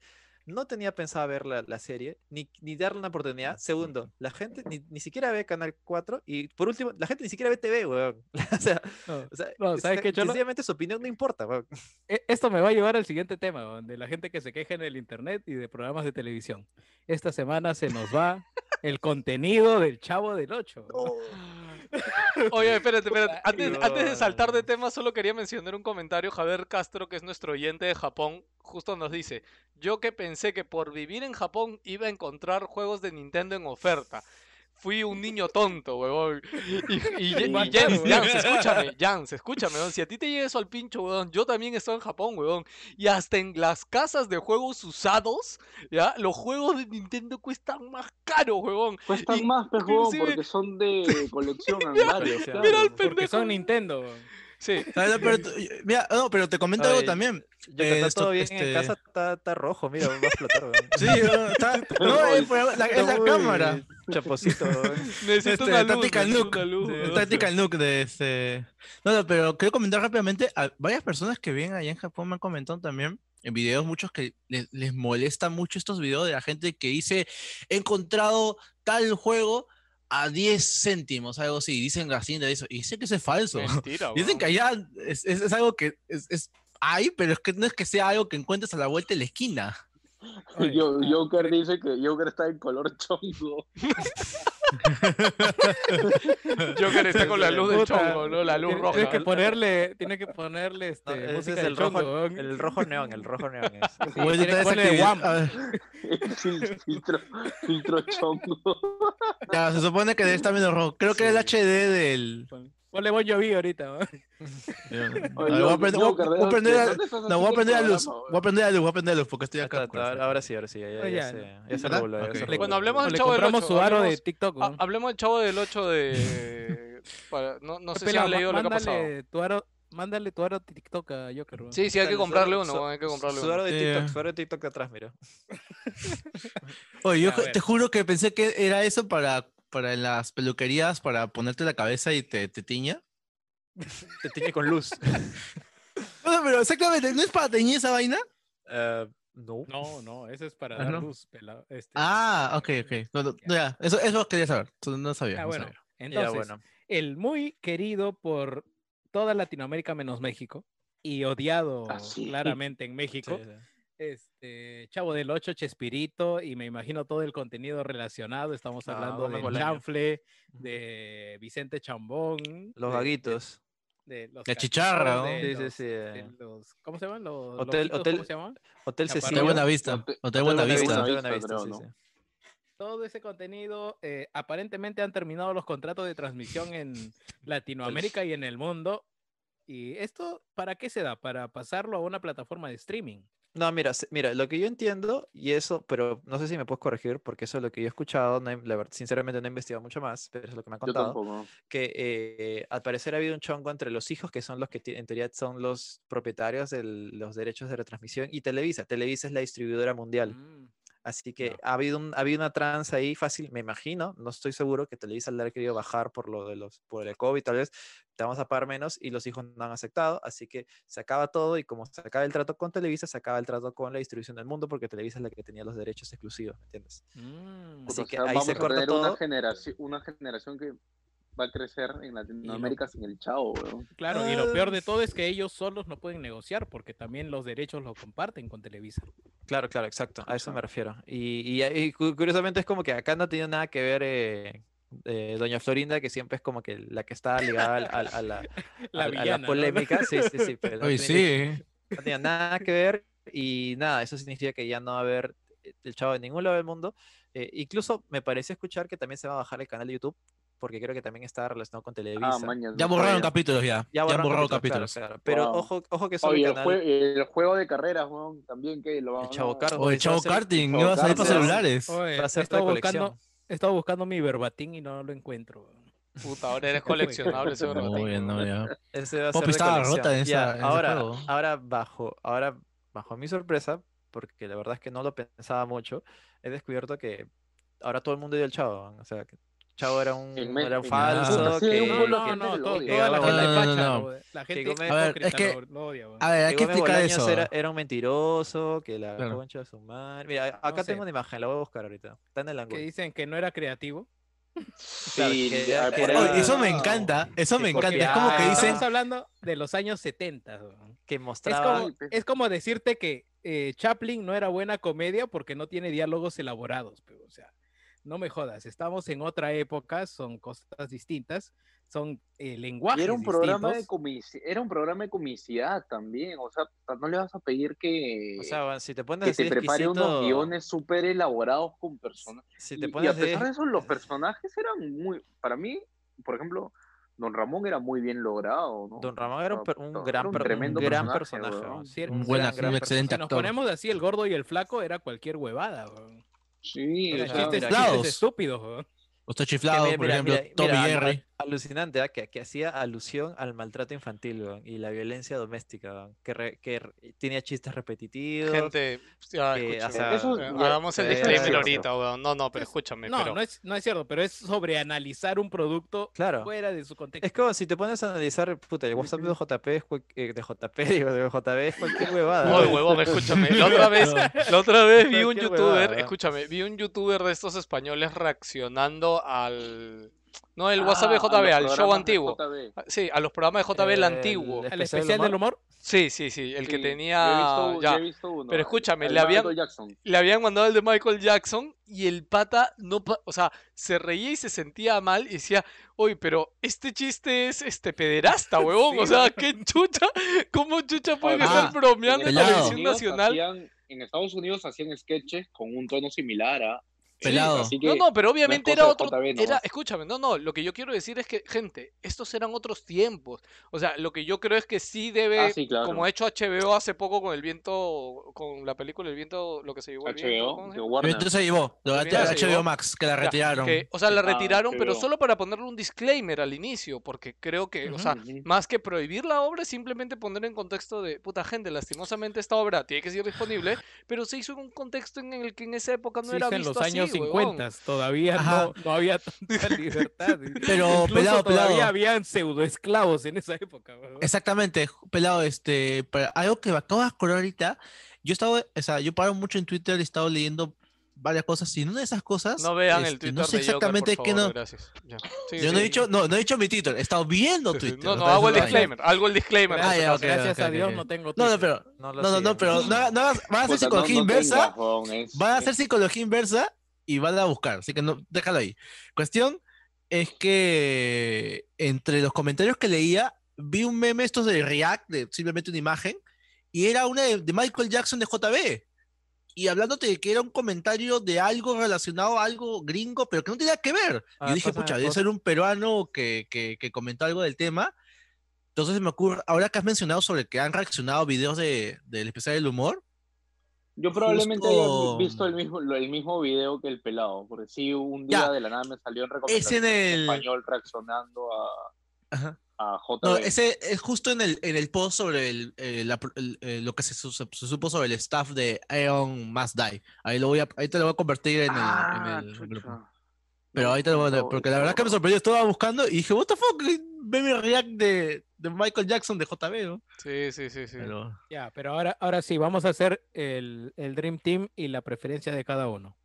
no tenía pensado ver la, la serie, ni, ni darle una oportunidad. Segundo, la gente ni, ni siquiera ve Canal 4 y por último, la gente ni siquiera ve TV, weón. o sea, No. o sea, No, ¿sabes qué, Cholo? sencillamente su opinión no importa, weón. E- Esto me va a llevar al siguiente tema, weón, de la gente que se queja en el internet y de programas de televisión. Esta semana se nos va el contenido del Chavo del 8. Oye, espérate, espérate. Antes, antes de saltar de tema, solo quería mencionar un comentario. Javier Castro, que es nuestro oyente de Japón, justo nos dice: Yo que pensé que por vivir en Japón iba a encontrar juegos de Nintendo en oferta. Fui un niño tonto, huevón. Y, y, y, Jens, pedo, Jans, escúchame, Jans, escúchame, weón. Si a ti te llega eso al pincho, weón, yo también estoy en Japón, weón. Y hasta en las casas de juegos usados, ¿ya? Los juegos de Nintendo cuestan más caro, huevón. Cuestan Y- más, huevón, inclusive- porque son de colección. Mira Mira al Porque pendejo. Porque son Nintendo. weón. Sí. No, pero, tú- mira, no, pero te comento algo también. Yo que Eh, está esto- todo bien este- en casa, está, está rojo, mira, va a explotar. Sí, no, está, no, es, la, es la cámara. Chaposito, weón. Necesito Este, una luz, Tactical Nuke. una luz, Sí, weón. Tactical Nuke de este. No, no, pero quiero comentar rápidamente. A varias personas que viven allá en Japón me han comentado también en videos, muchos que les, les molesta mucho estos videos de la gente que dice: He encontrado tal juego a 10 céntimos, algo así. Dicen de eso. Y dicen que eso es falso. Mentira, Dicen que allá es, es- es algo que es, es- hay, pero es que no es que sea algo que encuentres a la vuelta de la esquina. Oye, Yo- Joker dice que Joker está en color chongo. Joker está con la luz del chongo, ¿no? La luz roja. Tiene que ponerle, tiene que ponerle este, No, ese es el rojo, chongo, el rojo neón, el rojo neón es. Sí, Voy a tiene editar que esa ponerle filtro, filtro chongo. ya, se supone que está menos rojo. Creo que era el HD del. Ponle Bon Jovi ahorita, Oye, voy a prender- voy a- ¿de voy a dónde- prender de la- No, voy a luz. Voy a prender la luz, voy a prender la luz porque estoy acá. está, ahora, ahora sí, ahora sí, ya, ya, Oh, ya ya, se, reguló, Bueno, hablemos del Chavo del compramos Ocho, su aro de hablemos- TikTok, hablemos del chavo del 8 de. para- No, no sé si han leído lo que ha pasado. mándale tu aro, mándale tu aro TikTok a Joker. Sí, sí, hay que comprarle su- uno, su- hay que comprarle Su uno. aro de TikTok, eh. su aro de TikTok de atrás, mira. Oye, yo te juro que pensé que era eso para, para en las peluquerías, para ponerte la cabeza y te, te tiña. Te tiñe con luz. No, pero exactamente, ¿no es para teñir esa vaina? Eh, no. No, no, eso es para Ah, dar ¿no? luz. Este, Ah, ok, ok. No, no, no, ya, eso, eso quería saber. No sabía. ah, no bueno. sabía. Ya, Entonces, bueno. el muy querido por toda Latinoamérica menos México y odiado Ah, sí. claramente en Sí, México, sí. Este Chavo del 8, Chespirito y me imagino todo el contenido relacionado. Estamos Ah, hablando de. Chanfle, de Vicente Chambón, Los de- vaguitos. de los La chicharra, ¿no? de Sí, sí, los- sí, de eh. los- ¿Cómo se llaman? Los Hotel- loquitos, hotel- ¿Cómo se llaman? Hotel. Hotel Buena Vista. Hotel- Buena Vista. Todo ese contenido, eh, aparentemente han terminado los contratos de transmisión en Latinoamérica y en el mundo. ¿Y esto para qué se da? Para pasarlo a una plataforma de streaming. No, mira, mira, lo que yo entiendo, y eso, pero no sé si me puedes corregir, porque eso es lo que yo he escuchado, no he- la verdad, sinceramente no he investigado mucho más, pero es lo que me han Yo contado, tampoco. que eh, al parecer ha habido un chongo entre los hijos, que son los que en teoría son los propietarios de los derechos de retransmisión, y Televisa. Televisa es la distribuidora mundial. Mm, Así que Ya. ha habido, un, ha habido una tranza ahí fácil, me imagino, no estoy seguro que Televisa le haya querido bajar por lo de los, por el COVID, tal vez te vamos a pagar menos y los hijos no han aceptado, así que se acaba todo y como se acaba el trato con Televisa, se acaba el trato con la distribución del mundo porque Televisa es la que tenía los derechos exclusivos, ¿me entiendes? mm. Así o que sea, ahí vamos se a corta tener todo. Una generación, una generación que va a crecer en Latinoamérica sin el chavo, weón. Claro, y lo peor Ah. de todo es que ellos solos no pueden negociar porque también los derechos los comparten con Televisa. Claro, claro, exacto, a eso me refiero. Y, y, y cu- curiosamente es como que acá no tenido nada que ver eh, eh, Doña Florinda, que siempre es como que la que está ligada a, la, La a- a ¿no? polémica, sí, sí, sí, pero no Oye, tiene- sí. no tenía nada que ver y nada, eso significa que ya no va a haber eh, el chavo en ningún lado del mundo. Eh, incluso me pareció escuchar que también se va a bajar el canal de YouTube, porque creo que también está relacionado con Televisa. Ah, maña, Ya no borraron capítulos ya. Ya borraron borraron capítulos, capítulos. claro, claro. Pero Wow. ojo, ojo que solo Oye, el el, canal, jue- el juego de carreras, weón, también que lo el Chavo a- Kart, O el eso va a Chavo Karting, Chavo iba a salir para celulares. Oye, va a he ser estado de buscando, he estado buscando mi verbatín y no lo encuentro. Puta, ahora eres coleccionable ese No, verbatim, ya, no, ya. Ese va a Poppy estaba rota en Ya, esa- en ese ahora, juego. ahora bajo, ahora bajo mi sorpresa, porque la verdad es que no lo pensaba mucho, he descubierto que ahora todo el mundo odia al Chavo. O sea, que Chavo era un, era un falso, que, un No, no, no, que la No, gente no, no, facha, no. lo- la gente Gómez- A ver, es que-. A ver, hay que que explicar eso. Era, era un mentiroso, que la Claro. concha de su madre. Mira, acá sé. tengo una imagen, la voy a buscar ahorita. Está en el que ángulo. dicen que no era creativo. Claro, Sí, que ya, era- que era- eso me Ah, encanta, eso me encanta. Es como que ah, dicen, Estamos hablando de los años 70. weón. Que Es mostraba. como, es como decirte que eh, Chaplin no era buena comedia porque no tiene diálogos elaborados. Pero, o sea, no me jodas, estamos en otra época, son cosas distintas, son eh, lenguajes Y era un programa de distintos. era un programa de comicidad también, o sea, no le vas a pedir que, O sea, si te pones que te prepare unos guiones súper elaborados con personas. si Y, y a pesar así- de eso, los personajes eran muy, para mí, por ejemplo, Don Ramón era muy bien logrado, ¿no? Don Ramón era un, un gran, era un un tremendo gran personaje, personaje. weón. Sí, Un buen actor, un excelente Si nos actor. ponemos así, el gordo y el flaco era cualquier huevada. weón. Sí, o sea, chistes, estúpidos. weón. o está Que chiflado, mira, por mira, ejemplo, mira, Tommy Jerry. Alucinante, ¿ah? que, que hacía alusión al maltrato infantil y la violencia doméstica, weón, que, re- que re- tenía chistes repetitivos. Gente, ya, que, o escúchame, sea, Eso- eh, ya- hagamos el eh, disclaimer ahorita, weón. No, no, pero escúchame, No, pero... no, es, no es cierto, pero es sobre analizar un producto Claro. fuera de su contexto. Es como si te pones a analizar, puta, el WhatsApp de JP es eh, de JP, digo, de JB es cualquier huevada. Oye, huevón, escúchame. La otra vez, la otra vez vi un youtuber, huevada, ¿no? escúchame, vi un youtuber de estos españoles reaccionando al... No, el ah, WhatsApp de JB, al show antiguo. Sí, a los programas de JB el El antiguo. El especial especial del humor. Sí, sí, sí, el que tenía... yo he visto- ya. he visto uno, Pero escúchame, le habían-. Le habían mandado el de Michael Jackson y el pata no, o sea, se reía y se sentía mal y decía, oye, pero este chiste es este pederasta, huevón. Sí, o sea, qué chucha, ¿cómo chucha pueden Ah, estar bromeando en pelado. televisión nacional? hacían- en Estados Unidos hacían sketches con un tono similar a... Pelado. así que No, no, pero obviamente era otro. JB Era, nomás. escúchame, no, no, lo que yo quiero decir es que, gente, estos eran otros tiempos. O sea, lo que yo creo es que sí debe, Ah, sí, claro. como ha hecho HBO hace poco con el viento, con la película El viento, lo que se llevó el viento, HBO, ¿cómo se de llevó, lo También se HBO llevó. Max, que la Ya, retiraron. que, o sea, la Ah, retiraron, pero HBO. solo para ponerle un disclaimer al inicio, porque creo que, o sea, más que prohibir la obra, simplemente poner en contexto de, puta gente, lastimosamente esta obra tiene que ser disponible, pero se hizo en un contexto en el que en esa época no Se era hizo en visto los años así, 50, todavía no, no había tanta libertad. Pero, Incluso pelado, todavía pelado. habían pseudoesclavos en esa época. weón. Exactamente, pelado, este, algo que me acabo de acordar ahorita, yo estaba, o sea, yo paro mucho en Twitter y he estado leyendo varias cosas, y una de esas cosas, No vean el este, Twitter no sé de Joker, exactamente por favor, no, gracias. Ya. Sí, yo no he dicho, no, no he dicho mi Twitter, he estado viendo. Twitter. No, no, hago el disclaimer, hago el disclaimer. Ah, ya, Gracias a Dios no tengo No, no, pero, No no, no, pero no, van a hacer psicología no inversa, van a hacer psicología inversa y van a buscar, así que no, déjalo ahí. Cuestión es que entre los comentarios que leía vi un meme estos de React, de simplemente una imagen, y era una de, de Michael Jackson de JB. Y hablándote de que era un comentario de algo relacionado a algo gringo, pero que no tenía que ver. Ah, Yo dije, pucha, debe ser un peruano que, que, que comentó algo del tema. Entonces me ocurre, ahora que has mencionado sobre que han reaccionado videos de, del especial del humor, Yo probablemente Justo- haya visto el mismo, el mismo video que el pelado, porque sí, un día Ya. de la nada me salió en Es recomendaciones en el- español reaccionando a, Ajá. a JB. No, ese es justo en el, en el post sobre el, eh, el, eh, lo que se, su- se supo sobre el staff de Aeon Must Die. Ahí, lo voy a, ahí te lo voy a convertir en el, Ah, en grupo. Pero No, ahí te lo voy a no, porque la verdad que me sorprendió. Estaba buscando y dije, ¿What the fuck? Baby React de, de Michael Jackson de JB, ¿no? Sí, sí, sí, sí. Pero- Ya, pero ahora, ahora sí, vamos a hacer el, el Dream Team y la preferencia de cada uno.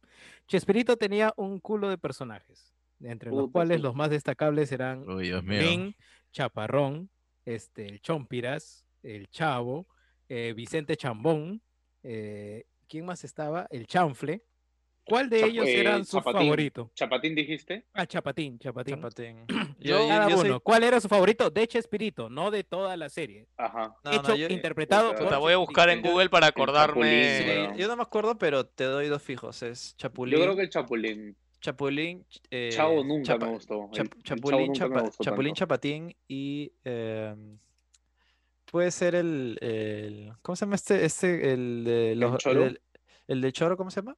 Chespirito tenía un culo de personajes, entre los Puta, cuales sí. los más destacables eran Uy, Dios mío. Lin, Chaparrón, este, el Chompiras, el Chavo, eh, Vicente Chambón, eh, ¿quién más estaba? El Chanfle. ¿Cuál de Chap- ellos eh, era su Chapatín. favorito? ¿Chapatín dijiste? Ah, Chapatín, Chapatín. Chapatín. Yo- Cada yo soy- uno. ¿Cuál era su favorito? De Chespirito, no de toda la serie. Ajá. no, no, Hecho, yo- interpretado puta, por voy a buscar en. Google para Chapulín, acordarme. Sí, yo no me acuerdo, pero te doy dos fijos. Es Chapulín. Yo creo que el Chapulín. Chapulín. eh, Chavo nunca Chapa- me gustó. El- Chapulín, nunca me Chapa- gustó Chapulín. Chapatín y em, puede ser el, el- ¿cómo se llama este? Este, el de los? El, el de Choro, ¿cómo se llama?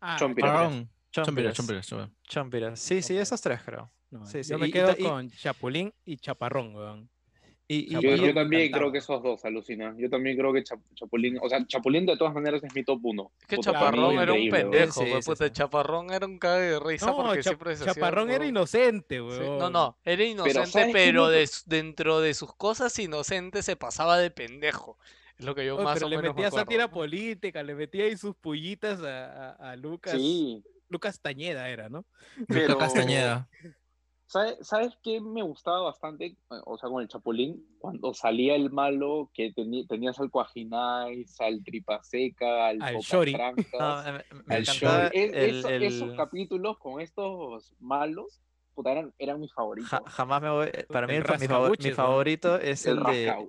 Ah, Chompiras. Chompira, Chompiras. chompira, chompira. Chompiras. Sí, sí, esos tres creo. No, Sí, sí, Yo me quedo y- con Chapulín y Chaparrón, weón. Y, y- Yo, yo también creo que esos dos alucinan. Yo también creo que Chap- Chapulín, o sea, Chapulín de todas maneras es mi top uno. Es que Chaparrón era un pendejo, Sí, pues, sí, puta, sí. Chaparrón era un cague de risa No, porque Cha- siempre se hacía Chaparrón era huevón. inocente, Sí, weón. No, no, era inocente, ¿sabes qué pero me- de dentro de sus cosas inocentes se pasaba de pendejo. Es lo que yo Oye, más pero o le menos me metía acuerdo. sátira política, le metía ahí sus pullitas a, a- a Lucas. Sí, Lucas Tañeda era, ¿no? Luca pero... Castañeda. ¿Sabes, ¿Sabes qué me gustaba bastante? O sea, con el Chapulín, cuando salía el malo, que tenías al Cuajinais, al Tripaseca, al, Al Shori. No, me, me al encantaba Shori. Es- el- eso- el- Esos capítulos con estos malos, puta, eran, eran mis favoritos. ja- jamás me voy. Para mí, el el fa- mi, favor- mi favorito es el el de,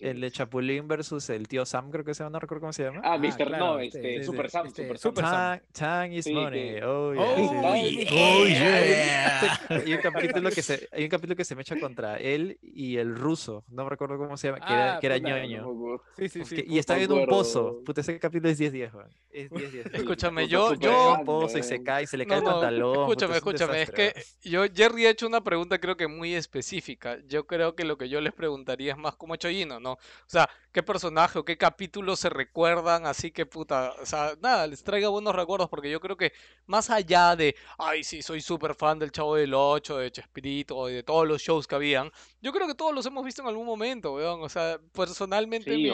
el de Chapulín versus el tío Sam, creo que se llama, no recuerdo cómo se llama. Ah, Mr. claro, no, este, este, sí, Super sí, Sam, este, Super Sam. Super Sam. Time is Sí, money. que- Oh, yeah, Oh, sí, yeah. sí. Oh, yeah. Hay un capítulo que se, hay un capítulo que se me echa contra él y el ruso, no me recuerdo cómo se llama, que era, Ah, que era puta, ñoño. Sí, sí, sí. Puta, y está en un pozo. Puta, ese capítulo es 10-10, weón. Es 10-10. Escúchame, yo- yo- un pozo y se cae, se le No, cae el no, pantalón. escúchame, escúchame, es que yo, Jerry ha hecho una pregunta creo que muy específica. Yo creo que lo que yo les preguntaría es más como Chollino, ¿no? O sea, ¿qué personaje o qué capítulo se recuerdan? Así que puta, o sea, nada, les traiga buenos recuerdos porque yo creo que más allá de, ay, sí, soy súper fan del Chavo del Ocho, de Chespirito, y de todos los shows que habían, yo creo que todos los hemos visto en algún momento, weón. O sea, personalmente Sí,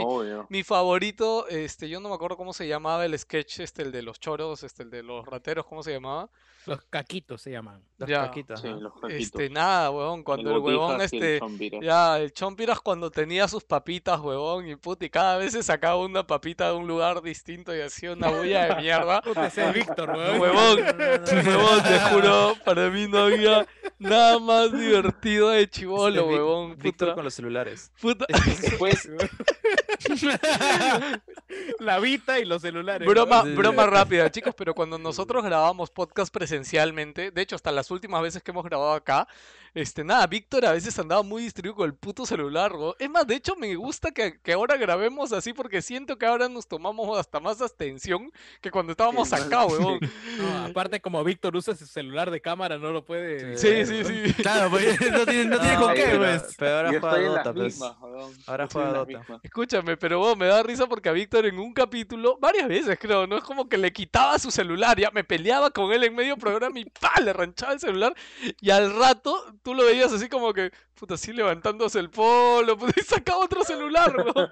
mi, favorito, este, yo no me acuerdo cómo se llamaba el sketch, este, el de los choros, este, el de los rateros, ¿cómo se llamaba? Los caquitos se llaman. Los Ya, caquitos, Sí, los. Este, nada, weón, cuando el, huevón, el este, Chompiras. ya, el Chompiras cuando tenía sus papitas, huevón, y puta, y cada vez se sacaba una papita de un lugar distinto y hacía una bulla de mierda. Es Víctor, weón. Huevón, huevón, te juro, para mí no había nada más divertido de chivolo, Este, huevón, Víctor puta, con los celulares. puta. Después, La Vita y los celulares. Broma, broma rápida, chicos, pero cuando nosotros grabamos podcast presencialmente, de hecho hasta las últimas veces que hemos grabado acá, este, nada, Víctor a veces andaba muy distraído con el puto celular, ¿no? Es más, de hecho me gusta que, que ahora grabemos así porque siento que ahora nos tomamos hasta más atención que cuando estábamos Sí, acá, huevón. No, aparte, como Víctor usa su celular de cámara, no lo puede. Sí, sí, sí. Claro, pues no tiene, no tiene No, con qué, pero, pues. pero ahora yo juega Dota, pues. weón. Ahora juega Dota. mismas. Escúchame, pero vos me da risa porque a Víctor en un capítulo, varias veces creo, ¿no? Es como que le quitaba su celular, ya me peleaba con él en medio programa y ¡pa! le ranchaba el celular. Y al rato tú lo veías así como que, puta, así levantándose el polo, puta, y sacaba otro celular, weón.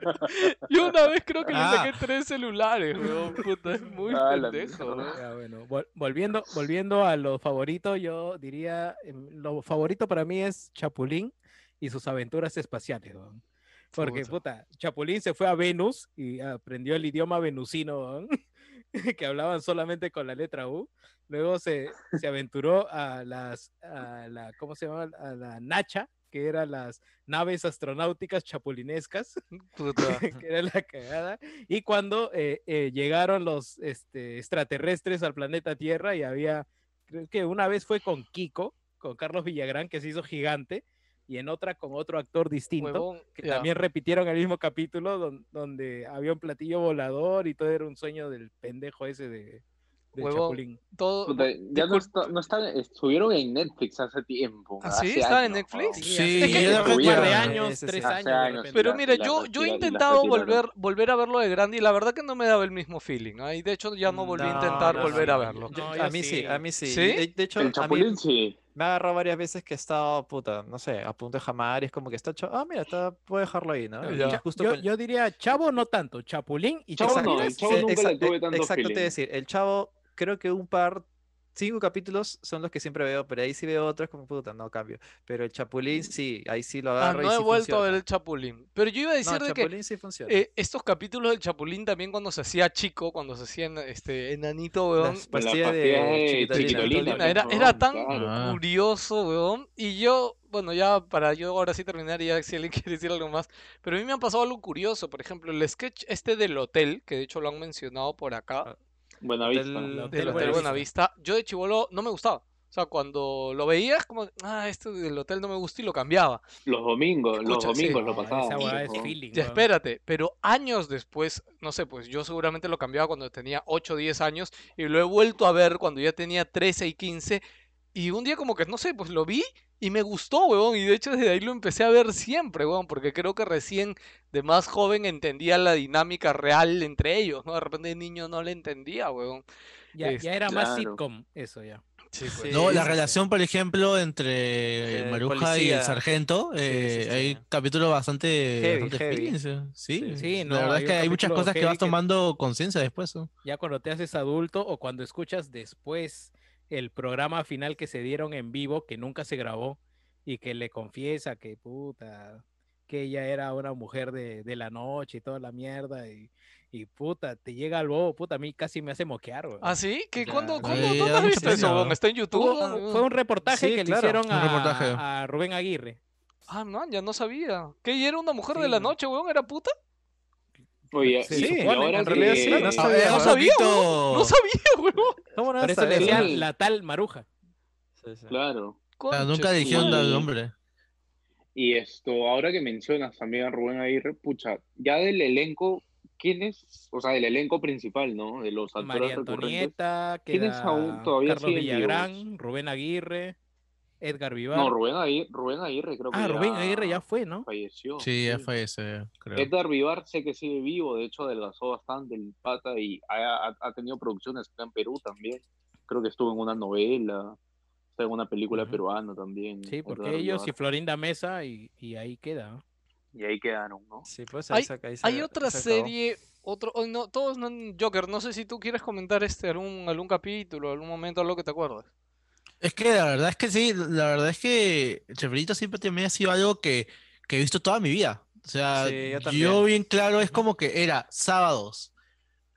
Y una vez creo que le Ah. saqué tres celulares, weón, puta, es muy Ah, pendejo, mierda. weón. Ya, bueno, vol- volviendo, volviendo a los favoritos, yo diría, em, lo favorito para mí es Chapulín y sus aventuras espaciales, weón. Porque, puta, Chapulín se fue a Venus y aprendió el idioma venusino, weón, que hablaban solamente con la letra U. Luego se, se aventuró a las, a la, ¿cómo se llama? A la Nacha, que eran las naves astronáuticas chapulinescas, Puta. que era la cagada, y cuando eh, eh, llegaron los este, extraterrestres al planeta Tierra y había, creo que una vez fue con Kiko, con Carlos Villagrán, que se hizo gigante, y en otra con otro actor distinto, Huevón, que también repitieron el mismo capítulo don- donde había un platillo volador y todo era un sueño del pendejo ese de, Huevón, Chapulín. Todo, Puta, ya no, está, no está, estuvieron en Netflix hace tiempo. ¿Ah, sí? hace ¿Estaba en Netflix? Sí, Es que- de un par de años, Ese sí. tres años. de. Pero mira, la yo, yo he intentado volver, volver a verlo de grande y la verdad que no me daba el mismo feeling. Y de hecho ya no volví a intentar no, volver a verlo. yo- a mí sí, sí. a mí sí. ¿Sí? De, de hecho, El a mí Chapulín sí. Me ha agarrado varias veces que he estado, puta, no sé, a punto de jamar y es como que está hecho, ah, mira, está, puedo dejarlo ahí, ¿no? Y justo yo, con- yo diría Chavo no tanto, Chapulín y Chavo no, Chapulín. el Chavo le tuve tanto Exacto, te iba a feeling. decir, el chavo, creo que un par, cinco capítulos son los que siempre veo, pero ahí sí veo otros como puta, no cambio. Pero el Chapulín sí, ahí sí lo Ah, agarro y no he sí vuelto a ver funciona. el Chapulín. Pero yo iba a No, decir el de que sí funciona. eh, estos capítulos del Chapulín también cuando se hacía chico, cuando se hacía en- este, enanito, weón, Las pastillas de de chiquitolina. era, pues, era tan claro. Ah. curioso, weón. Y yo, bueno, ya para yo ahora sí terminar y ya si alguien quiere decir algo más. Pero a mí me ha pasado algo curioso. Por ejemplo, el sketch este del hotel, que de hecho lo han mencionado por acá, Buenavista. Del Hotel Buenavista. Buenavista, yo de chivolo no me gustaba. O sea, cuando lo veía es como, ah, este del hotel no me gusta y lo cambiaba. Los domingos, los sí. domingos lo No, esa weá es feeling. Ya espérate, pero años después, no sé, pues yo seguramente lo cambiaba cuando tenía 8 o 10 años y lo he vuelto a ver cuando ya tenía 13 y 15 y un día como que, no sé, pues lo vi y me gustó, weón, y de hecho desde ahí lo empecé a ver siempre, weón, porque creo que recién de más joven entendía la dinámica real entre ellos, ¿no? De repente de niño no le entendía, weón. Ya, Es- ya era más claro. sitcom, eso ya. Sí, Sí, No, la sí, sí. relación, por ejemplo, entre El Maruja y el sargento, Sí, sí, eh, sí. hay capítulos bastante, Heavy, bastante heavy. feelings, eh. Sí, Sí, sí, no, la verdad es que hay muchas cosas que vas que- tomando conciencia después. ¿no? Ya cuando te haces adulto o cuando escuchas después el programa final que se dieron en vivo, que nunca se grabó, y que le confiesa que puta, que ella era una mujer de, de la noche y toda la mierda, y, y puta, te llega al bobo, puta, a mí casi me hace moquear, weón. ¿Ah, sí? ¿Qué, Ya, ¿Cuándo, sí, ¿cuándo, da ¿dónde has mucha visto eso? ¿no? ¿Está en YouTube? Hubo- fue un reportaje Sí, que claro, le hicieron a, Rubén Aguirre. Ah, man, ya no sabía. ¿Que ella era una mujer de la no. noche, weón? ¿Era puta? Y supone, ahora en realidad que- sí, no sabía, No sabía, weón. No sabía, weón. ¿Cómo no Por eso le sabes? decían Sí. la tal Maruja. Sí, sí. Claro. Nunca dijeron madre. nombre. Y esto, ahora que mencionas también a Rubén Aguirre, pucha, ya del elenco, ¿quién es? O sea, del elenco principal, ¿no? De los actores María recurrentes. Antonieta, ¿Quiénes queda aún todavía Carlos Villagrán, Rubén Aguirre, Edgar Vivar. No, Rubén Aguirre, Rubén Aguirre creo que ah, ya Rubén Aguirre ya fue, ¿no? falleció. Sí, ya fallece, creo. Edgar Vivar sé que sigue vivo, de hecho adelgazó bastante el pata y ha, ha- ha tenido producciones acá en Perú también. Creo que estuvo en una novela, está en una película peruana también. Sí, porque Edgar ellos y. Florinda Mesa y, y ahí queda. Y ahí quedaron, ¿no? Sí, pues Hay- ahí se- ahí se- Hay otra se serie, otro, oh, no, todos no, Joker, no sé si tú quieres comentar este algún, algún capítulo, algún momento, algo que te acuerdes. Es que la verdad es que sí, la verdad es que Cheferito siempre también ha sido algo que, que he visto toda mi vida. O sea, Sí, yo bien claro es como que era sábados,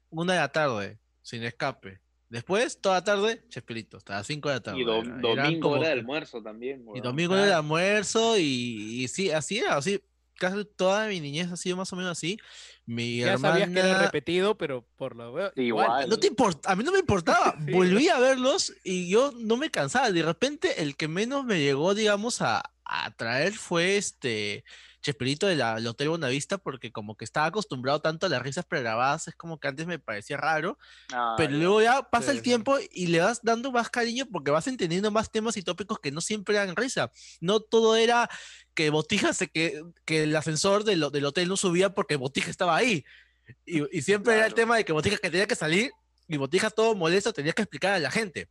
una de la tarde, sin escape. Después, toda la tarde, Chespirito, hasta las 5 de la tarde. Y do- era- eran domingo como era de almuerzo también. Y domingo era el almuerzo y, y sí, así era, así, casi toda mi niñez ha sido más o menos así. Mi Ya sabías que era hermana- repetido, pero por lo veo. Igual. no te importa, a mí no me importaba. Sí, Volví a verlos y yo no me cansaba. De repente, el que menos me llegó, digamos, a, a traer fue este Chespirito del Hotel Bonavista, porque como que estaba acostumbrado tanto a las risas pregrabadas, es como que antes me parecía raro. Ah, Pero ya. luego ya pasa Sí, el tiempo y le vas dando más cariño porque vas entendiendo más temas y tópicos que no siempre dan risa. No todo era que Botija se que, que el ascensor del, del hotel no subía porque Botija estaba ahí. Y, y siempre era el Claro. tema de que Botija que tenía que salir y Botija todo molesto tenía que explicar a la gente.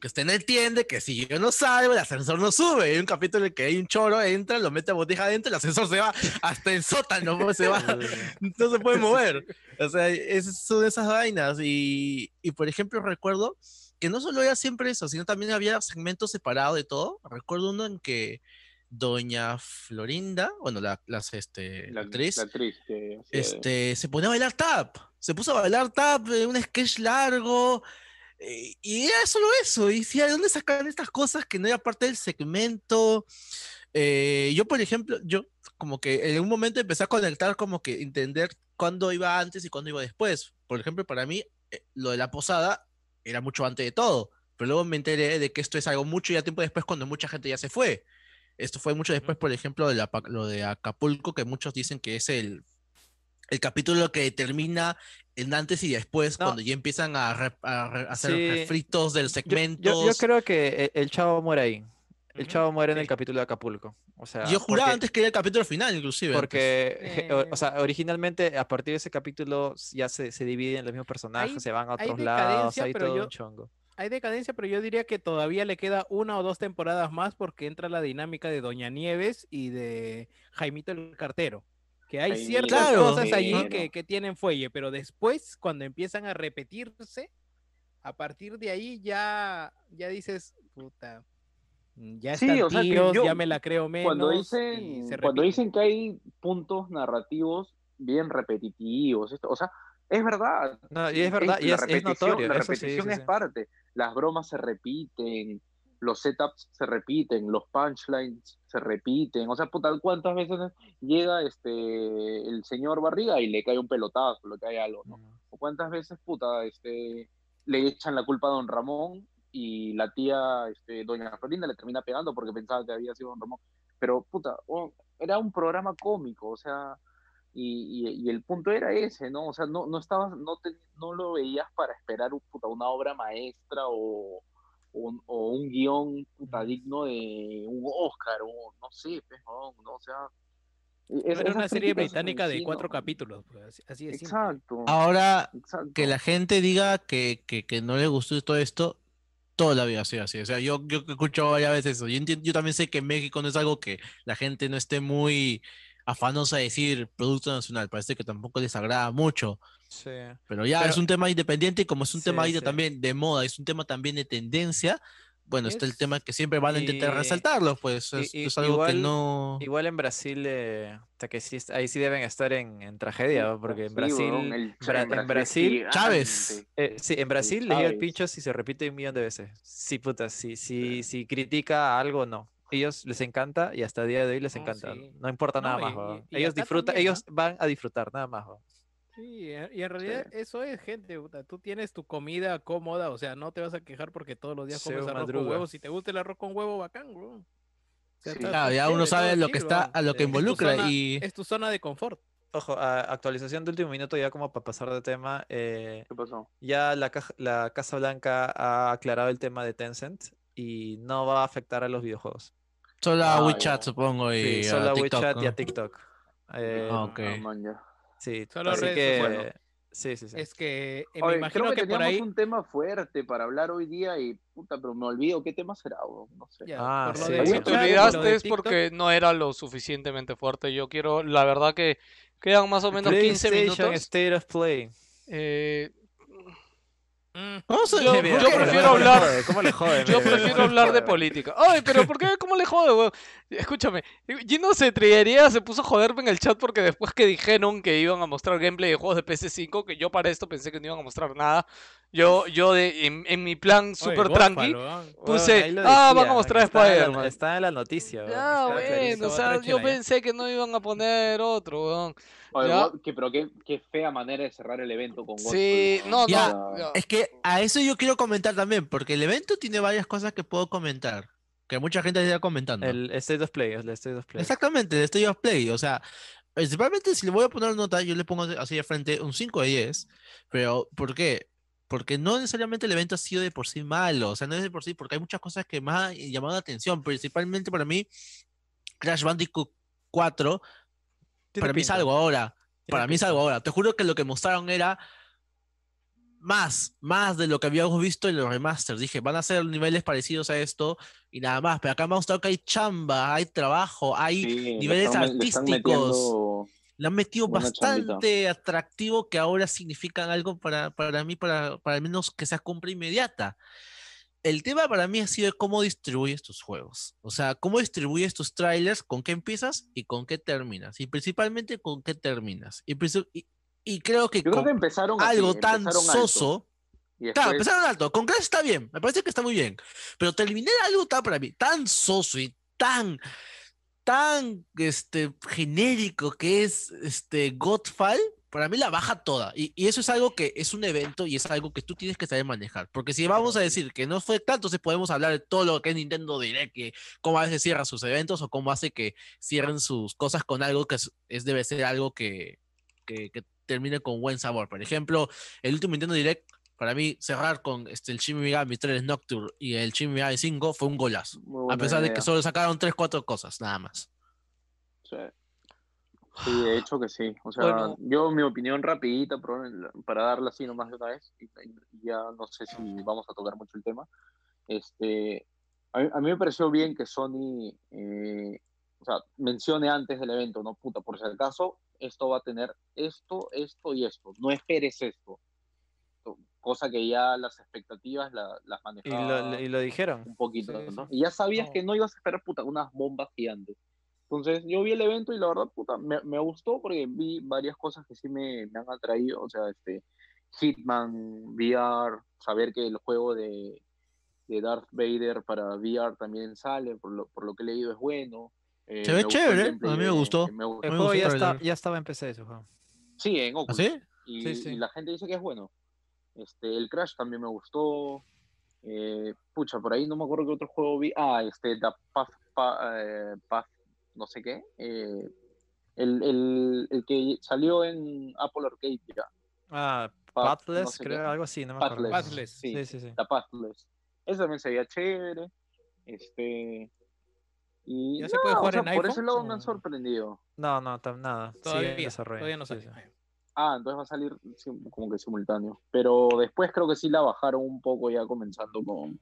Que usted no entiende que si yo no salgo, el ascensor no sube. Hay un capítulo en el que hay un choro, entra, lo mete a Botija adentro, el ascensor se va hasta el sótano, se va no se puede mover. O sea, es, son esas vainas. Y, y, por ejemplo, recuerdo que no solo era siempre eso, sino también había segmentos separados de todo. Recuerdo uno en que Doña Florinda, bueno, la, las, este, La, actriz, la actriz que este, se ponía a bailar tap. Se puso a bailar tap un sketch largo. Eh, Y era solo eso. Y decía, ¿de dónde sacan estas cosas que no era parte del segmento? Eh, yo, por ejemplo, yo como que en un momento empecé a conectar, como que entender cuándo iba antes y cuándo iba después. Por ejemplo, para mí, eh, lo de la posada era mucho antes de todo, pero luego me enteré de que esto es algo mucho ya tiempo después cuando mucha gente ya se fue. Esto fue mucho después, por ejemplo, de la lo de Acapulco, que muchos dicen que es el, el capítulo que determina el antes y después, No. cuando ya empiezan a, re- a re- hacer Sí. refritos del segmento. Yo, yo creo que e- el chavo muere ahí. El chavo muere en el capítulo de Acapulco. O sea, Yo juraba porque- antes que era el capítulo final, inclusive. Porque, o, Eh. o sea, originalmente a partir de ese capítulo ya se, se dividen los mismos personajes, Hay- se van a hay otros lados, decadencia, hay pero todo yo- un chongo. Hay decadencia, pero yo diría que todavía le queda una o dos temporadas más porque entra la dinámica de Doña Nieves y de Jaimito el Cartero. Que hay ciertas Claro. cosas allí que, que tienen fuelle, pero después, cuando empiezan a repetirse, a partir de ahí ya, ya dices, puta, mm, ya Sí, están o sea que tíos, yo- ya me la creo menos. cuando dicen, cuando dicen que hay puntos narrativos bien repetitivos, esto, o sea, es verdad. No, y es verdad, y la es, es repetición- notorio. La eso sí, repetición sí, es sí. parte. Las bromas se repiten, los setups se repiten, los punchlines se repiten. O sea, puta, ¿cuántas veces llega este el señor Barriga y le cae un pelotazo, le cae algo, ¿no? O cuántas veces, puta, este, le echan la culpa a don Ramón y la tía, este, doña Florinda le termina pegando porque pensaba que había sido don Ramón. Pero, puta, oh, era un programa cómico, o sea, y, y- y el punto era ese, ¿no? O sea, no, no estabas, no, te- no lo veías para esperar puta, una obra maestra o un, o un guion puta, digno de un Oscar o no sé, pues, no, no, o sea... es- Era esas una serie británica de cuatro capítulos, pues, así- de simple. Exacto. Ahora, exacto. que la gente diga que, que, que no le gustó todo esto, toda la vida ha sido así. O sea, yo, yo he escuchado varias veces eso. Yo, entiendo, yo también sé que en México no es algo que la gente no esté muy afanosa de decir producto nacional. Parece que tampoco les agrada mucho. Sí. Pero ya Pero- es un tema independiente y como es un tema Sí, ahí de sí. también de moda, es un tema también de tendencia. Bueno, está el Es- tema que siempre van a intentar y- resaltarlo, pues es, y- es algo que igual- no... Igual en Brasil, eh, hasta que sí, ahí sí deben estar en, en tragedia, ¿no? porque en Sí, Brasil, el- Bra- en es Brasil. Chávez. eh, sí, en Brasil llega el pincho si se repite un millón de veces. Sí, puta, si, si, si critica algo, no. Ellos les encanta y hasta el día de hoy les No, encanta. sí. No importa No, nada y- más, y- y Ellos disfrutan, también, ¿ah? ellos van a disfrutar, nada más. weón. Sí, en- y en realidad eso es gente, puta, tú tienes tu comida cómoda, o sea, no te vas a quejar porque todos los días comes arroz con madruga. huevo, si te gusta el arroz con huevo, bacán, bro. Sí. Claro, ya uno sabe lo que está, a lo que Es involucra zona- y... Es tu zona de confort. Ojo, a- actualización de último minuto, ya como para pasar de tema. eh, ¿Qué pasó? ya la, caja- la Casa Blanca ha aclarado el tema de Tencent y no va a afectar a los videojuegos. Solo a Ah, WeChat, ya. supongo, y Sí, solo a TikTok, WeChat y a. TikTok. Eh, Ah, Sí, Solo así redes que sociales. sí, sí, sí. Es que eh, Oye, me imagino creo que, que, por teníamos ahí, un tema fuerte para hablar hoy día y puta, pero me olvido qué tema será, weón, no sé. ya, Ah, por lo sí. de Si te olvidaste es porque no era lo suficientemente fuerte. Yo quiero, la verdad que quedan más o menos 15 PlayStation minutos. State of Play. Eh, Yo- ¿por yo prefiero ¿Cómo le hablar- jode? ¿Cómo le jode? Yo prefiero hablar de política. Ay, pero ¿por qué? ¿Cómo le jode, weón? Escúchame, Gino se trillería, se puso a joderme en el chat porque después que dijeron que iban a mostrar gameplay de juegos de PS5, que yo para esto pensé que no iban a mostrar nada, yo, yo de, en, en mi plan oye, super tranqui, weón. Weón, puse, ah, van a mostrar está en la- Spider-Man. Está en la noticia. weón, Ya, está bueno, o sea, yo ya. pensé que no iban a poner otro, weón. Oye, Ya. Que, pero qué, qué fea manera de cerrar el evento con Godfall, Sí, no, Ya, no. ya. Es que a eso yo quiero comentar también, porque el evento tiene varias cosas que puedo comentar, que mucha gente está comentando. El State of Play, el State of Play. Exactamente, el State of Play, o sea, principalmente si le voy a poner nota, yo le pongo así de frente un 5 de 10, pero ¿por qué? Porque no necesariamente el evento ha sido de por sí malo, o sea, no es de por sí, porque hay muchas cosas que me han llamado la atención, principalmente para mí, Crash Bandicoot 4, Tiene para mí es algo ahora, para mí es algo ahora, te juro que lo que mostraron era más, más de lo que habíamos visto en los remasters. Dije, van a ser niveles parecidos a esto y nada más. Pero acá me ha mostrado que hay chamba, hay trabajo, hay Sí, le niveles están artísticos. Le han metido buena chambita. bastante atractivo que ahora significan algo para, para mí, para, para al menos que sea compra inmediata. El tema para mí ha sido cómo distribuyes tus juegos. O sea, cómo distribuyes tus trailers, con qué empiezas y con qué terminas. Y principalmente con qué terminas. Y, y- y creo que Yo creo que empezaron así, algo tan empezaron alto, soso. y Claro, después- empezaron alto. Con Crash está bien. Me parece que está muy bien. Pero terminar algo tan para mí, tan soso y tan tan este, genérico que es este, Godfall, para mí la baja toda. Y, y eso es algo que es un evento y es algo que tú tienes que saber manejar. Porque si vamos a decir que no fue tanto, entonces podemos hablar de todo lo que es Nintendo Direct, que cómo a veces cierra sus eventos o cómo hace que cierren sus cosas con algo que es, es- debe ser algo que, que, que termine con buen sabor. Por ejemplo, el último Nintendo Direct, para mí, cerrar con este, el Shin Megami 3 Nocturne y el Shin Megami 5 fue un golazo. A pesar de que solo sacaron 3, 4 cosas, nada más. Sí. Sí, de hecho que sí. O sea, Bueno. yo mi opinión rapidita pero para darla así nomás de una vez, y, y ya no sé si vamos a tocar mucho el tema. Este, a, mí, a mí me pareció bien que Sony, eh, o sea, mencione antes del evento, ¿no? Puta, por si acaso, esto va a tener esto, esto y esto. No esperes esto. Cosa que ya las expectativas la- las Y manejaba lo, y lo dijeron. un poquito, Sí, ¿no? sí. Y ya sabías No. que no ibas a esperar, puta, unas bombas gigantes. Entonces, yo vi el evento y la verdad, puta, me, me gustó porque vi varias cosas que sí me, me han atraído. O sea, este, Hitman, VR, saber que el juego de, de Darth Vader para VR también sale, por lo, por lo que he leído es bueno. Eh, Se ve chévere, a mí me gustó. me gustó. El Me juego gustó ya, está, ya estaba en PC ese juego. Sí, en ¿Ah, Oculus. sí? Y, Sí, sí. y la gente dice que es bueno. Este, el Crash también me gustó. Eh, pucha, por ahí no me acuerdo qué otro juego vi. Ah, este, The Path, Pa- eh, Path no sé qué. eh, el, el, el que salió en Apple Arcade, ya. Ah, Path, Pathless, no sé creo, qué. algo así, no me acuerdo. Pathless, Pathless, sí, Sí, sí, sí. The Pathless. Ese también se veía chévere. Este. Y ¿Ya se no, puede o jugar sea, en por iPhone ese lado me han o- sorprendido. No, no, nada. Todavía, desarrollo. todavía no Sí, sí. Ah, entonces va a salir como que simultáneo. Pero después creo que sí la bajaron un poco ya comenzando con...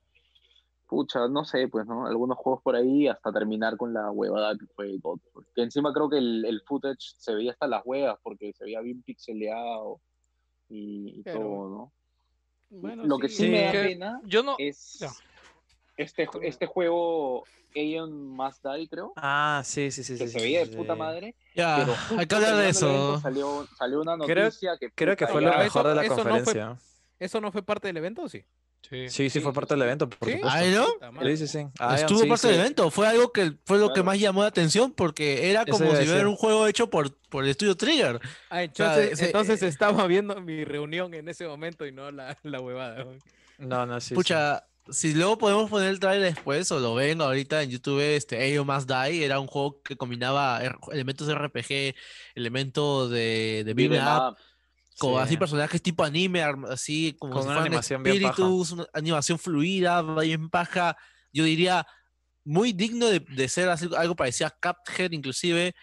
Pucha, no sé, pues, ¿no? Algunos juegos por ahí hasta terminar con la huevada que fue Godfall. Que encima creo que el, el footage se veía hasta las huevas porque se veía bien pixeleado y, y Pero- todo, ¿no? Bueno, Lo que sí, Sí. me da pena Yo no. es Ya. Este, este juego Aeon Must Die, creo, Ah, sí, sí, sí. que sí, se veía sí, de puta madre. Ya, pero hay que hablar de evento eso. Salió, salió una Creo- noticia que... Creo que fue lo mejor eso- de la eso no fue- conferencia. ¿Eso no fue parte del evento o sí? Sí. Sí, sí, fue Sí, parte del evento, por ¿Sí? supuesto. ¿Ah. Sí, sí, sí. Ah, Estuvo sí, parte sí. del evento, fue algo que fue lo que más llamó la atención porque era como si fuera un juego hecho por, por el estudio Trigger. Ah, entonces, entonces estaba viendo mi reunión en ese momento y no la, la huevada. No, no, sí. sí. Pucha, si luego podemos poner el trailer después o lo ven ahorita en YouTube, este Ayo Must Die era un juego que combinaba er- elementos de RPG, elementos de, de beat'em Beat'em up, up. como Sí. así personajes tipo anime, así como Con si una animación bien paja. espíritus, una animación fluida, bien paja, yo diría muy digno de, de ser así, algo parecido a Cuphead inclusive.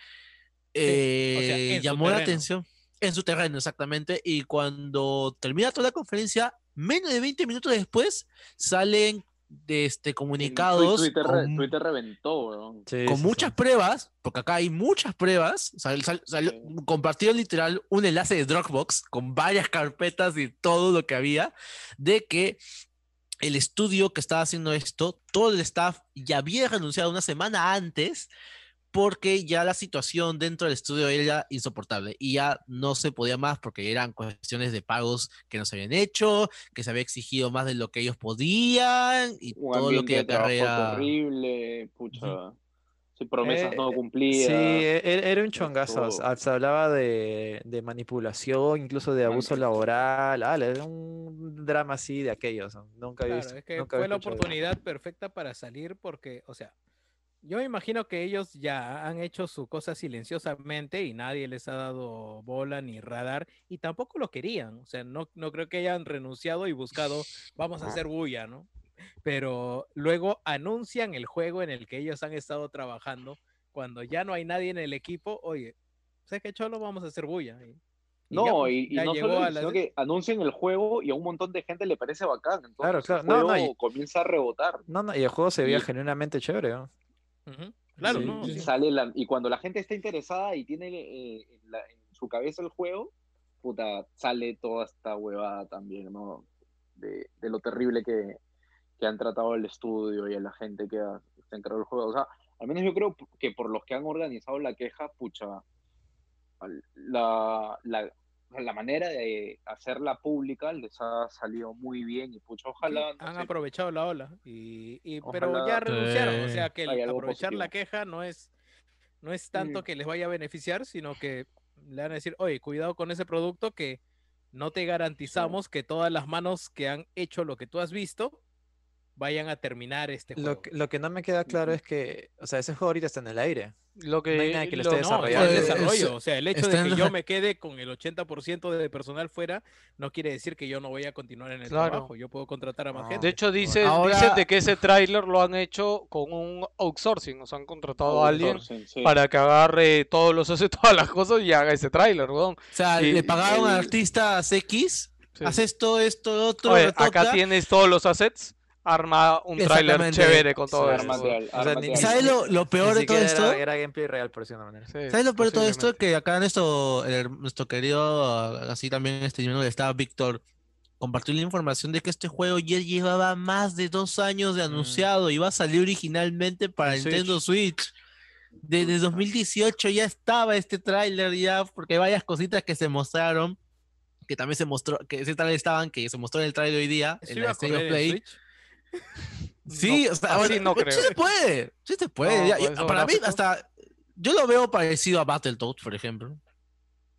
eh, en su llamó la atención en su terreno exactamente y cuando termina toda la conferencia menos de 20 minutos después salen de este comunicados Twitter, re- con- Twitter reventó, weón. Sí, con sí, muchas sí. pruebas, porque acá hay muchas pruebas, sal- sal- compartieron literal un enlace de Dropbox con varias carpetas y todo lo que había, de que el estudio que estaba haciendo esto, todo el staff ya había renunciado una semana antes porque ya la situación dentro del estudio era insoportable y ya no se podía más porque eran cuestiones de pagos que no se habían hecho, que se había exigido más de lo que ellos podían y Un todo lo que acarrea. terrible, pucha. sí, promesas Eh, no Sí, cumplidas. e- e- era un chongazo. Ah, Se hablaba de, de manipulación, incluso de abuso laboral. Ah, era un drama así de aquellos. Nunca había Claro, visto. es que nunca fue la oportunidad perfecta para salir porque, o sea, yo me imagino que ellos ya han hecho su cosa silenciosamente y nadie les ha dado bola ni radar y tampoco lo querían. O sea, no, no creo que hayan renunciado y buscado, vamos a hacer bulla, ¿no? Pero luego anuncian el juego en el que ellos han estado trabajando cuando ya no hay nadie en el equipo. Oye, ¿sabes qué, Cholo? Vamos a hacer bulla. Y- y ya, No, pues, y, y ya no llegó solo a eso, las- sino que anuncian el juego y a un montón de gente le parece bacán. Entonces Claro, el claro. No, no, juego y- comienza a rebotar. No, no, y el juego se veía Y- genuinamente chévere. ¿no? Claro, Sí, ¿no? y Sí. sale la- y cuando la gente está interesada y tiene eh, en, la- en su cabeza el juego, puta, sale toda esta huevada también, ¿no? De, de lo terrible que, que han tratado el estudio y a la gente que ha, está encargado del juego. O sea, al menos yo creo que por los que han organizado la queja, pucha, la, la, la manera de hacerla pública les ha salido muy bien y pucha, ojalá... Sí, no han sé, aprovechado la ola. Y, y- pero ya renunciaron. O sea que el aprovechar la queja no es, No es tanto Mm. que les vaya a beneficiar, sino que le van a decir, oye, cuidado con ese producto que no te garantizamos que todas las manos que han hecho lo que tú has visto vayan a terminar este juego. Lo que, lo que no me queda claro es que, o sea, ese juego ahorita está en el aire. Lo que, No hay nada que lo lo- esté No, desarrollando. Eh, desarrollo. es- O sea, el hecho está de que yo me quede con el 80% de personal fuera no quiere decir que yo no voy a continuar en el Claro. trabajo. Yo puedo contratar a más No. gente. De hecho, dice, Ahora- dicen de que ese tráiler lo han hecho con un outsourcing, o sea, han contratado a alguien sí. para que agarre todos los hace todas las cosas y haga ese tráiler, weón. O sea, Y le pagaron a el- artistas X, Sí. haz esto, esto, otro, Oye, acá tienes todos los assets, arma un tráiler chévere con todo sí, esto. O sea, ni- ¿Sabes lo, lo peor Ni de todo esto? Era, era gameplay real, por decirlo de una manera. Sí, ¿Sabes lo peor de todo esto? Que acá nuestro, el- nuestro querido, así también este que estaba Víctor, compartió la información de que este juego ya llevaba más de dos años de anunciado, iba a salir originalmente para En Nintendo Switch. Desde 2018 ya estaba este tráiler ya, porque hay varias cositas que se mostraron, que también se mostró, que ese tráiler estaban, que se mostró en el tráiler hoy día, ¿Eso en la State of correr en Play. Switch? Sí, No, o sea, así bueno, no sí se puede, sí se puede. No, ya- con ya- esos para mí, hasta yo lo veo parecido a Battletoads, por ejemplo.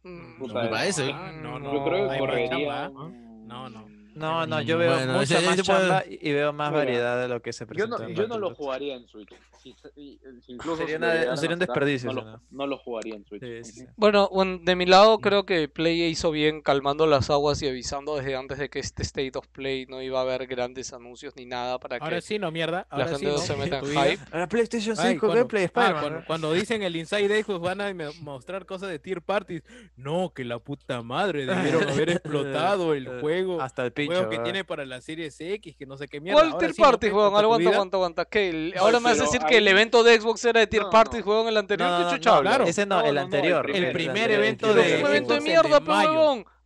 Mm, Puta, No me parece. Ah, no, no, Yo creo que correría. No, no. No, no, yo Mm, veo bueno, mucha ese- más ese puede- y veo más Mira, variedad de lo que se Yo presentó no, en yo no lo jugaría en Switch. Si, si- si incluso Sería si una- lo llegaran a sería un sacar, desperdicio, No si lo, no. no lo jugaría en Switch. Sí, sí, sí. Ujú. Bueno, bueno, de mi lado creo que Play hizo bien calmando las aguas y avisando desde antes de que este State of Play no iba a haber grandes anuncios ni nada para Ahora que sí, no mierda. la Ahora gente sí, no ¿no? se meta en hype. Ahora PlayStation 5 Ay, cuando- ah, Spider-Man. cuando, cuando dicen el Inside Day, pues van a mostrar cosas de tier parties. No, que la puta madre, debieron haber explotado el Eh, juego. Hasta el pincho. juego que ¿verdad? tiene para la Series X, que no sé qué mierda. ¿Cuál Ahora Tier sí, ¿no? Aguanta, aguanta, aguanta. ¿Qué? El- Ahora me vas a decir que el evento de Xbox era de Tier No, Party, no. juego, el anterior. No, ¿Qué no, chucha no, hablas? claro. Ese no, No, el no, no, el anterior. primer- El primer el evento Pero de fue un evento de Xbox, mierda,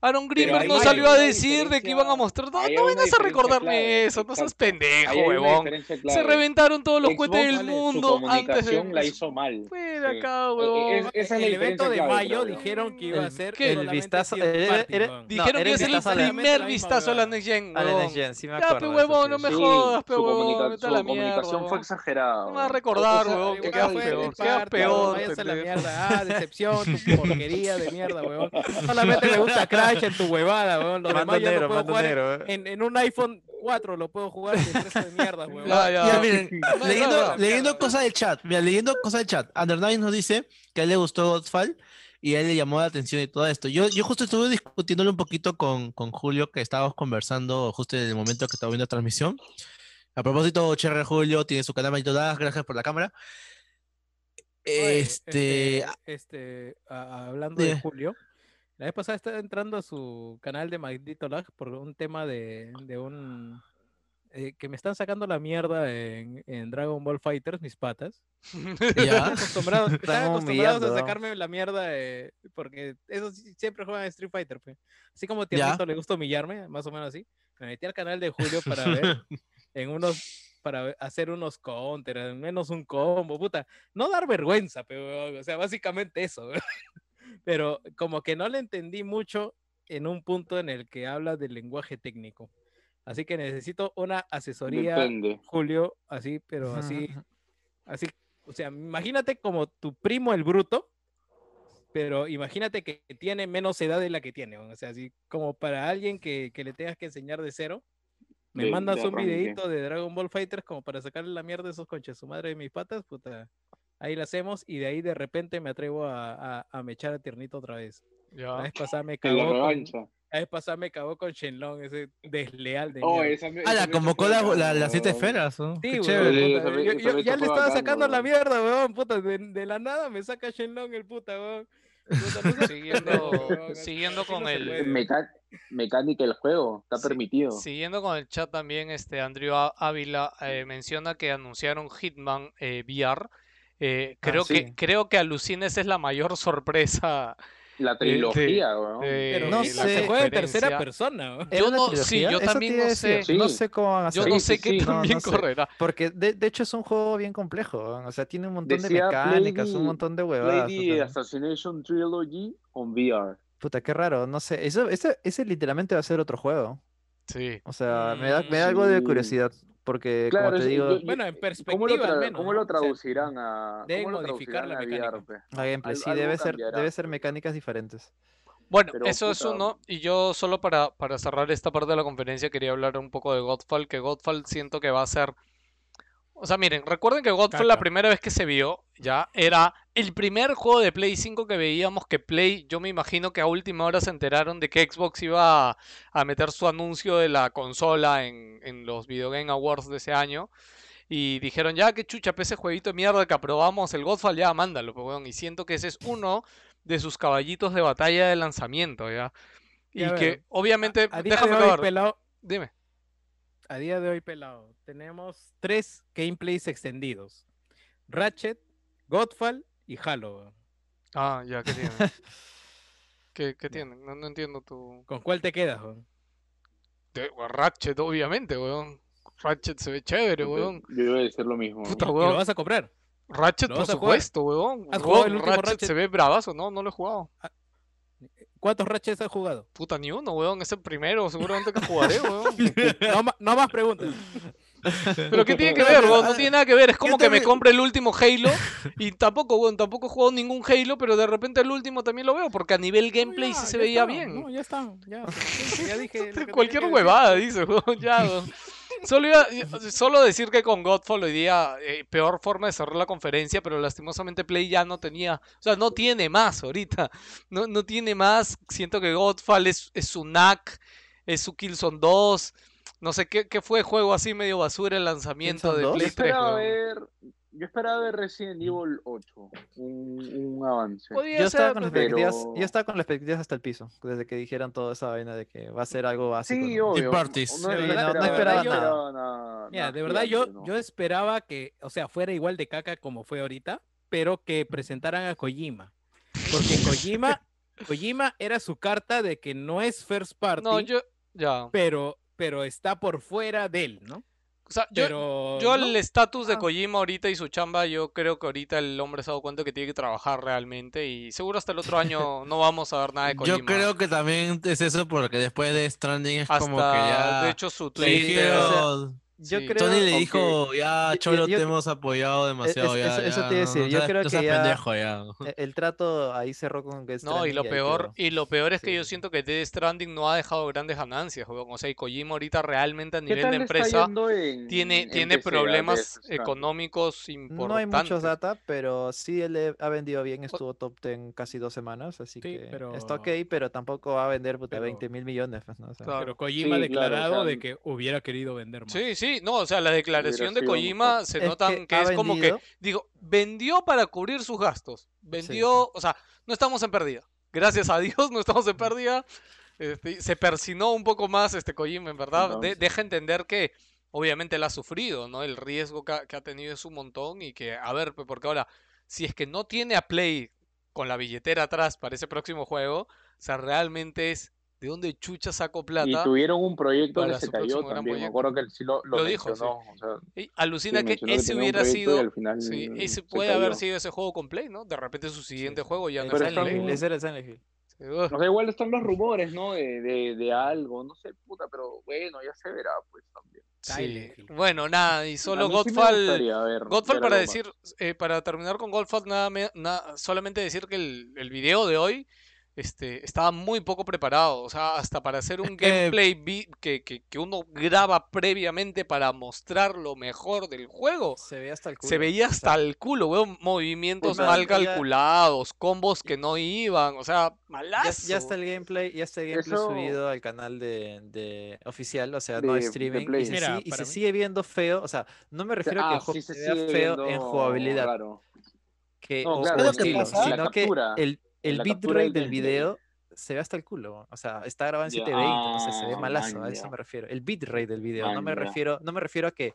de huevón. Aaron Greenberg no salió a decir de que iban a mostrar. No, vengas a recordarme clave, eso, no seas pendejo, huevón. Se reventaron todos los cohetes del vale, su mundo antes comunicación de. la hizo mal. Fuera Sí. acá, Eh, huevón. es- esa es la el evento de clave, mayo dijeron que iba a ser ¿qué? El vistazo. era- era- weón. no, Dijeron que iba a ser el la- primer vistazo a la. Next Gen, a la huevón. Next Gen, sí me Ya, acuerdo. pe de eso, huevón, no me jodas, pe huevón, su comunicación fue huevón. exagerada. No me vas a recordar, huevón, que quedas peor, quedas peor. Ah, decepción, tu porquería de mierda, weón. Solamente me gusta En tu huevada, weón. Lo demás ya lo puedo jugar en, en un iPhone 4 lo puedo jugar de mierda, weón. Ya. Miren, leyendo, leyendo cosas del chat, mira, leyendo cosas del chat, Under nos dice que a él le gustó Godfall y a él le llamó la atención y todo esto. Yo, yo justo estuve discutiéndolo un poquito con, con Julio, que estábamos conversando justo en el momento que estaba viendo la transmisión. A propósito, Cherry Julio tiene su canal Manito Das, gracias por la cámara. Oye, Este, este, a- hablando de Dime. Julio, la vez pasada estaba entrando a su canal de Maldito Lag por un tema de, de un eh, que me están sacando la mierda en, en Dragon Ball Fighters, mis patas. Están ya, acostumbrados, están acostumbrados a sacarme la mierda eh, porque esos sí- siempre juegan Street Fighter. pe. Así como. Tiernito le gusta humillarme, más o menos así. Me metí al canal de Julio para ver en unos para hacer unos counters, al menos un combo, puta, no dar vergüenza, pero o sea, básicamente eso. Pero como que no le entendí mucho en un punto en el que habla del lenguaje técnico. Así que necesito una asesoría, Depende. Julio, así, pero así, así, o sea, imagínate como tu primo el bruto, pero imagínate que tiene menos edad de la que tiene, o sea, así como para alguien que, que le tengas que enseñar de cero, me De- mandas de un arranque. videito de Dragon Ball Fighters como para sacarle la mierda de esos conches su madre de mis patas, puta, ahí la hacemos y de ahí de repente me atrevo a, a, a mechar a Tiernito otra vez. La Ya. vez pasada me la cagó la vez pasada me cagó con Shenlong, ese desleal de Oh, mierda. esa me- ah, esa la convocó la, la- las siete esferas. ¿no? Sí, Qué chévere. Puta, yo, yo- ya le estaba bacán, sacando la mierda, weón, puta, de, de la nada me saca Shenlong el puta, weón. Puta, Siguiendo, weón, siguiendo con no el. Meca- mecánica del juego, está Sí, permitido. Siguiendo con el chat también, este Andrew Ávila eh, menciona que anunciaron Hitman eh, VR. Eh, creo sí. que creo que alucina esa es la mayor sorpresa. La de- trilogía, weón. de Pero no la se sé. juega en tercera persona, weón. ¿Era Yo no- sí, yo también no sé. No sé cómo van a Yo hacer. no Sí, sé sí, qué sí. tan No, bien no sé. correrá. Porque de, de hecho es un juego bien complejo, o sea, tiene un montón de mecánicas, un montón de huevadas. the puta. Assassination Trilogy on VR. Puta, qué raro, no sé. Eso, ese, ese literalmente va a ser otro juego. Sí. O sea, me da, me da algo de curiosidad. Porque Claro, como te sí, digo, yo- Bueno, en ¿Cómo lo, perspectiva al menos. cómo lo O sea, traducirán a deben cómo lo modificar la mecánica. A gameplay, sí, debe ser, debe ser mecánicas diferentes. Bueno, Pero, eso es uno. Y yo solo para, para cerrar esta parte de la conferencia quería hablar un poco de Godfall, que Godfall siento que va a ser... O sea, miren, recuerden que Godfall la primera vez que se vio ya era el primer juego de Play 5 que veíamos que Play, yo me imagino que a última hora se enteraron de que Xbox iba a, a meter su anuncio de la consola en, en los Video Game Awards de ese año. Y dijeron, ya, qué chucha, ese jueguito de mierda que aprobamos, el Godfall, ya, mándalo, pues, weón. Y siento que ese es uno de sus caballitos de batalla de lanzamiento, ¿ya? Y que, obviamente, A déjame de hoy, pelado, dime. A día de hoy, pelado, tenemos tres gameplays extendidos. Ratchet, Godfall y Halo. weón. Ah, ya, ¿qué tienen? ¿Qué, qué tienen? No, no entiendo tu... ¿Con cuál te quedas? weón? de- Ratchet, obviamente, weón. Ratchet se ve chévere, weón. Yo iba a decir lo mismo. Puta, ¿Y lo weón. vas a comprar? Ratchet, ¿Lo por supuesto, weón. ¿Has jugado el Weón, último Ratchet se Ratchet? ve bravazo, no, no lo he jugado. ¿Cuántos Ratchets has jugado? Puta, ni uno, weón. Es el primero, seguramente que jugaré, weón. No, no más preguntas. Pero ¿qué tiene que ver, weón? No tiene nada que ver. Es como que me compre el último Halo y tampoco, weón, tampoco he jugado ningún Halo, pero de repente el último también lo veo porque a nivel gameplay sí Ya, se veía está, bien. No, ya está. Ya, ya dije. Cualquier huevada, dice, weón, ya, weón. Solo, iba- solo decir que con Godfall hoy día, eh, peor forma de cerrar la conferencia, pero lastimosamente Play ya no tenía, o sea, no tiene más ahorita, no, no tiene más, siento que Godfall es, es su NAC, es su Killzone 2, no sé, ¿qué, qué fue juego así medio basura el lanzamiento ¿Killzone de 2? Yo Play 3, esperaba weón? ver, yo esperaba ver Resident Evil 8, un, un avance. Yo estaba, ser, con las pero- expectativas, pero- yo estaba con las expectativas hasta el piso, desde que dijeran toda esa vaina de que va a ser algo básico. Sí, ¿no? obvio. parties. No, De no verdad- no esperaba, esperaba yo nada. esperaba nada- Mira, nada de verdad yo, gigante, ¿no? yo esperaba que, o sea, fuera igual de caca como fue ahorita, pero que presentaran a Kojima. Porque Kojima, Kojima era su carta de que no es first party, No, yo, ya, pero, pero está por fuera de él, ¿no? O sea, yo, Pero Yo no. el estatus de Ah. Kojima ahorita y su chamba, yo creo que ahorita el hombre se ha dado cuenta que tiene que trabajar realmente y seguro hasta el otro año no vamos a ver nada de Kojima. Yo creo que también es eso porque después de Stranding es hasta, como que ya de hecho, su Twitter... Yo Sí. creo, Tony le dijo, ya, yo- Cholo, yo- te hemos apoyado demasiado, es- ya, eso- eso ya, te iba a no- decir, no yo seas- creo no que ya- pendejo, ya. e- el trato ahí cerró con Death No, y lo peor, y lo peor es que yo siento que Death Stranding no ha dejado grandes ganancias, weón. O sea, y Kojima ahorita realmente a ¿Qué nivel de empresa en- tiene, en tiene problemas económicos No hay importantes. muchos data, pero sí él ha vendido bien, estuvo top 10 casi dos semanas, así Sí, que pero- está ok, pero tampoco va a vender puta, pero- 20 mil millones. pues, ¿no? O sea, Claro. Pero Kojima ha Sí, claro, o declarado sea, de que hubiera querido vender más. Sí, sí, no, o sea, la declaración de Kojima se Es notan que es como que, digo, vendió para cubrir sus gastos. Vendió, o sea, no estamos en pérdida. Gracias a Dios no estamos en pérdida. Este, se persinó un poco más este Kojima, en verdad. De- deja entender que obviamente él ha sufrido, ¿no? El riesgo que ha, que ha tenido es un montón y que, a ver, pues, porque ahora, si es que no tiene a Play con la billetera atrás para ese próximo juego, o sea, realmente es de dónde chucha saco Y plata. tuvieron un proyecto que se cayó. Me acuerdo que él sí lo, lo, Lo dijo, sí. mencionó. o sea, Y alucina sí, que ese hubiera y sido. al final Sí, ese puede haber sido ese juego con Play, ¿no? De repente su siguiente sí. juego ya no en Silent. Hill, ese era el Silent Hill. O sea, igual están los rumores, ¿no? De, de, de algo, no sé, puta, pero bueno, ya se verá, pues también. Sí. Bueno, nada, y solo Godfall. gustaría ver- Godfall ver para decir, eh, para terminar con Godfall, nada, me- na- solamente decir que el, el video de hoy este, estaba muy poco preparado. O sea, hasta para hacer un que- gameplay que, que, que uno graba previamente para mostrar lo mejor del juego. Se veía hasta el culo. Se veía o sea, hasta el culo, weón. Movimientos mal ya- calculados, combos que no iban, o sea, ya, malazo. ya está el gameplay, ya está el gameplay Eso- subido al canal de, de oficial, o sea, no De- de streaming, y se, Mira, sigue- y para se mí- sigue viendo feo, o sea, no me refiero a que Ah, el juego sí se se vea feo en jugabilidad, raro. que, No, o, claro, o estilo, sino que el, el bitrate del video se ve hasta el culo, o sea, está grabado en Ya, 720, no sé, se ve ah, malazo, a eso me refiero. El bitrate del video, no me refiero, no me refiero a que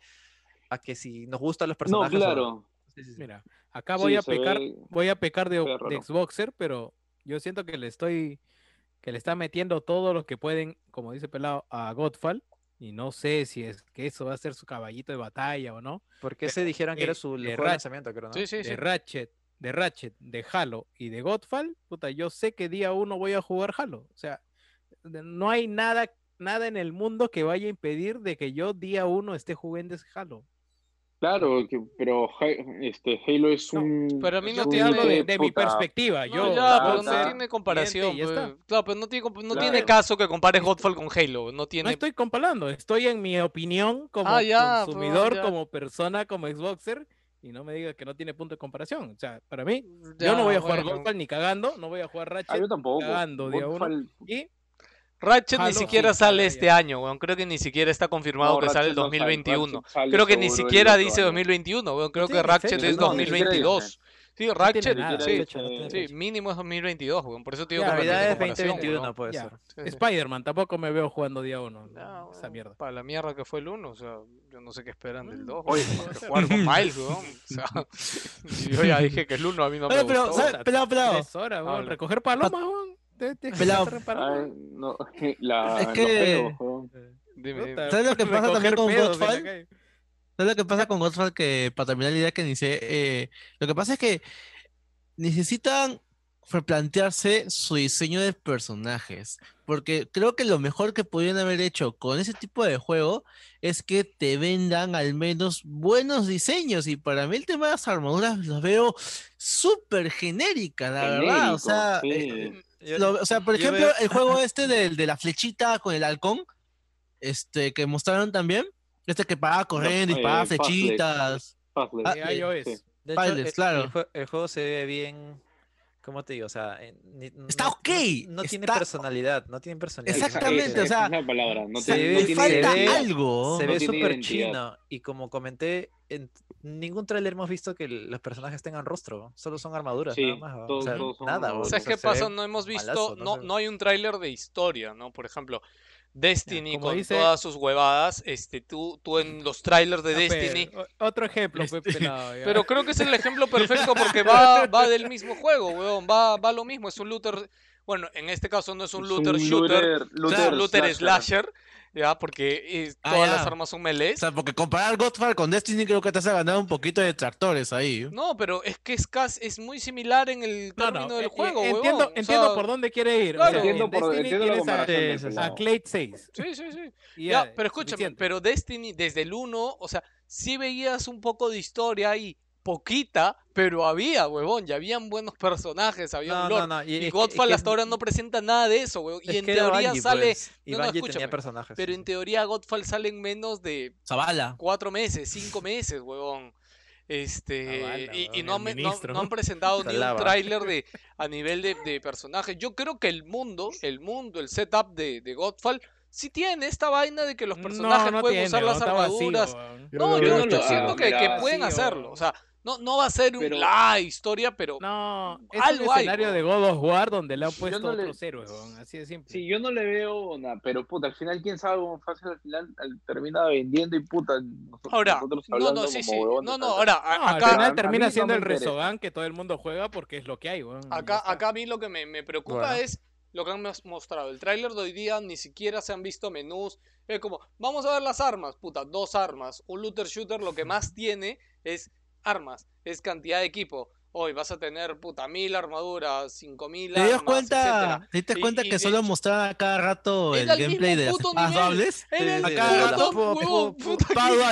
a que si nos gustan los No, personajes o claro. Sí, sí, sí. Mira, acá voy Sí, a pecar, ve- voy a pecar de, de. Xboxer, pero yo siento que le estoy, que le está metiendo todo lo que pueden, como dice Pelado, a Godfall. Y no sé si es que eso va a ser su caballito de batalla o no. Porque se dijeron que era su el de juego de Ra- lanzamiento, creo, ¿no? Sí, sí, de sí. Ratchet, de Ratchet, de Halo y de Godfall, puta, yo sé que día uno voy a jugar Halo. O sea, no hay nada nada en el mundo que vaya a impedir de que yo día uno esté jugando ese Halo. Claro, que- pero este, Halo es No, un. pero a mí no te hablo de, de mi perspectiva. No, Yo, ya, pero no tiene comparación. pues. está. Claro, pero no tiene, no Claro. tiene caso que compares Godfall con Halo. No tiene. No estoy comparando, estoy en mi opinión como Ah, ya, pues, consumidor, como persona, como Xboxer, y no me digas que no tiene punto de comparación. O sea, para mí, Ya, yo no voy a jugar bueno. Godfall ni cagando, no voy a jugar Ah, Ratchet yo tampoco. cagando día uno. Godfall- y Ratchet ni siquiera sí, sale este ya. año, weón. Creo que ni siquiera está confirmado No, que sale el Ratchet no sale, 2021. Creo que ni siquiera dice año. 2021, weón. Creo que Ratchet es no, ni siquiera 2022. Sí, Ratchet, nada, sí, fecha, no sí, mínimo es 2022, weón. Por eso te digo Ya, que no Navidad es comparación, 2021, weón. puede Ya. ser. Sí. Spider-Man tampoco me veo jugando día uno. Ya, esa mierda. Para la mierda que fue el 1, o sea, yo no sé qué esperan del Mm, 2. Oye, jugar con Miles, weón. O sea, yo ya dije que el 1 a mí no me pero, gustó. ¿sabes? Pelado, pelado. Horas, weón. Habla. Recoger palomas, weón. Pelado. no, la, Es que-. Dime, dime. ¿Sabes lo que pasa también recoger con Godfall? Calle. ¿Sabes lo que pasa con Godfall? Que para terminar la idea que inicié, eh, lo que pasa es que necesitan replantearse su diseño de personajes. Porque creo que lo mejor que podrían haber hecho con ese tipo de juego es que te vendan al menos buenos diseños. Y para mí el tema de las armaduras los veo súper genéricas, la verdad. O Genérico, sea, sí. eh, Yo- lo- o sea, por ejemplo, veo- el juego este del, de la flechita con el halcón, este, que mostraron también, este que paraba corriendo y eh, paraba Fazless. flechitas. Ah, iOS. sí. De hecho, el, claro. el el juego se ve bien. ¿Cómo te digo? O sea, eh, ni- Está no- ok, No, no tiene está- personalidad. No tiene personalidad. Exactamente, o sea, palabra. No se tiene, ve- no tiene falta identidad. algo. Se No ve tiene súper chino. Y como comenté, en ningún tráiler hemos visto que los personajes tengan rostro. Solo son armaduras, Sí, nada más. ¿va? O todos- sea, todos nada. armaduras. O ¿Sabes sea, qué ve pasa? No hemos visto, malazo, no, sé. no hay un tráiler de historia, ¿no? Por ejemplo, Destiny como con dice- todas sus huevadas, este, tú, tú en los trailers de Destiny, Otro ejemplo, Este- fue pelado. ya. pero creo que es el ejemplo perfecto porque va, va del mismo juego, weón, va, va lo mismo, es un looter, bueno, en este caso no es un Es looter un shooter, looter- es un looter looter slasher. slasher, ya, porque eh, Ah, todas las armas son melees. O sea, porque comparar Godfall con Destiny creo que te hace ganar un poquito de tractores ahí. No, pero es que es casi, es muy similar en el No, no, término del eh, juego, eh, weón. entiendo, o entiendo sea, por dónde quiere ir. o claro. sea, Entiendo en por- Destiny entiendo la tienes a- a Clade 6. Sí, sí, sí. y Ya, pero escúchame, suficiente. pero Destiny desde el 1, o sea, sí veías un poco de historia ahí, poquita, pero había, huevón, ya habían buenos personajes, había No, un no, lore. no. Y, es que- es Godfall hasta ahora no presenta nada de eso, huevón. Y es en teoría Bungie, sale, pues, y no, no, escúchame, tenía personajes. pero sí, en teoría Godfall sale en menos de Zavala. cuatro meses, cinco meses, huevón. Este, Ah, y, y no, el me- no- ministro. no han presentado ni un tráiler de a nivel de, de personajes. Yo creo que el mundo, el mundo, el setup de, de Godfall sí tiene esta vaina de que los personajes no, no pueden tiene, usar las vacío, armaduras. No, Yo yo, no siento ah, que, que mira, pueden hacerlo. O sea, no, no va a ser un Pero- la historia, pero No, es Algo un escenario de God of War donde le han puesto no le- otros héroes, weón, así de simple. Sí, yo no le veo nada, pero puta, al final, quién sabe cómo fácil al final al- termina vendiendo y puta. nosotros- ahora, nosotros no, no, sí, sí, no, no, ahora, a- No, al final termina siendo el. Resogan que todo el mundo juega porque es lo que hay, weón. acá, acá a mí lo que me, me preocupa Bueno. es lo que han mos- mostrado. El tráiler de hoy día ni siquiera se han visto menús. Es como, vamos a ver las armas, puta, dos armas. Un looter shooter lo que más tiene es armas, es cantidad de equipo. Hoy vas a tener, puta, mil armaduras, cinco mil ¿Te das armas, cuenta, etcétera. ¿te diste Y- cuenta y que de solo mostraban a cada rato el gameplay de las puto espadas dobles? A cada rato,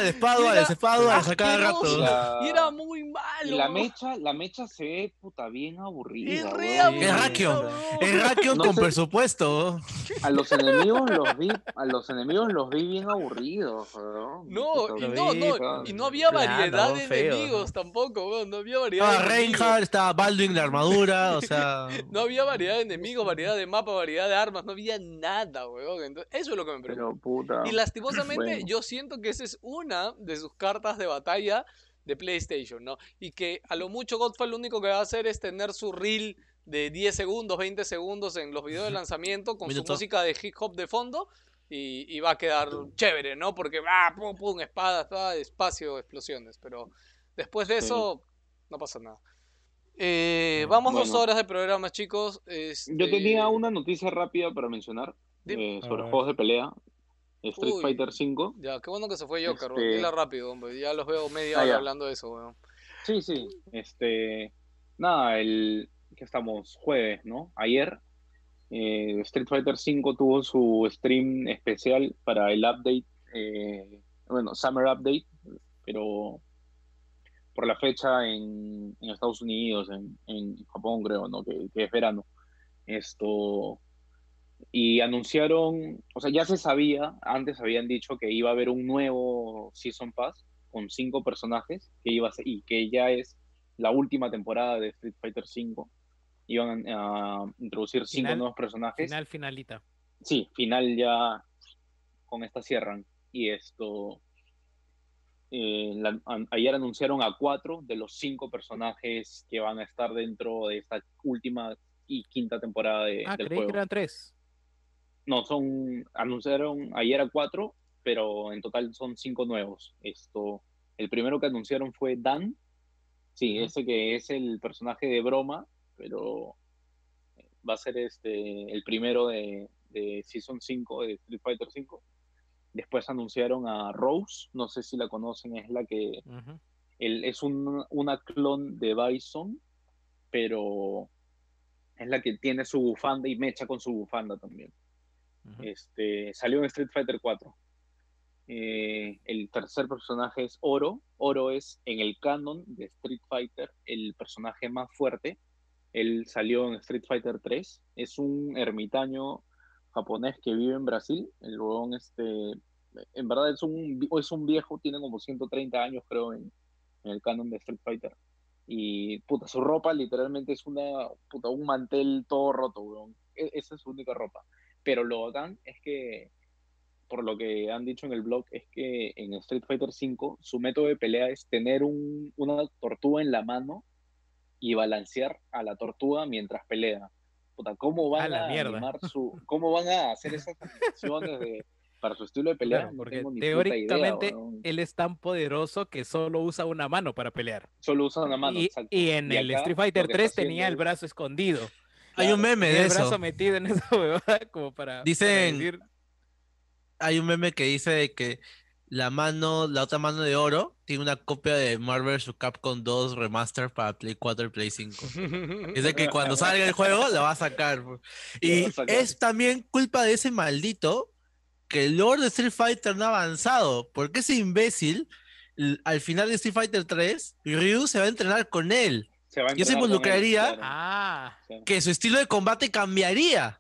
espada dual, a cada rato. La- Y era muy y malo. la mecha, la mecha se ve puta bien aburrida. Es re aburrido, Es Rakion. con sé- presupuesto. A los enemigos los vi, a los enemigos los vi bien aburridos, weón. No, y no, no, y no había variedad de feo, enemigos tampoco, weón, no había variedad de enemigos. Reinhardt, estaba Baldwin la armadura, o sea. No había variedad de enemigos, variedad de mapa, variedad de armas, no había nada, weón. Entonces, eso es lo que me preocupa. Pero puta. Y lastimosamente bueno. yo siento que esa es una de sus cartas de batalla de PlayStation, ¿no? Y que a lo mucho Godfall lo único que va a hacer es tener su reel de 10 segundos, 20 segundos en los videos de lanzamiento con Minuto. su música de hip hop de fondo y, y va a quedar chévere, ¿no? Porque va, pum, pum, espadas, va, espacio, explosiones, pero después de Sí. eso no pasa nada. Eh, vamos dos horas de programa, chicos. Yo Este, tenía una noticia rápida para mencionar eh, sobre juegos de pelea. Street Uy. Fighter V. Ya, qué bueno que se fue Joker, Este- dila rápido, hombre. Ya los veo media Ah, hora hablando de eso, weón. Sí, sí. Este, nada, el que estamos jueves, ¿no? Ayer eh, Street Fighter V tuvo su stream especial para el update, eh, bueno, Summer Update, pero por la fecha en, en Estados Unidos, en, en Japón creo, ¿no? Que, que es verano. Esto, y anunciaron, o sea, ya se sabía, antes habían dicho que iba a haber un nuevo Season Pass con cinco personajes que iba a ser, y que ya es la última temporada de Street Fighter V. Iban a introducir cinco Final- nuevos personajes. Final, finalita. Sí, final ya con esta cierran. Y esto. Eh, la- ayer anunciaron a cuatro de los cinco personajes que van a estar dentro de esta última y quinta temporada de- Ah, del creí juego. que eran tres. No, son, anunciaron ayer a cuatro, pero en total son cinco nuevos. Esto, el primero que anunciaron fue Dan. Sí, ese que es el personaje de broma, pero va a ser este el primero de, de Season 5 de Street Fighter 5. Después anunciaron a Rose, no sé si la conocen, es la que el- es un- una clon de Bison, pero es la que tiene su bufanda y mecha con su bufanda también. Este, salió en Street Fighter 4. Eh, el tercer personaje es Oro. Oro es en el canon de Street Fighter el personaje más fuerte. Él salió en Street Fighter 3. Es un ermitaño japonés que vive en Brasil. El huevón, este, en verdad es un, es un viejo, tiene como 130 años creo en, en el canon de Street Fighter. Y puta, su ropa literalmente es una, puta, un mantel todo roto, weón. E- esa es su única ropa. Pero lo bacán es que, por lo que han dicho en el blog, es que en Street Fighter V su método de pelea es tener un- una tortuga en la mano y balancear a la tortuga mientras pelea. Puta, ¿cómo van A la a, mierda. animar su, cómo van a hacer esas animaciones de, para su estilo de pelea? Claro, No porque tengo ni puta idea, teóricamente él es tan poderoso que solo usa una mano para pelear. Solo usa una mano. y, exacto. y en Y el acá Street Fighter que 3 está tenía el brazo escondido. Hay un meme de el brazo eso. metido en esa huevada como para, para Dicen- decir, Hay un meme que dice que la mano, la otra mano de oro tiene una copia de Marvel vs. Capcom 2 Remaster para Play 4 y Play 5. Dice que cuando salga el juego lo va a sacar. Y va a sacar. es también culpa de ese maldito que el lore de Street Fighter no ha avanzado. Porque ese imbécil, al final de Street Fighter 3, Ryu se va a entrenar con él. Se va a con él, involucraría- claro, ah. Que su estilo de combate cambiaría.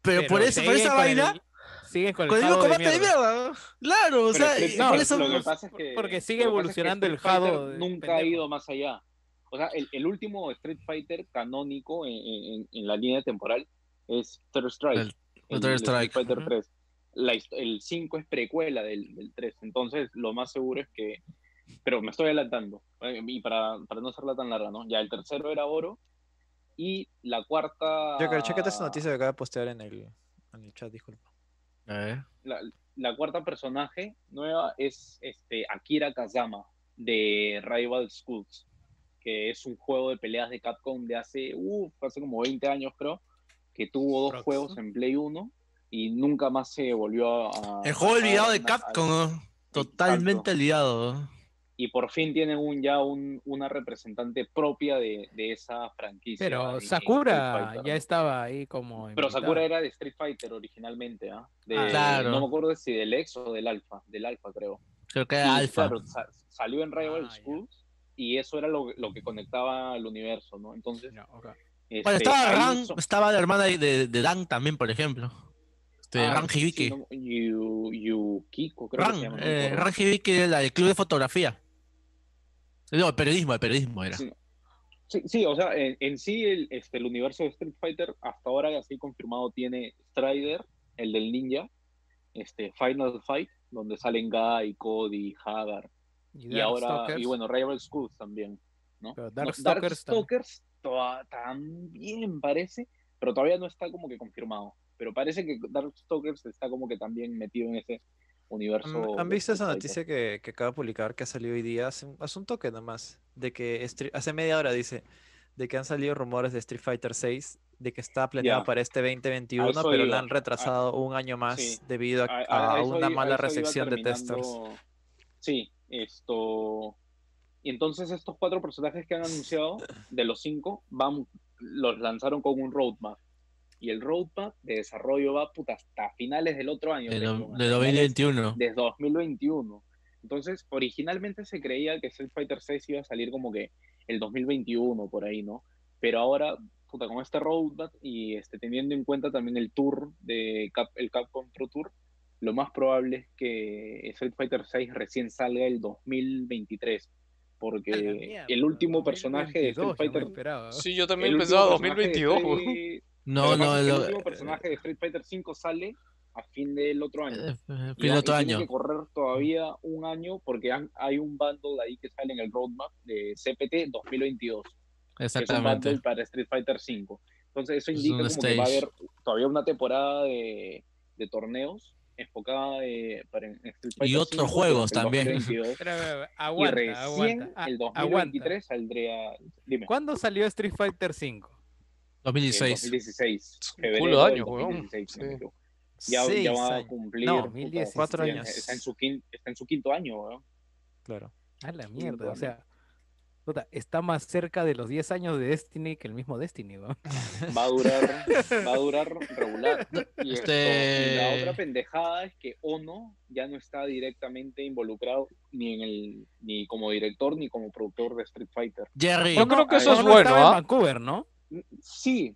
Pero, por, eso, por esa el- siguen con el, mismo jado de combate de mierda. mierda. Claro, o sea, Street y no, por Fighter, eso. lo que pasa es que- porque sigue que pasa es que evolucionando el jado Nunca pendejo. ha ido más allá. O sea, el, el último Street Fighter canónico en, en- en la línea temporal es Third Strike. El- el Third Strike. Street Fighter Ujú. 3. La el 5 es precuela del, del 3. Entonces, lo más seguro es que. Pero me estoy adelantando. eh, Y para, para no hacerla tan larga, ¿no? Ya el tercero era oro. Y la cuarta. Joker, chécate esa noticia que acaba de postear en el, en el chat, disculpa. La, la cuarta personaje nueva es este Akira Kazama de Rival Schools, que es un juego de peleas de Capcom de hace, uf, hace como 20 años creo, que tuvo dos Prox. juegos en Play 1 y nunca más se volvió a... El juego olvidado de a- Capcom, ¿no? totalmente olvidado. ¿No? Y por fin tienen un, ya un, una representante propia de, de esa franquicia. Pero Sakura Fighter, ya ¿no? estaba ahí como. Pero. Sakura era de Street Fighter originalmente, ¿ah? De- Ah, Claro. No me acuerdo si del X o del Alpha, del Alpha creo. Creo que Y, era claro, sa- salió en Rival Ah. Schools y eso era lo, lo que conectaba al universo, ¿no? Entonces, ok. Bueno, este, estaba Ran, son- estaba la hermana de, de, Dan también, por ejemplo. Este, ah, Ran sí, Hibiki. no, Yu- Yukiko, creo que se Ran, llama. no me eh. Ran Hibiki era la del club de fotografía. No, el periodismo, el periodismo era. Sí. Sí, sí, o sea, en, en sí el, este, el universo de Street Fighter hasta ahora así confirmado tiene Strider, el del ninja, este Final Fight, donde salen Guy, Cody, Hagar, y, ahora, Darkstalkers, y bueno, Rival Schools también, ¿no? pero No, también parece, pero todavía no está como que confirmado. Pero parece que Darkstalkers está como que también metido en ese universo. ¿Han, visto esa noticia que, que acaba de publicar que ha salido hoy día? Hace un, hace un toque nomás. De que Street- hace media hora dice de que han salido rumores de Street Fighter 6, de que está planeado para este 2021, eso pero iba. la han retrasado un año más sí. debido a, una mala recepción de testers. Sí, esto. Y entonces estos cuatro personajes que han anunciado, de los cinco, van, los lanzaron con un roadmap. Y el roadmap de desarrollo va puta, hasta finales del otro año. De, de finales 2021. de 2021. Entonces, originalmente se creía que Street Fighter 6 iba a salir como que el 2021 por ahí, ¿no? Pero ahora, puta, con este roadmap y este, teniendo en cuenta también el tour de Cap- el Capcom Pro Tour, lo más probable es que Street Fighter 6 recién salga el 2023, porque mierda, el último personaje de 2022, Street yo me Fighter esperaba. Sí, yo también pensaba último personaje de 2022. weón. Street- No, no, es que el último personaje de Street Fighter 5 sale a fin del otro año. eh, eh, Y fin de y otro tiene año. que correr todavía un año porque han- hay un bundle ahí que sale en el roadmap de CPT 2022, que es un Exactamente. bundle para Street Fighter 5. Entonces eso Es indica un como que va a haber todavía una temporada de, de torneos enfocada eh, para en Street Fighter otros 5 juegos el también. 2022. Espera, espera, espera, y aguanta, recién aguanta. ah, el aguanta. 2023 saldría, dime, ¿Cuándo salió Street Fighter 5? El 2016. 2016, Es un febrero culo de del años, weón. 2016, si no me Sí. equivoco. ya, ya va a cumplir No, puta, 2016. Cuatro está- años. Está en su quinto, está en su quinto año, weón. Claro. A la mierda, o sea, puta, está más cerca de los 10 años de Destiny que el mismo Destiny, weón. va a durar, va a durar regular. Y, esto- Este- y la otra pendejada es que Ono ya no está directamente involucrado ni en el, ni como director ni como productor de Street Fighter. Jerry, Yo creo que eso ver, es no bueno, estaba en ¿ah? Vancouver, ¿no? Sí,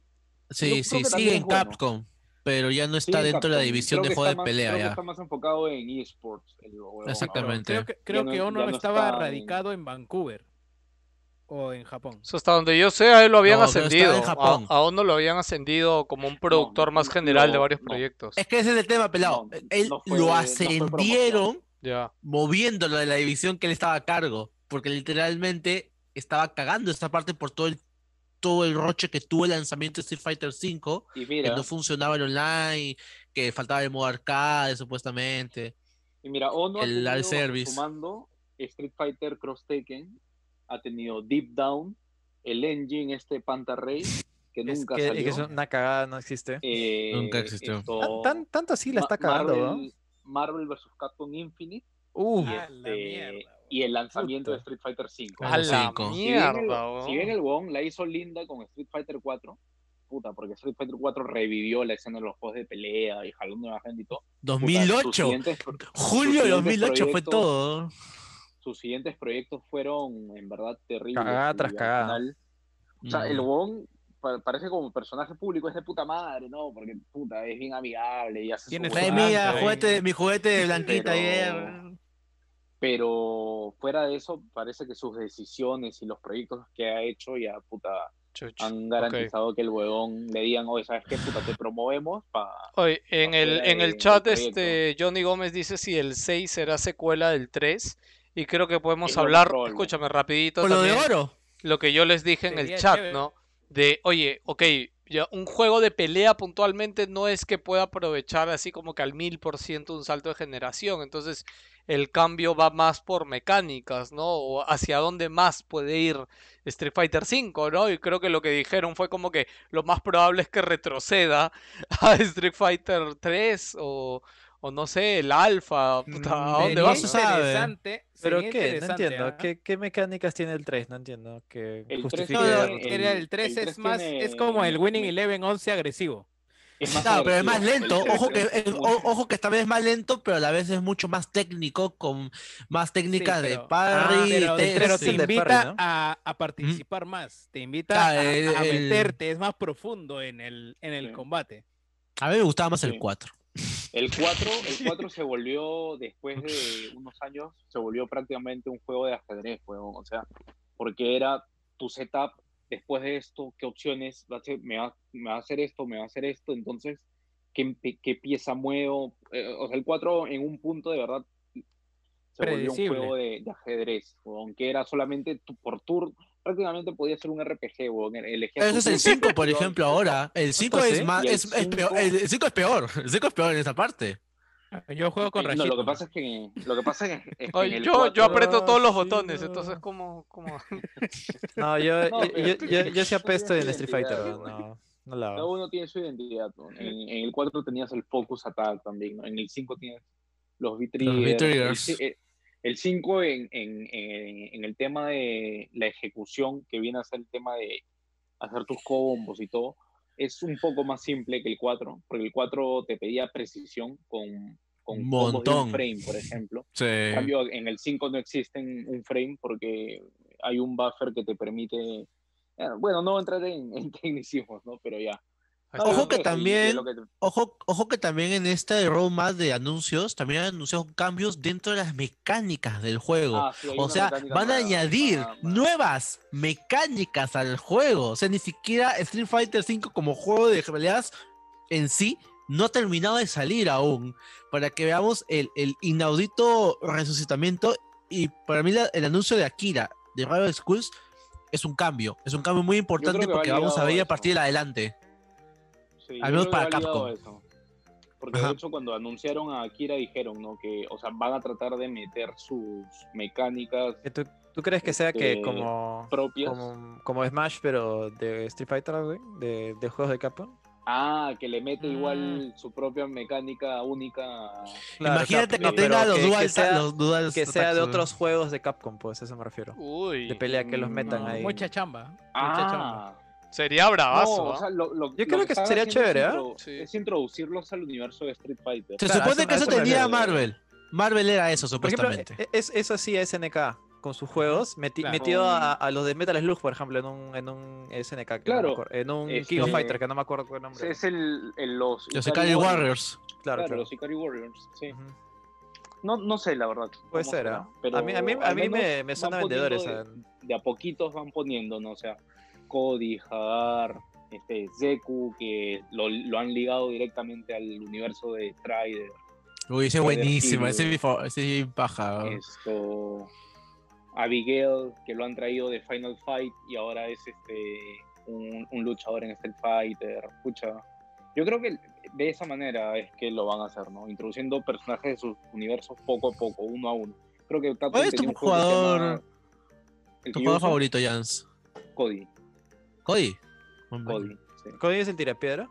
sí, sí, sigue en bueno. Capcom, pero ya no está en dentro de la división Creo de juego de está más- pelea creo que ya. está más enfocado en eSports. el. Exactamente. Creo que, creo no- que Ono estaba en- radicado en Vancouver o en Japón. O sea, hasta donde yo sé, a él lo habían No, ascendido. en Japón. A, a Ono lo habían ascendido como un productor más no, general de varios no. proyectos. Es que ese es el tema, pelado. No, Él no fue- lo ascendieron Ya. moviéndolo de la división que él estaba a cargo, porque literalmente estaba cagando esta parte por todo el todo el roche que tuvo el lanzamiento de Street Fighter V, Y que no funcionaba el online, que faltaba el modo arcade supuestamente. y mira, Ono ha el bajo service. su mando Street Fighter Cross Tekken, ha tenido Deep Down, el engine este Panta Ray, que Es nunca que, y salió. que es una cagada, no existe. Eh, Nunca existió. esto- Tan, tan- tanto así la está cagando, ¿no? Marvel, Marvel vs. Capcom Infinite Uh, y, A la este, mierda, y el lanzamiento de. Street Fighter 5. A la cinco. Si bien, el, mierda, si bien el weón la hizo linda con Street Fighter 4, puta, porque Street Fighter 4 revivió la escena de los juegos de pelea y jaló nueva gente y todo. puta, sus 2008, siguientes pro- julio de siguientes 2008 fue todo. Sus siguientes proyectos fueron en verdad terribles. Cagada tras cagada. final- o sea, Mm. el weón pa- parece como personaje público, es de puta madre, ¿no? Porque puta, es bien amigable y hace su Tiene onda, eh. juguete, mi juguete de blanquita Pero-. Pero fuera de eso, parece que sus decisiones y los proyectos que ha hecho ya puta Chuch. han garantizado que el huevón le digan, oye, ¿sabes qué? Puta, te promovemos para... Oye, en el, en el chat proyecto. este Johnny Gómez dice si el 6 será secuela del 3 y creo que podemos Es hablar, escúchame rapidito lo de oro. lo que yo les dije en el chat, chévere. ¿no? De, oye, ok, ya un juego de pelea puntualmente no es que pueda aprovechar así como que al mil por ciento un salto de generación, entonces el cambio va más por mecánicas, ¿no? O hacia dónde más puede ir Street Fighter V, ¿no? Y creo que lo que dijeron fue como que lo más probable es que retroceda a Street Fighter 3 o, o no sé, el Alpha, puta, ¿a dónde Sería va? interesante. ¿Pero qué? No entiendo. ¿ah? ¿Qué, ¿Qué mecánicas tiene el 3? No entiendo. Que El 3 justifique. No, el- el 3 el es 3 más, tiene- es como el Winning Eleven 11 agresivo. Es más Claro, pero es más lento. Ojo que, es ojo que esta vez es más lento, pero a la vez es mucho más técnico, con más técnicas de pero- parry. Ah, Pero, te- pero te invita parry, ¿no? a, a participar más, te invita Claro, a, el- a el- meterte, es más profundo en el, en el Sí. combate. A mí me gustaba más Sí. el 4. El 4, el 4 se volvió, después de unos años, se volvió prácticamente un juego de ajedrez, weón. O sea, porque era tu setup, después de esto, qué opciones, va a ser- me, va, me va a hacer esto, me va a hacer esto, entonces, qué, qué pieza muevo. Eh, o sea, el 4 en un punto de verdad se volvió un juego de, de ajedrez, weón, que era solamente tu- por turno, prácticamente podía ser un RPG, weón. Ese es el turno, 5, por ejemplo, ahora. El 5 ¿Ah, es más. Es, es peor, cinco- el 5 es peor. El 5 es peor en esa parte. Yo juego con Eh, no, Rashid. lo que pasa es que lo que pasa es, es que Ay, yo, yo 4 aprieto todos los sí, botones, no. entonces como, como... No, yo, No, yo, yo, yo, sí, yo sí apesto en Street Fighter. No, no la cada uno tiene su identidad. ¿no? En, en el 4 tenías el focus attack también, ¿no? En el 5 tienes los V-triggers. El, eh, el 5 en, en, en, en el tema de la ejecución, que viene a ser el tema de hacer tus combos y todo, es un poco más simple que el 4, porque el 4 te pedía precisión con, con Un combos de montón. un frame, por ejemplo. Sí. En cambio, en el 5 no existen un frame porque hay un buffer que te permite. eh, Bueno, no entrar en, en tecnicismos, ¿no? Pero ya. Ojo que también- que Ojo, ojo que también en este roadmap de anuncios también han anunciado cambios dentro de las mecánicas del juego. ah, sí, O sea, van a añadir nuevas mecánicas al juego. O sea, ni siquiera Street Fighter V como juego de peleas en sí no ha terminado de salir aún. Para que veamos el, el inaudito resucitamiento. Y para mí la- el anuncio de Akira de Rival Schools es un cambio. Es un cambio muy importante va porque vamos a ver a partir de adelante. Sí, Al menos que para Capcom. eso. Porque Ajá. de hecho cuando anunciaron a Akira dijeron, ¿no? Que, o sea, van a tratar de meter sus mecánicas ¿Que ¿Tú, tú crees que sea que Este, como, propias. como, como Smash, pero de Street Fighter, güey? De, de juegos de Capcom? Ah, que le mete Mm. igual su propia mecánica única. Imagínate claro, que tenga los que- que dual, sea- los dual Que sea de otros juegos de Capcom, pues a eso me refiero. Uy, De pelea que los metan No, ahí. Mucha chamba. Mucha chamba. Sería no, bravazo. o ¿ah? sea, lo, lo- Yo lo creo que están sería haciendo es chévere, ¿ah? intro- Sí. Es introducirlos al universo de Street Fighter. Se Claro, supone eso- que eso tenía. Marvel. Marvel era eso, Por ejemplo, supuestamente. e- es, eso sí es SNK con sus juegos, meti- Claro. metido a, a los de Metal Slug, por ejemplo, en un, en un SNK, que no me Claro, acuerdo- en un este- King of Fighter, que no me acuerdo cuál nombre. Es el, el- los, Los Ikari Ikari Warriors. Claro, Claro, claro. los Ikari Warriors, sí. Ujú. No, no sé, la verdad. Puede ser, será, ¿ah? pero A mí, a mí, a mí me, me suena van vendedor poniendo esa. de, de a poquitos van poniendo, ¿no? O sea, Cody, Hadar, este, Zeku, que lo, lo han ligado directamente al universo de Strider. Uy, ese es buenísimo. Ese es paja. Esto. Abigail, que lo han traído de Final Fight y ahora es este un, un luchador en Street Fighter. Pucha. Yo creo que de esa manera es que lo van a hacer, ¿no? Introduciendo personajes de sus universos poco a poco, uno a uno. Creo que ¿Cuál es tu jugador- llama- ¿Tu el que yo juego uso, favorito, Jans? Cody. Cody. Cody. sí. ¿Cody es el tirapiedra?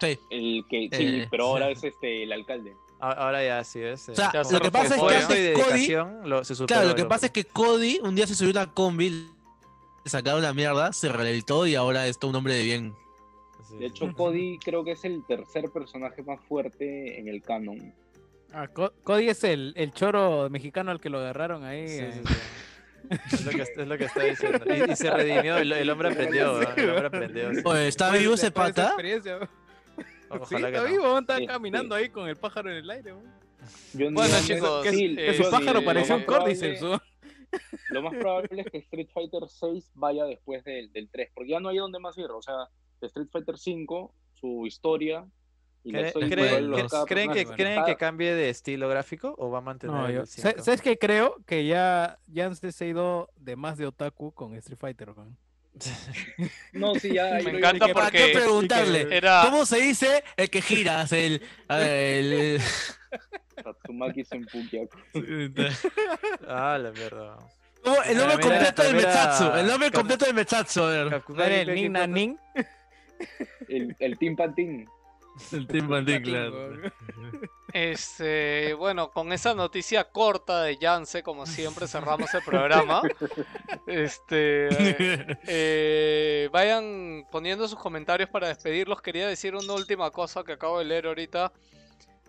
Sí. El que, sí, Eh, pero ahora es este el alcalde. Ahora ya sí es. O sea, eh, lo que pasa es que antes Cody- dedicación, lo- se superó Claro, lo que pasa es que Cody un día se subió a una combi, le sacaron la mierda, se rehabilitó y ahora es todo un hombre de bien. De hecho. Cody creo que es el tercer personaje más fuerte en el canon. Ah, Co- Cody es el, el choro mexicano al que lo agarraron ahí. Sí, eh. sí, sí. Es lo que, es lo que está diciendo. Y, y se redimió, el, el hombre aprendió, ¿no? el hombre aprendió. sí. Oye, ¿está vivo ese pata? weón. Sí, Ojalá que está no. vivo, está Sí, caminando ahí con el pájaro en el aire. weón. Yo Bueno, chicos, Que, Sí, que eh, pájaro lo un más córdiceps. probable- weón. Lo más probable es que Street Fighter 6 vaya después del, del 3, porque ya no hay donde más ir. O sea, Street Fighter 5, su historia ¿Creen, los- que, creen cambie de estilo gráfico o va a mantener No, el yo, 5? sa- ¿Sabes qué? Creo que ya, ya se ha ido de más de otaku con Street Fighter. weón. No, sí, ya. Me encanta yo- ¿Para porque- qué preguntarle? Era. ¿Cómo se dice el que giras? El, el- Tatsumaki Senpukiaku. Ah, la mierda. El nombre Mira, completo del mira, Metsatsu. El nombre completo del Metsatsu. A ver. ¿No era el Nin Nan Nin? El, el Team Pantin. El Team Bandit, claro. Este, bueno, con esa noticia corta de Yance, como siempre, cerramos el programa. Este, eh, vayan poniendo sus comentarios para despedirlos. Quería decir una última cosa que acabo de leer ahorita.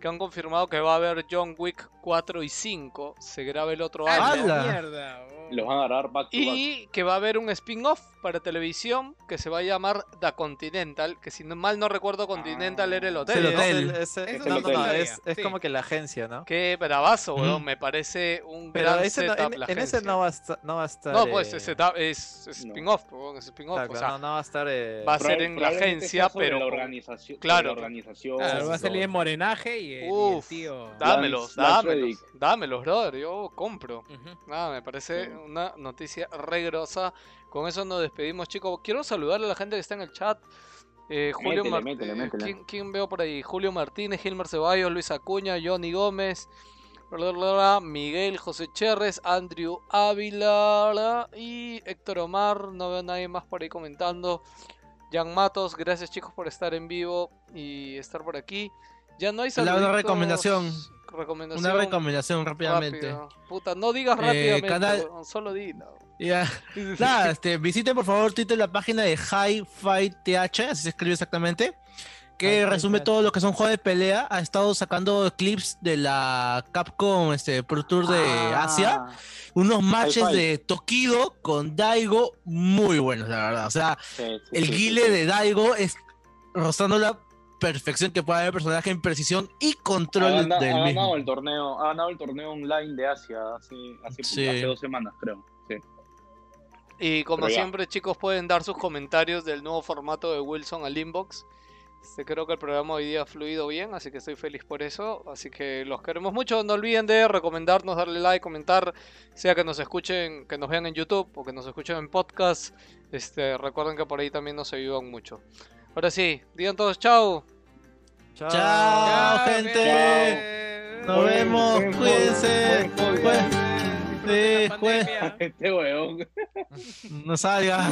Que han confirmado que va a haber John Wick 4 y 5. Se graba el otro año. ¡Hala! Mierda, weón. Los van a dar back to back. Y que va a haber un spin-off para televisión que se va a llamar The Continental. Que si no- mal no recuerdo, Continental era el hotel. el ¿no? hotel. Es, el- es- Eso no, no, no, es, es sí. como que la agencia, ¿no? Qué bravazo, weón. Me parece un Pero gran ese no- setup en, la en ese no va a estar. No, va a estar, No, pues eh, ese setup es es no. spin-off, weón, es spin-off. claro, o sea, no, no va a estar. eh, va a ser en la agencia, pero La organización. claro. La organización. Claro, va a salir en morenaje y el, y el Uf, tío. dámelos, dámelos, dámelos, brother, yo compro. Nada, me parece una noticia re grosa. Con eso nos despedimos, chicos. Quiero saludar a la gente que está en el chat. Eh, Julio Métele, Mar- métele, eh, métele. ¿quién, quién veo por ahí? Julio Martínez, Gilmar Ceballos, Luis Acuña, Johnny Gómez, bla, bla, bla, bla, Miguel José Cherres, Andrew Ávila y Héctor Omar. No veo a nadie más por ahí comentando. Jan Matos, gracias chicos por estar en vivo y estar por aquí. Ya no hay La- una recomendación. Recomendación. Una recomendación rápidamente. rápido. Puta, no digas Eh, rápidamente, canal- weón, solo dilo. Ya. Nada, este, visiten por favor Twitter la página de Hi-Fi TH, así se escribe exactamente, que resume todo lo que son juegos de pelea. Ha estado sacando clips de la Capcom este, Pro Tour de Ah, Asia. Unos matches de Tokido con Daigo muy buenos, la verdad. O sea, sí, sí, el sí, guile de Daigo es rozando la perfección que puede haber personaje en precisión y Ha, control del ha mismo. ganado el torneo, ha ganado el torneo online de Asia hace, hace dos semanas, creo. Y como siempre, chicos, pueden dar sus comentarios del nuevo formato de Wilson al inbox. Este, creo que el programa hoy día ha fluido bien, así que estoy feliz por eso. Así que los queremos mucho. No olviden de recomendarnos, darle like, comentar, sea que nos escuchen, que nos vean en YouTube o que nos escuchen en podcast. Este, recuerden que por ahí también nos ayudan mucho. Ahora sí, digan todos chao. Chao. Chao, gente. Nos vemos, cuídense. Este weón. no salga.